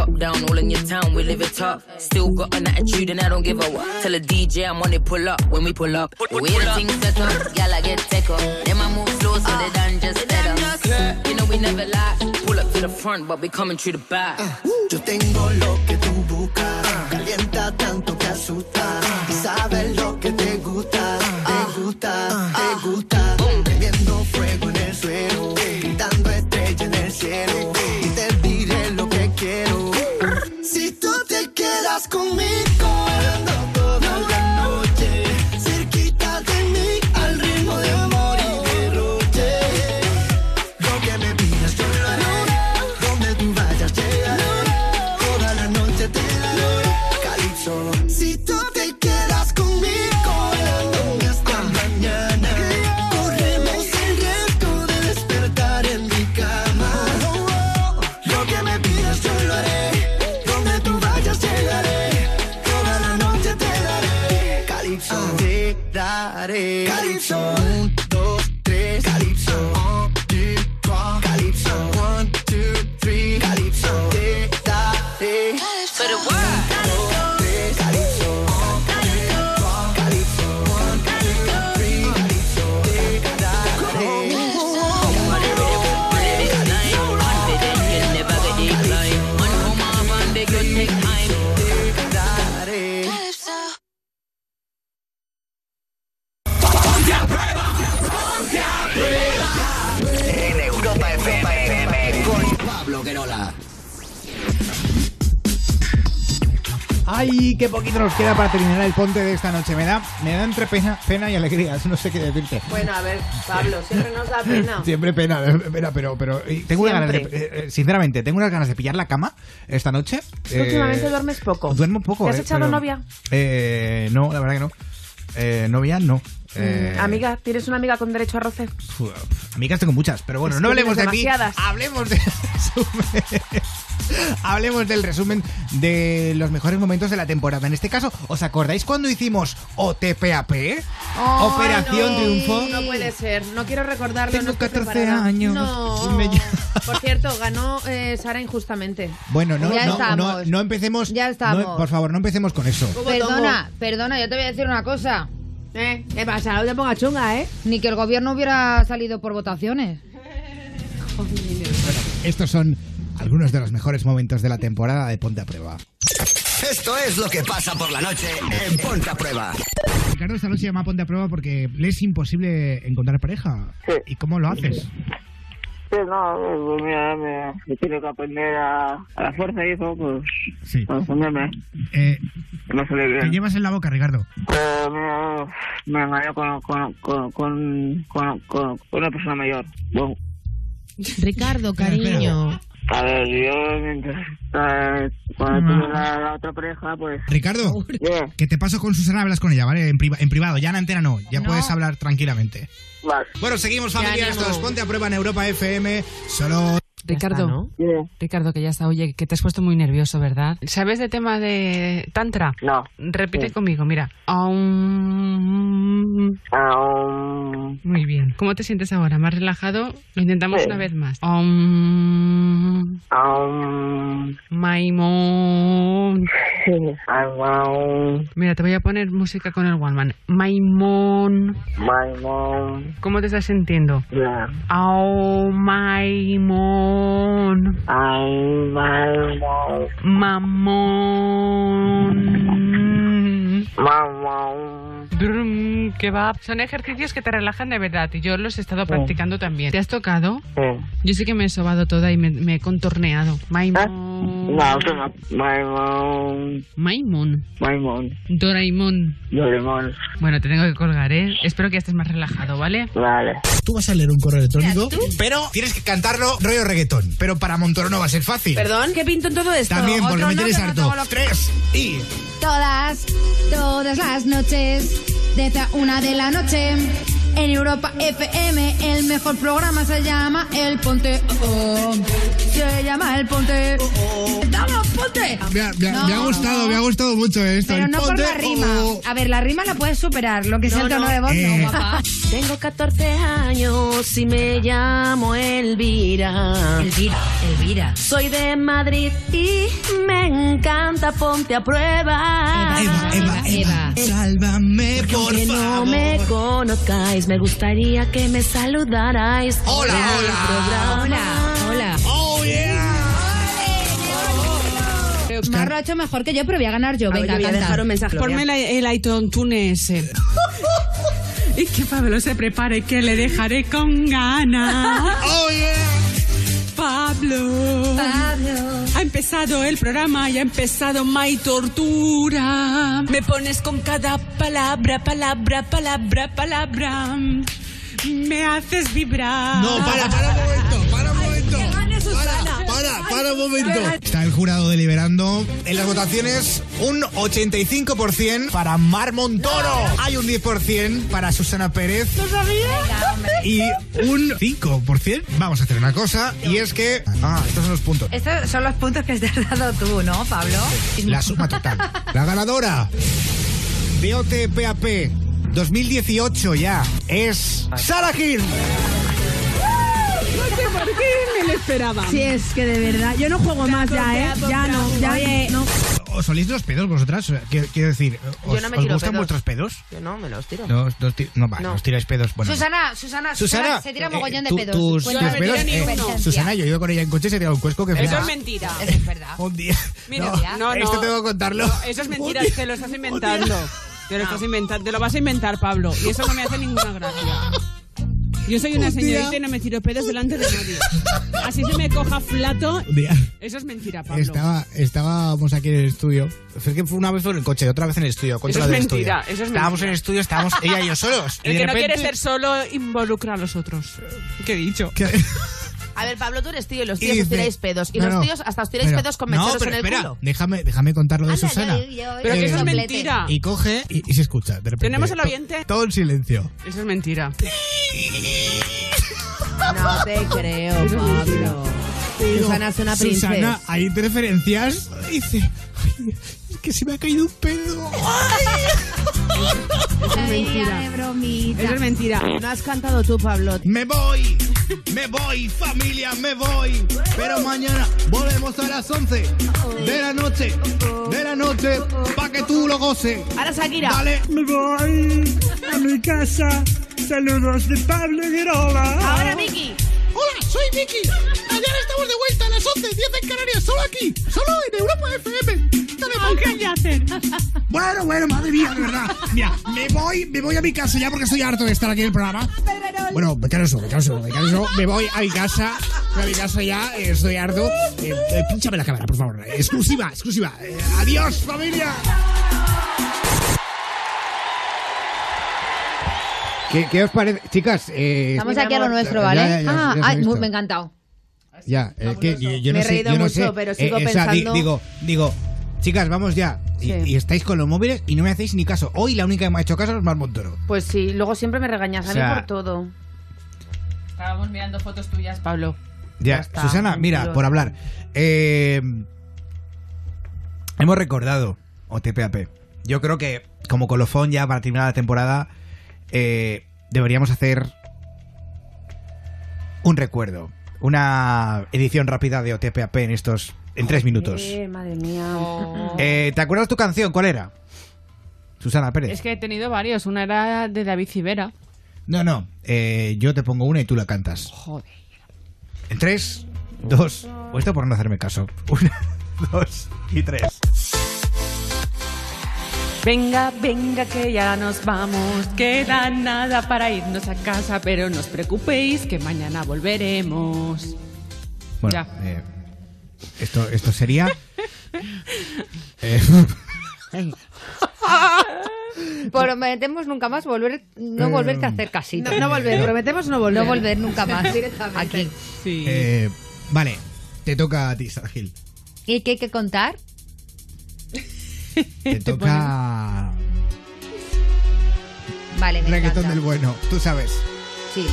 Top. Top down, all in your town, we live it top. Still got an attitude and I don't give a what. Tell a DJ I'm on it, pull up when we pull up. The way the things set up, y'all I get tech up. Them I move slow so they done just set up. You know we never lie. Pull up to the front, but we coming through the back.
Yo tengo lo que tú buscas, calienta tanto que asusta y sabes lo
poquito nos queda para terminar el ponte de esta noche. Me da, me da entre pena, pena y alegría. [LAUGHS] No sé qué decirte.
Bueno, a ver, Pablo, siempre nos da [LAUGHS] pena.
Siempre pena, [LAUGHS] pena, pero, pero tengo unas ganas de, eh, eh, sinceramente, tengo unas ganas de pillar la cama esta noche. Eh,
Últimamente duermes poco.
Duermo poco.
¿Te has
eh,
echado
pero-
novia?
Eh, no, la verdad que no. Eh, novia, no. Eh,
Mm, Amiga, ¿tienes una amiga con derecho a roce?
amigas tengo muchas, pero bueno,
Es
no hablemos de
demasiadas.
Hablemos resumen. [LAUGHS] hablemos del resumen de los mejores momentos de la temporada. En este caso, ¿os acordáis cuando hicimos OTPAP? Operación
no,
Triunfo.
No puede ser, no quiero recordarlo.
Tengo
no estoy
14
preparada.
años.
No. [LAUGHS] Por cierto, ganó eh, Sara injustamente.
Bueno, no,
Ya
no,
estamos.
no, no empecemos.
Ya estamos.
no, por favor, no empecemos con eso.
Perdona, perdona, yo te voy a decir una cosa.
¿Eh? ¿Qué pasa? No te pongas chunga, ¿eh?
Ni que el gobierno hubiera salido por votaciones.
Estos son algunos de los mejores momentos de la temporada de Ponte a Prueba.
Esto es lo que pasa por la noche en Ponte a Prueba.
Ricardo, esta noche llama Ponte a Prueba porque le es imposible encontrar pareja. ¿Y cómo lo haces?
Sí, no, pues mira, me, me tiene que aprender a, a la fuerza y eso, pues,
Sí.
pues.
Eh,
No sale
¿Qué
bien.
llevas en la boca, Ricardo?
Eh, mira, me engañó con, con, con, con, con, con- con una persona mayor. Bueno,
Ricardo, cariño.
A ver, yo mientras cuando tuve la, la otra pareja, pues...
Ricardo, que te paso con Susana, hablas con ella, ¿vale? En, priva- en privado, ya en antena no, ya puedes hablar tranquilamente.
Vale.
Bueno, seguimos familia, esto es Ponte a Prueba en Europa FM, solo...
Ricardo, Ricardo, que ya está. Oye, que te has puesto muy nervioso, ¿verdad? ¿Sabes de tema de tantra?
No.
Repite
Sí.
conmigo, mira. Aum. Muy bien. ¿Cómo te sientes ahora? ¿Más relajado? Lo intentamos
Sí.
una vez más. Aum. Maimón. Mira, te voy a poner música con el One Man. Maimón.
Maimón.
¿Cómo te estás sintiendo? Au, Maimón.
Ay, Maimón.
Mamón.
Mamón.
Brum, que va. Son ejercicios que te relajan de verdad y yo los he estado practicando también. ¿Te has tocado? Yo sí que me he sobado toda y me, me he contorneado. Maimón.
No, tú no.
Doraemon.
Doraemon.
Bueno, te tengo que colgar, ¿eh? Espero que ya estés más relajado, ¿vale?
Vale.
Tú vas a leer un correo electrónico, pero tienes que cantarlo rollo reggaetón. Pero para Montoro no va a ser fácil.
Perdón, ¿qué pinto en todo esto?
También, porque me
no,
tienes
no
harto. Tres y...
Todas, todas las noches, desde una de la noche, en Europa FM. El mejor programa se llama El Ponte. Oh, se llama El Ponte. ¡Vamos, Ponte!
Me ha, me ha-
No,
me ha gustado,
no.
me ha gustado mucho esto.
Pero
el
no por
ponte,
la rima.
oh.
A ver, la rima la puedes superar. Lo que es el tono de voz,
Eh.
no, papá.
Tengo 14 años y me llamo Elvira.
Elvira, Elvira.
Soy de Madrid y me encanta Ponte a Prueba.
Eva, Eva, Eva, sálvame,
Porque
por favor.
no me conozcáis, me gustaría que me saludarais.
Hola, hola.
Hola, hola.
Oh, yeah.
Marro ha hecho mejor que yo, pero voy a ganar yo. Venga,
voy a dejar un mensaje.
Ponme el, el iTunes ese. [LAUGHS] y que Pablo se prepare, que le dejaré con ganas.
Oh, yeah.
Pablo.
Pablo.
Ha empezado el programa y ha empezado My Tortura. Me pones con cada palabra, palabra, palabra, palabra. Me haces vibrar.
No, para, para un momento, para un momento. Para, para un momento. Está el jurado deliberando en las votaciones un 85% para Mar Montoro. Hay un 10% para Susana Pérez. Y un 5%. Vamos a hacer una cosa y es que... Ah, estos son los puntos.
Estos son los puntos que te has dado tú, ¿no, Pablo?
La suma total. La ganadora de OTPAP 2018 ya es Sara Gil.
Sé por qué me lo esperaba.
Si es que de verdad, yo no juego más ya, ¿eh? Ya no, ya
Oye,
no.
¿Os olís los pedos vosotras? Quiero, quiero decir, ¿os,
Yo no me
os
tiro
gustan
pedos.
vuestros pedos?
Yo no, me los tiro.
No, os- no, ti- no, va,
No.
os tiráis pedos. Bueno,
Susana, Susana,
Susana,
se tira
eh,
mogollón de
tú-
pedos.
tus, tus pedos, eh. Susana, yo he ido con ella en coche y se tirado un cuesco que
Eso
flipas.
es mentira. [LAUGHS]
Eso es verdad.
Un día.
Mira,
no,
no, no.
Esto tengo que contarlo.
No, eso es mentira, te lo estás inventando. Te lo estás inventando, te lo vas a inventar, Pablo. Y eso no me hace ninguna gracia. [LAUGHS] Yo soy una señorita y no me tiro pedos delante de nadie. Así se me coja flato. Eso es mentira, Pablo.
estaba, estábamos aquí en el estudio. Fue que fue una vez fue en el coche, otra vez en el estudio.
Eso es mentira,
estudio.
eso es
estábamos
mentira.
en el estudio, estábamos ella y yo solos. [LAUGHS] y
El
de
que no
repente,
quiere ser solo involucra a los otros. ¿Qué he dicho?
A ver, Pablo, tú eres tío y los
Y
tíos os
dice-
tiráis pedos. Y
No,
los
no.
tíos hasta os tiráis
Pero-
pedos con
no,
mecheros
pero
en el
espera,
culo.
Déjame, déjame contar lo de
Anda,
Susana.
yo- yo-
Pero que eso es mentira.
Y coge y, y se escucha. De repente,
¿Tenemos el
to-
oyente?
Todo en silencio.
Eso es mentira. [LAUGHS]
No te creo, Pablo.
Digo,
Susana es una princesa.
Susana, hay interferencias. Dice, "Ay, es que se me ha caído un pedo.
Eso es mentira.
de bromita.
Eso es mentira.
No has cantado tú, Pablo.
Me voy, me voy, familia, me voy. Pero mañana volvemos a las 11 de la noche, de la noche, pa' que tú lo goces.
Ahora Shakira.
Dale.
Me voy a mi casa. Saludos de Pablo Guerola.
Ahora Vicky.
Hola, soy Vicky. Ayer estamos de vuelta a las 11, 10 en Canarias, solo aquí, solo en Europa FM. Dale,
¿Qué hay que hacer?
Bueno, bueno, madre mía, de verdad. Mira, me voy, me voy a mi casa ya porque estoy harto de estar aquí en el programa. Bueno, me canso, me canso, me canso. Me voy a mi casa, me voy a mi casa ya, eh, estoy harto. Eh, eh, pínchame la cámara, por favor. Exclusiva, exclusiva. Eh, adiós, familia. ¿Qué, qué os parece? Chicas, eh,
Estamos aquí a lo nuestro, ¿vale?
ya, ya,
ah,
ya he
ay, me ha encantado.
Ya, eh, que yo, yo
Me
no
he
sé,
reído
yo no
mucho,
sé.
pero sigo
o sea, di-
pensando-
digo, digo, chicas, vamos ya. Y,
Sí.
y estáis con los móviles y no me hacéis ni caso. Hoy la única que me ha hecho caso es Mar Montoro.
Pues sí, luego siempre me regañas a
O sea-
mí por todo.
Estábamos mirando fotos tuyas, Pablo.
Ya,
está,
Susana, mira, por hablar. eh, hemos recordado OTPAP. Yo creo que, como colofón ya para terminar la temporada, eh, deberíamos hacer un recuerdo. Una edición rápida de OTPAP en estos. en tres minutos.
Eh, madre mía.
Eh, ¿Te acuerdas tu canción? ¿Cuál era? Susana Pérez.
Es que he tenido varios. Una era de David Civera.
No, no. eh, yo te pongo una y tú la cantas.
Joder.
En tres, dos. O esto por no hacerme caso. Una, [LAUGHS] dos y tres.
Venga, venga, que ya nos vamos. Queda nada para irnos a casa, pero no os preocupéis que mañana volveremos.
Bueno,
Ya.
eh, esto, esto sería. [LAUGHS] eh, [LAUGHS]
Prometemos nunca más volver, no
Eh,
volverte a hacer casito.
No, no volver, prometemos no volver.
No volver nunca más.
Directamente.
Aquí.
Sí.
eh, vale, te toca a ti, Sara Gil.
¿Y qué hay que contar? [LAUGHS]
Te toca.
Vale, me
Reggaetón
encanta.
del bueno, tú sabes.
Sí.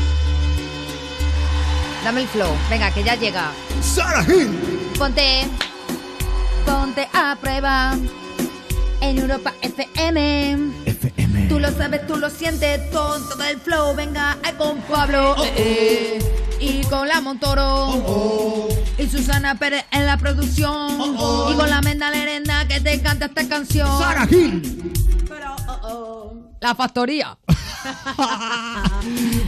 Dame el flow. Venga, que ya llega.
Sara Gil.
Ponte, ponte a prueba en Europa FM. FM. Tú lo sabes, tú lo sientes, con todo el flow. Venga, ahí con Pablo eh, eh, y con la Montoro y Susana Pérez en la producción y con la Menda Lerenda que te canta esta canción.
Sara Gil.
La factoría. [LAUGHS]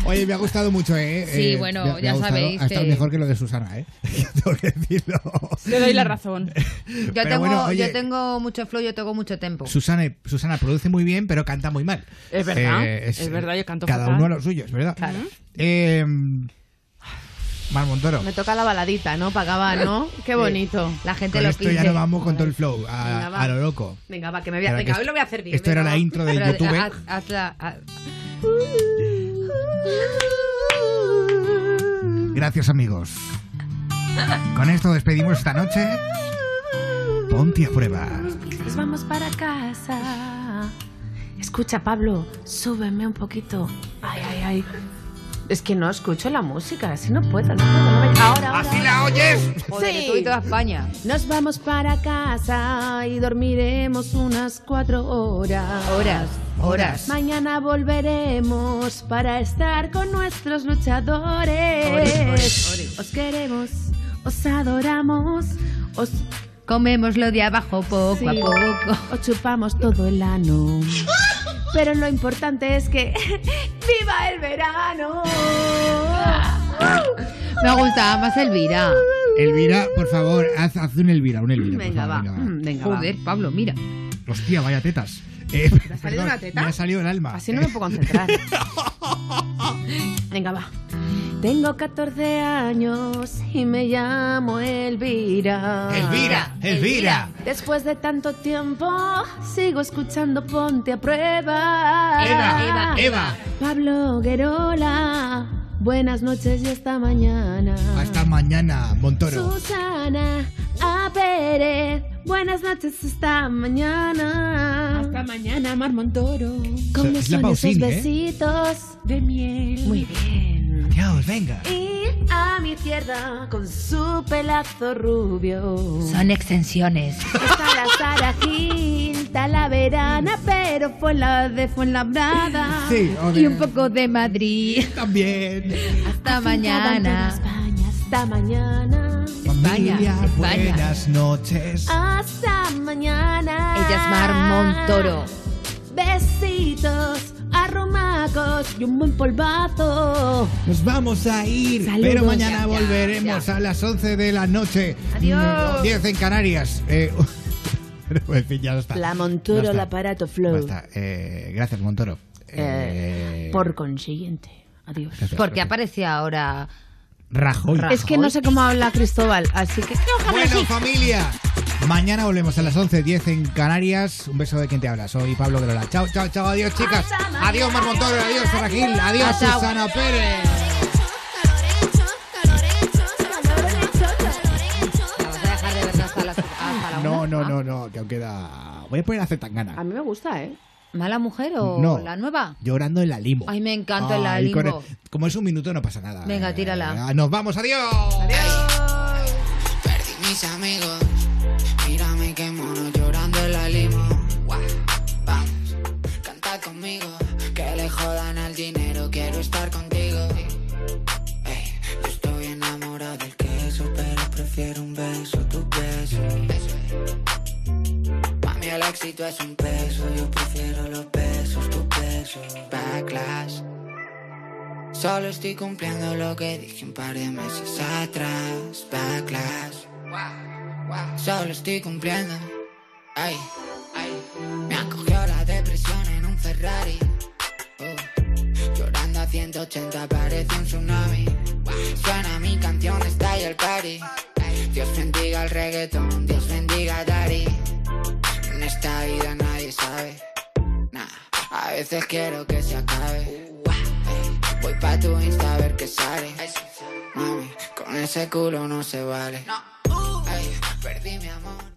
Oye, me ha gustado mucho, ¿eh?
Sí,
Eh,
bueno,
me ha- me
ya
ha gustado.
sabéis
Ha estado
que-
mejor que lo de Susana, ¿eh? [LAUGHS] Tengo que decirlo.
Te doy la razón. [LAUGHS]
Yo tengo,
bueno, oye,
yo tengo mucho flow, yo tengo mucho tempo.
Susana, Susana produce muy bien, pero canta muy mal.
Es verdad,
Eh,
es verdad, yo canto
Cada
fatal.
uno a lo suyo, es verdad. Eh, Mar Montoro.
Me toca la baladita, ¿no? Pagaba, ¿no? [LAUGHS] Qué bonito.
La gente
Con
lo
esto ya nos vamos con todo el flow, a,
Venga, va.
a lo loco.
Venga, va, que me voy a... Venga, hoy lo voy a hacer bien.
esto era la
va.
intro de
Pero,
YouTube.
haz- hazla- haz-
Gracias, amigos. Con esto despedimos esta noche. Ponte a prueba.
Nos vamos para casa. Escucha, Pablo, súbeme un poquito. Ay, ay, ay. Es que no escucho la música, así no puedo, no puedo. no me- Ahora, ahora.
¿Así la oyes?
Joder, tú y toda España.
Nos vamos para casa y dormiremos unas cuatro horas.
Horas, horas.
Mañana volveremos para estar con nuestros luchadores.
Ores, ores, ores.
Os queremos, os adoramos, os
Comémoslo de abajo poco
Sí.
a poco.
Os chupamos todo el ano. [LAUGHS] Pero lo importante es que [LAUGHS] ¡Viva el verano! [LAUGHS]
Me gusta más Elvira.
Elvira, por favor, haz, haz un Elvira, un Elvira. por
Venga,
favor,
va.
venga,
Mm, Venga, va.
Joder, Pablo, mira.
Hostia, vaya tetas. Eh,
¿Te ha salido una teta?
Me ha salido el alma.
Así no me puedo concentrar. [LAUGHS] Venga, va. Tengo 14 años y me llamo Elvira.
Elvira, Elvira.
Después de tanto tiempo, sigo escuchando Ponte a Prueba.
Eva, Eva, Eva.
Pablo Guerola, buenas noches y hasta mañana.
Hasta mañana, Montoro.
Susana A. Pérez, buenas noches hasta mañana.
Hasta mañana, Mar Montoro.
¿Cómo
Es la
son esos
¿eh?
besitos?
De miel.
Muy bien.
Dios, venga.
Y a mi izquierda, con su pelazo rubio.
Son extensiones.
Está la Sara Gil, Talaverana, pero fue la de Fuenlabrada.
Sí, o de-
Y un poco de Madrid.
También.
Hasta
Afincada
mañana.
España, hasta mañana.
Familia,
España.
buenas noches.
Hasta mañana.
Ella es Mar Montoro.
Besitos, arrumacos y un buen polvazo.
Nos vamos a ir,
Saludos.
pero mañana
Ya,
volveremos
ya.
a las 11 de la noche.
Adiós.
Mm, 10 en Canarias. Eh, [LAUGHS] pero, en fin, ya está.
La Montoro,
está.
el aparato Flow.
Eh, gracias, Montoro.
Eh,
Eh,
por consiguiente. Adiós.
gracias,
Porque
gracias.
aparece ahora.
Rajoy.
Es que no sé cómo habla Cristóbal, así que
Bueno, familia. Mañana volvemos a las 11, 10 en Canarias. Un beso de quien te habla. Soy Pablo Guerola. Chao, chao, chao. Adiós, chicas. Adiós, Mar Montoro. Adiós, Saragil. Adiós,
Chao.
Susana Pérez.
¿La vas a dejar de verdad hasta la, hasta la
No,
una?
no, no, no. Que aún queda. Voy a poner a Zetangana.
a mí me gusta, ¿eh?
¿Mala mujer o
No.
la nueva?
Llorando en la limo.
Ay, me encanta el
Ay, con
limbo.
el- como es un minuto, no pasa nada.
Venga, tírala.
Eh, Nos vamos, adiós.
Perdí mis amigos. Mírame qué mono llorando en la limo. Guau, Vamos, canta conmigo. Que le jodan al dinero, quiero estar contigo. Ey, yo estoy enamorado del queso, pero prefiero un beso. El éxito es un peso, yo prefiero los besos, tus besos. Backlash. Solo estoy cumpliendo lo que dije un par de meses atrás. Backlash. Solo estoy cumpliendo. Ay, ay. Me acogió la depresión en un Ferrari. Oh. Llorando a 180 parece un tsunami. Suena mi canción, está ahí el party. Dios bendiga el reggaetón, Dios bendiga a Dari. Esta vida nadie sabe. Nah, a veces quiero que se acabe. Voy pa' tu Insta a ver qué sale. Mami, con ese culo no se vale. Ey, perdí mi amor.